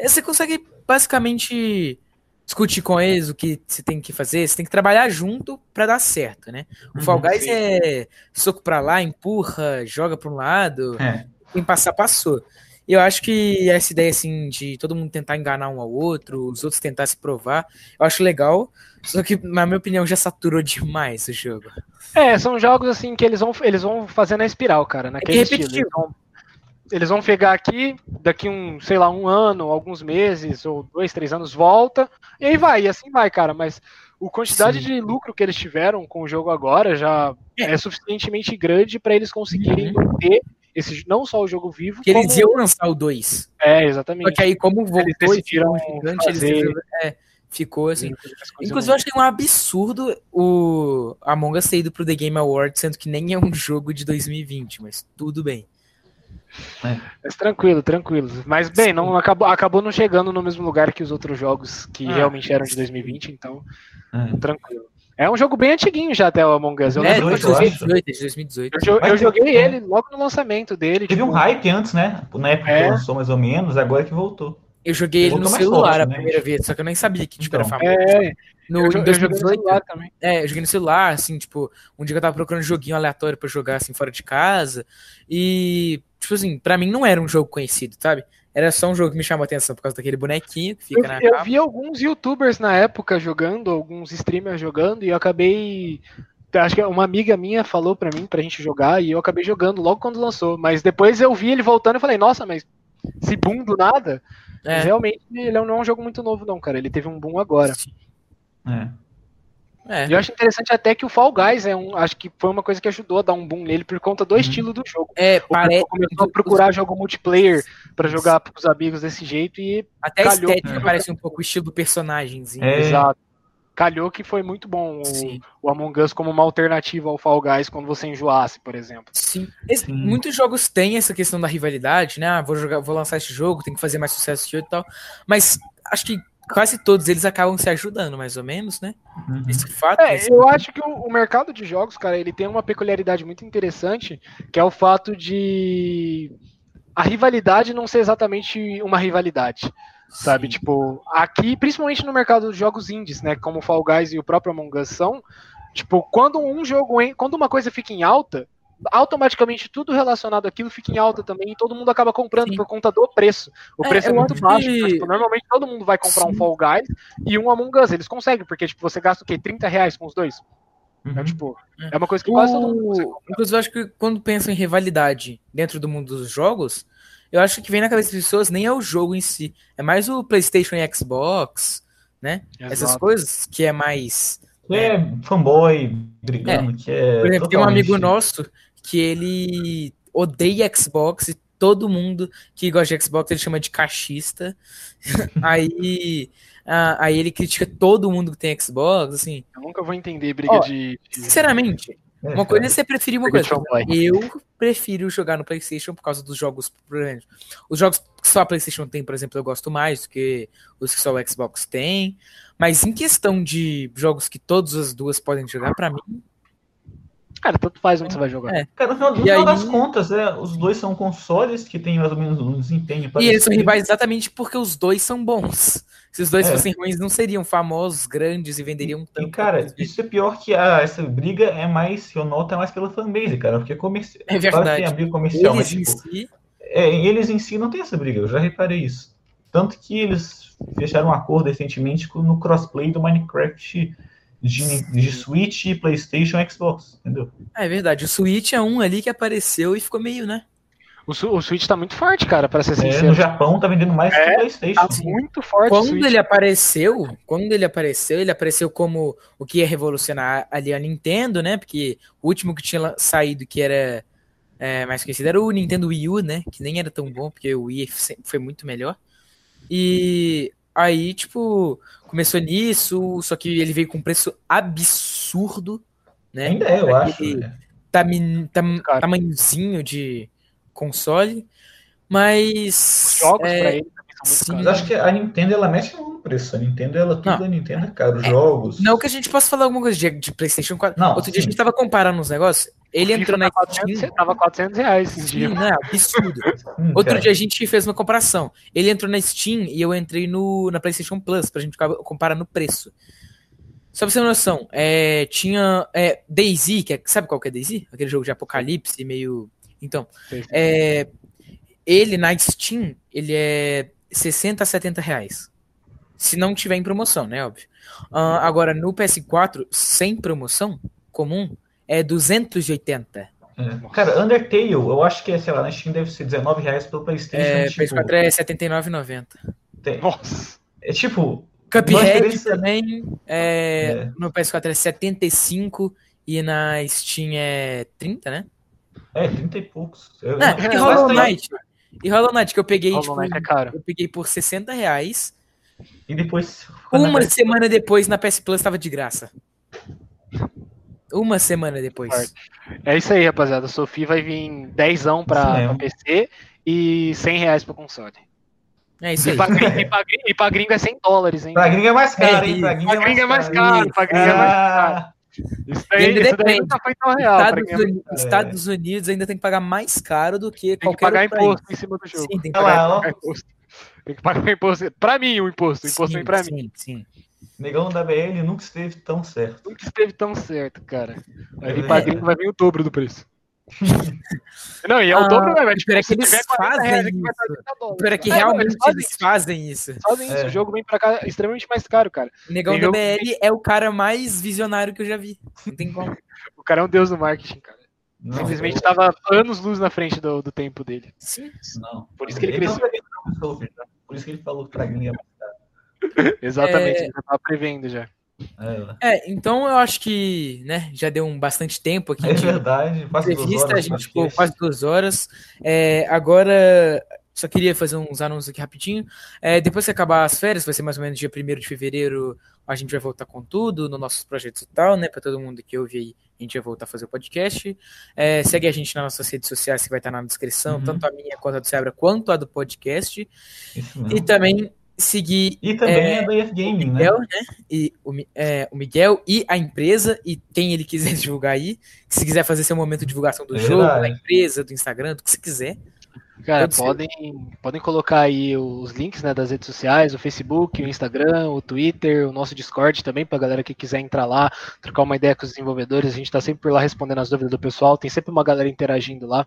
você consegue basicamente discutir com eles o que você tem que fazer, você tem que trabalhar junto para dar certo, né? O Fall uhum, Guys sim. é soco para lá, empurra, joga para um lado, é. quem passar passou. E eu acho que essa ideia, assim, de todo mundo tentar enganar um ao outro, os outros tentar se provar, eu acho legal. Só que, na minha opinião, já saturou demais o jogo. É, são jogos, assim, que eles vão, eles vão fazer na espiral, cara, naquele é estilo. Eles vão, eles vão pegar aqui, daqui um, sei lá, um ano, alguns meses, ou dois, três anos, volta, e aí vai, e assim vai, cara. Mas a quantidade Sim. de lucro que eles tiveram com o jogo agora já é, é suficientemente grande para eles conseguirem uhum. manter esse, não só o jogo vivo. Que como... eles iam lançar o 2. É, exatamente. Só que aí, como voltou eles decidiram gigante, fazer... eles é, ficou assim. Inclusive, eu achei um absurdo o Among Us ter ido pro The Game Awards, sendo que nem é um jogo de 2020, mas tudo bem. É. Mas tranquilo, tranquilo. Mas bem, não acabou, acabou não chegando no mesmo lugar que os outros jogos que ah, realmente eram de 2020, então é. tranquilo. É um jogo bem antiguinho já até o Among Us. Eu é, 2018, 2018. Eu, eu joguei ele logo no lançamento dele. Teve tipo... um hype antes, né? Na época é. que lançou mais ou menos, agora que voltou. Eu joguei ele no celular forte, a né? primeira vez, só que eu nem sabia que tipo, então, era famoso. É, no, eu, 2018, eu no também. É, eu joguei no celular, assim, tipo, um dia que eu tava procurando um joguinho aleatório pra jogar, assim, fora de casa. E, tipo assim, pra mim não era um jogo conhecido, sabe? Era só um jogo que me chamou a atenção por causa daquele bonequinho que fica eu, na Eu vi alguns youtubers na época jogando, alguns streamers jogando, e eu acabei. Acho que uma amiga minha falou pra mim pra gente jogar, e eu acabei jogando logo quando lançou. Mas depois eu vi ele voltando e falei, nossa, mas esse boom do nada. É. Realmente, ele não é um jogo muito novo, não, cara. Ele teve um boom agora. É. É. Eu acho interessante até que o Fall Guys é um. Acho que foi uma coisa que ajudou a dar um boom nele por conta do uhum. estilo do jogo. É, parece. Começou a procurar jogo multiplayer para jogar com os amigos desse jeito e. Até calhou, a estética parece um pouco o estilo do personagem. É. Exato. Calhou que foi muito bom o, o, Among Us como uma alternativa ao Fall Guys quando você enjoasse, por exemplo. Sim. Esse, muitos jogos têm essa questão da rivalidade, né? Ah, vou jogar, vou lançar esse jogo, tem que fazer mais sucesso que eu e tal. Mas acho que quase todos eles acabam se ajudando, mais ou menos, né? Uhum. Esse fato. É, esse... eu acho que o, o, mercado de jogos, cara, ele tem uma peculiaridade muito interessante, que é o fato de a rivalidade não ser exatamente uma rivalidade. Sabe, Sim. tipo, aqui, principalmente no mercado de jogos indies, né? Como o Fall Guys e o próprio Among Us são, tipo, quando um jogo, quando uma coisa fica em alta, automaticamente tudo relacionado àquilo fica em alta também e todo mundo acaba comprando Sim. por conta do preço. O é, preço é muito baixo. Que... Tipo, normalmente todo mundo vai comprar Sim. um Fall Guys e um Among Us. Eles conseguem, porque tipo, você gasta o quê? 30 reais com os dois? É, uhum. É, tipo, é uma coisa que quase todo mundo Inclusive, eu acho que quando pensa em rivalidade dentro do mundo dos jogos, eu acho que vem na cabeça das pessoas nem é o jogo em si, é mais o PlayStation e Xbox, né? Exato. Essas coisas que é mais. Que é, é fanboy brigando, é. que é. Por exemplo, tem um amigo nosso que ele odeia Xbox e todo mundo que gosta de Xbox ele chama de cachista. aí, uh, aí ele critica todo mundo que tem Xbox, assim. Eu nunca vou entender briga de, de, Sinceramente, é, uma coisa é você preferir uma coisa. Eu prefiro jogar no PlayStation por causa dos jogos. Os jogos que só a PlayStation tem, por exemplo, eu gosto mais do que os que só o Xbox tem. Mas em questão de jogos que todas as duas podem jogar, para mim, Cara, tanto faz onde você vai jogar. É. Cara, no final, no final aí... das contas, é, os dois são consoles que têm mais ou menos um desempenho. E eles são rivais exatamente porque os dois são bons. Se os dois é. fossem ruins, não seriam famosos, grandes e venderiam tanto. E, cara, isso é pior que a, essa briga é mais, eu noto, é mais pela fanbase, cara, porque comercial. É verdade. Claro tem comercial, eles mas, tipo, em si... É, eles em si não tem essa briga, eu já reparei isso. Tanto que eles fecharam um acordo recentemente no crossplay do Minecraft de, de Switch, PlayStation e Xbox, entendeu? É verdade. O Switch é um ali que apareceu e ficou meio, né? O, o Switch tá muito forte, cara, para ser sincero. É, no Japão tá vendendo mais é, que o PlayStation. Tá muito forte. Quando ele apareceu, quando ele apareceu, ele apareceu como o que ia revolucionar ali a Nintendo, né? Porque o último que tinha saído que era é, mais conhecido era o Nintendo Wii U, né? Que nem era tão bom, porque o Wii foi muito melhor. E aí, tipo, começou nisso, só que ele veio com um preço absurdo, né? Ainda é, eu acho. Aquele né? tami- tam- Cara. tamanhozinho de console, mas Os jogos é, pra ele também são sim. muito caros. acho que a Nintendo ela mexe no preço. A Nintendo, ela tudo Não. da Nintendo é caro. Jogos. Não que a gente possa falar alguma coisa de, de PlayStation 4. Não, Outro dia a sim. gente tava comparando uns negócios. Ele entrou na tava 400, Steam. tava 400 reais esses Sim, dias. né? Absurdo. Hum, Outro dia a gente fez uma comparação. Ele entrou na Steam e eu entrei no, na PlayStation Plus pra gente ficar- comparar no preço. Só pra você ter uma noção, é, tinha é, Daisy, que é- sabe qual que é Daisy? Aquele jogo de apocalipse, meio. Então, é, ele na Steam, ele é 60 a 70 reais. Se não tiver em promoção, né? Óbvio. Ah, agora, no PS4, sem promoção, comum, é 280. É. Cara, Undertale, eu acho que, sei lá, na Steam deve ser 19 reais pelo PlayStation. É, tipo, PS4 é 79,90. tem- Nossa. é tipo, Cuphead diferença- também, é, É. no PS4 é 75 e na Steam é 30, né? é, 30 e poucos. Eu, Não, eu- e Hollow Knight. E Hollow Knight que eu peguei, tipo, é caro. eu peguei por 60 reais. E depois. Uma semana depois na PS Plus tava de graça. Uma semana depois. É isso aí, rapaziada. A Sofia vai vir 10 pra, pra. PC e 100 reais pro console. É isso E aí. pra, gringo, e, pra, gringo- e pra gringo é 100 dólares, hein? Pra gringa é mais caro, hein? Pra É, gringa Pra gringo é mais caro, pra gringo é mais caro. Isso E aí, ainda isso depende. real. pra Estados, quem é- Estados Unidos ainda tem que pagar mais caro do que Tem que qualquer pagar outro imposto país. em cima do jogo. Sim, tem que pagar ó. Pagar imposto. Tem que pagar imposto. Pra mim, o imposto. O imposto sim, vem pra mim. sim, sim. Negão da BL nunca esteve tão certo. Nunca esteve tão certo, cara. Vai vir É. pra gringo, vai vir o dobro do preço. Não, e é o Ah, dobro, né, velho? é Tipo, que se eles tiver 40 reais fazem isso. 30 dólares. Pior é que É, não, realmente eles fazem isso. Fazem isso, É. o jogo vem pra cá extremamente mais caro, cara. O Negão da BL é o cara mais visionário que eu já vi. Não tem como. O cara é um deus do marketing, cara. Não, Simplesmente eu- tava anos luz na frente do, do tempo dele. Sim. Não. Por isso que ele não cresceu. vir Sophie, tá? Por isso que ele falou que pra gringa é Exatamente, É. já tava prevendo já. caro. É, então eu acho que, né, já deu um bastante tempo aqui É, é de verdade. Quase duas entrevista, horas a gente ficou quase duas horas. É, agora, só queria fazer uns anúncios aqui rapidinho. É, depois que acabar as férias, vai ser mais ou menos dia 1 de fevereiro, a gente vai voltar com tudo nos nossos projetos e tal, né? Pra todo mundo que ouve aí, a gente vai voltar a fazer o podcast. É, segue a gente nas nossas redes sociais, que vai estar na descrição, Uhum. tanto a minha quanto a do Sebra, quanto a do podcast. Isso mesmo. E também seguir E também é, é, da EF Gaming, né? Miguel, né? E o, é, o Miguel e a empresa, e quem ele quiser divulgar aí. Se quiser fazer seu momento de divulgação do É jogo, verdade. da empresa, do Instagram, do que você quiser. Cara, Pode ser. podem, podem colocar aí os links né, das redes sociais, o Facebook, o Instagram, o Twitter, o nosso Discord também, pra galera que quiser entrar lá, trocar uma ideia com os desenvolvedores. A gente tá sempre por lá respondendo as dúvidas do pessoal. Tem sempre uma galera interagindo lá.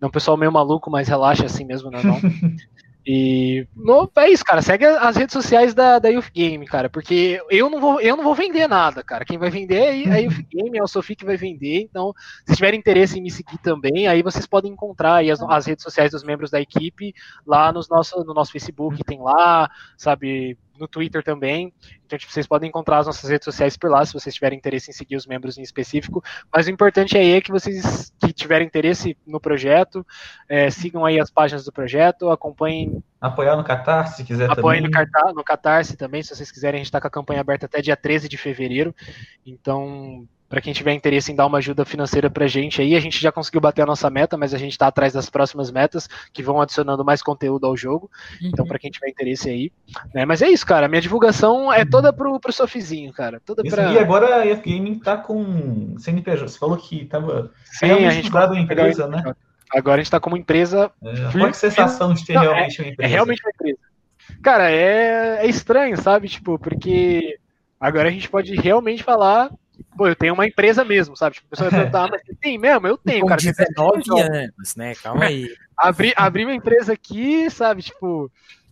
É um pessoal meio maluco, mas relaxa assim mesmo, né? Não. E no, é isso, cara. Segue as redes sociais da, da Youth Game, cara. Porque eu não, vou, eu não vou vender nada, cara. Quem vai vender é a Youth Game, é o Sofi que vai vender. Então, se tiverem interesse em me seguir também, aí vocês podem encontrar as, as redes sociais dos membros da equipe lá nos nosso, no nosso Facebook, tem lá, sabe? No Twitter também. Então, tipo, vocês podem encontrar as nossas redes sociais por lá, se vocês tiverem interesse em seguir os membros em específico. Mas o importante aí é que vocês que tiverem interesse no projeto, é, sigam aí as páginas do projeto, acompanhem Apoiar no Catarse, se quiser Apoiem também. no, carta- no Catarse também, se vocês quiserem, a gente está com a campanha aberta até dia 13 de fevereiro. Então, para quem tiver interesse em dar uma ajuda financeira pra gente aí, a gente já conseguiu bater a nossa meta, mas a gente está atrás das próximas metas que vão adicionando mais conteúdo ao jogo. Então, para quem tiver interesse aí. Né? Mas é isso, cara. Minha divulgação é toda pro, pro Sofizinho, cara. Toda Isso, pra. E agora a EF Gaming tá com CNPJ. Você falou que tava Sim, realmente a gente a pegar empresa, né? Agora a gente está como empresa É, qual é a sensação de ter Não, realmente uma É empresa? realmente uma empresa. Cara, é, é estranho, sabe? Tipo, porque agora a gente pode realmente falar, pô, eu tenho uma empresa mesmo, sabe? Tipo, a pessoa vai perguntar, "Ah, mas você tem mesmo? Eu tenho, Com cara. Você 19 tem anos, né? Calma aí. abrir, abrir uma empresa aqui, sabe? Tipo,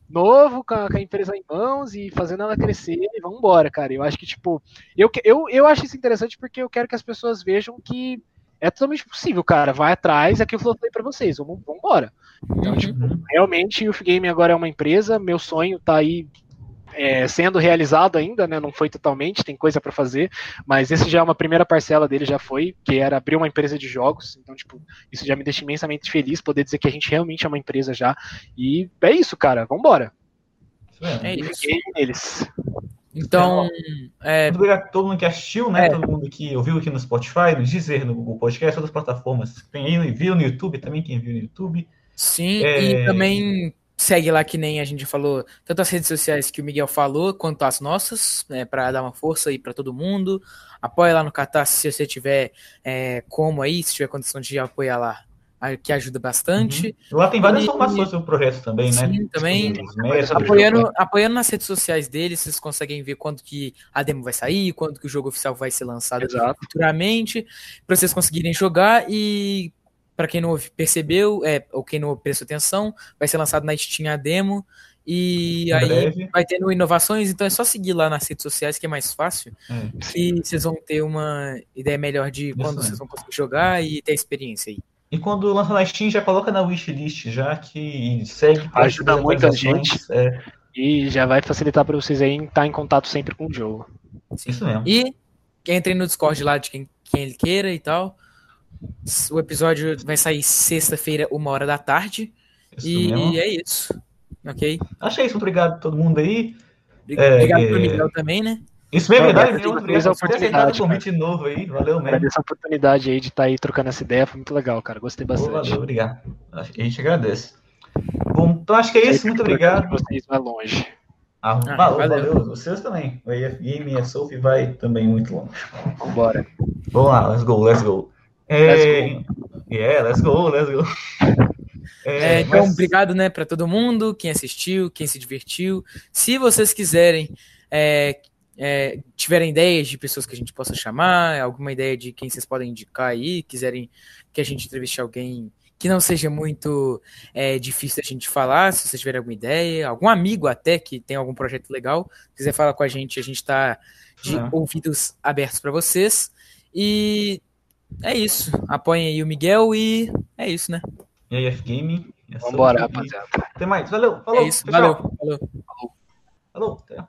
novo, com a, com a empresa em mãos e fazendo ela crescer e vamos embora, cara. Eu acho que, tipo, eu, que- eu, eu acho isso interessante porque eu quero que as pessoas vejam que é totalmente possível, cara. Vai atrás, é aquilo que eu falei pra vocês, vamos, vamos embora. Então, Uhum. tipo, realmente o Game agora é uma empresa, meu sonho tá aí é, sendo realizado ainda, né? Não foi totalmente, tem coisa para fazer, mas esse já é uma primeira parcela dele, já foi, que era abrir uma empresa de jogos. Então, tipo, isso já me deixa imensamente feliz poder dizer que a gente realmente é uma empresa já. E é isso, cara, vambora. Isso É isso. Neles. Então, é, Muito obrigado a todo mundo que assistiu, né? É. Todo mundo que ouviu aqui no Spotify, no Deezer, no Google Podcast, todas as plataformas que tem aí, viu no YouTube também, quem viu no YouTube. sim, É. e também segue lá que nem a gente falou, tanto as redes sociais que o Miguel falou, quanto as nossas, né, para dar uma força aí para todo mundo. Apoia lá no Catarse se você tiver é, como aí, se tiver condição de apoiar lá, que ajuda bastante. Lá tem várias E- informações sobre o projeto também, né? Sim, também. Sobre os métodos, Sobre o Apoiando, apoiando nas redes sociais deles, vocês conseguem ver quando que a demo vai sair, quando que o jogo oficial vai ser lançado futuramente, para vocês conseguirem jogar e para quem não percebeu, é, ou quem não prestou atenção, vai ser lançado na Steam a demo e Em aí breve. vai tendo inovações, então é só seguir lá nas redes sociais que é mais fácil É. e vocês vão ter uma ideia melhor de quando mesmo. vocês vão conseguir jogar e ter experiência aí. E quando lança na Steam, já coloca na wishlist, já que segue pra Ajuda muita atualizações. É, E já vai facilitar para vocês aí estar em contato sempre com o jogo. isso mesmo. E entrem no Discord lá de quem, quem ele queira e tal. O episódio vai sair sexta-feira, uma hora da tarde. Isso e mesmo. é isso. Ok? Acho que é isso. Muito obrigado a todo mundo aí. Obri- É, Obrigado é. pro Miguel também, né? Isso mesmo, Olha, verdade. obrigado por ter aceitado o oportunidade, convite novo aí. Valeu mesmo. Agradeço a oportunidade aí de estar aí trocando essa ideia, foi muito legal, cara. Gostei bastante. valeu, obrigado. A gente agradece. Bom, então acho que é isso. Muito obrigado. Vocês vai longe. Ah, Ah, valeu, valeu. valeu. Vocês também. O Game e a Sophie vai também muito longe. Vambora. Vamos lá, let's go, let's go. É... Yeah, let's go, let's go. É, então, mas- obrigado, né, para todo mundo, quem assistiu, quem se divertiu. Se vocês quiserem, é, é, tiverem ideias de pessoas que a gente possa chamar, alguma ideia de quem vocês podem indicar aí, quiserem que a gente entreviste alguém que não seja muito é, difícil da gente falar, se vocês tiverem alguma ideia, algum amigo até que tem algum projeto legal, quiser falar com a gente, a gente está de É. ouvidos abertos para vocês. E é isso. Apoiem aí o Miguel e é isso, né? E aí, F Game. É Vambora, rapaziada. Até mais. Valeu. Falou. É isso. Tchau. Valeu. Falou. Falou. Falou. Até.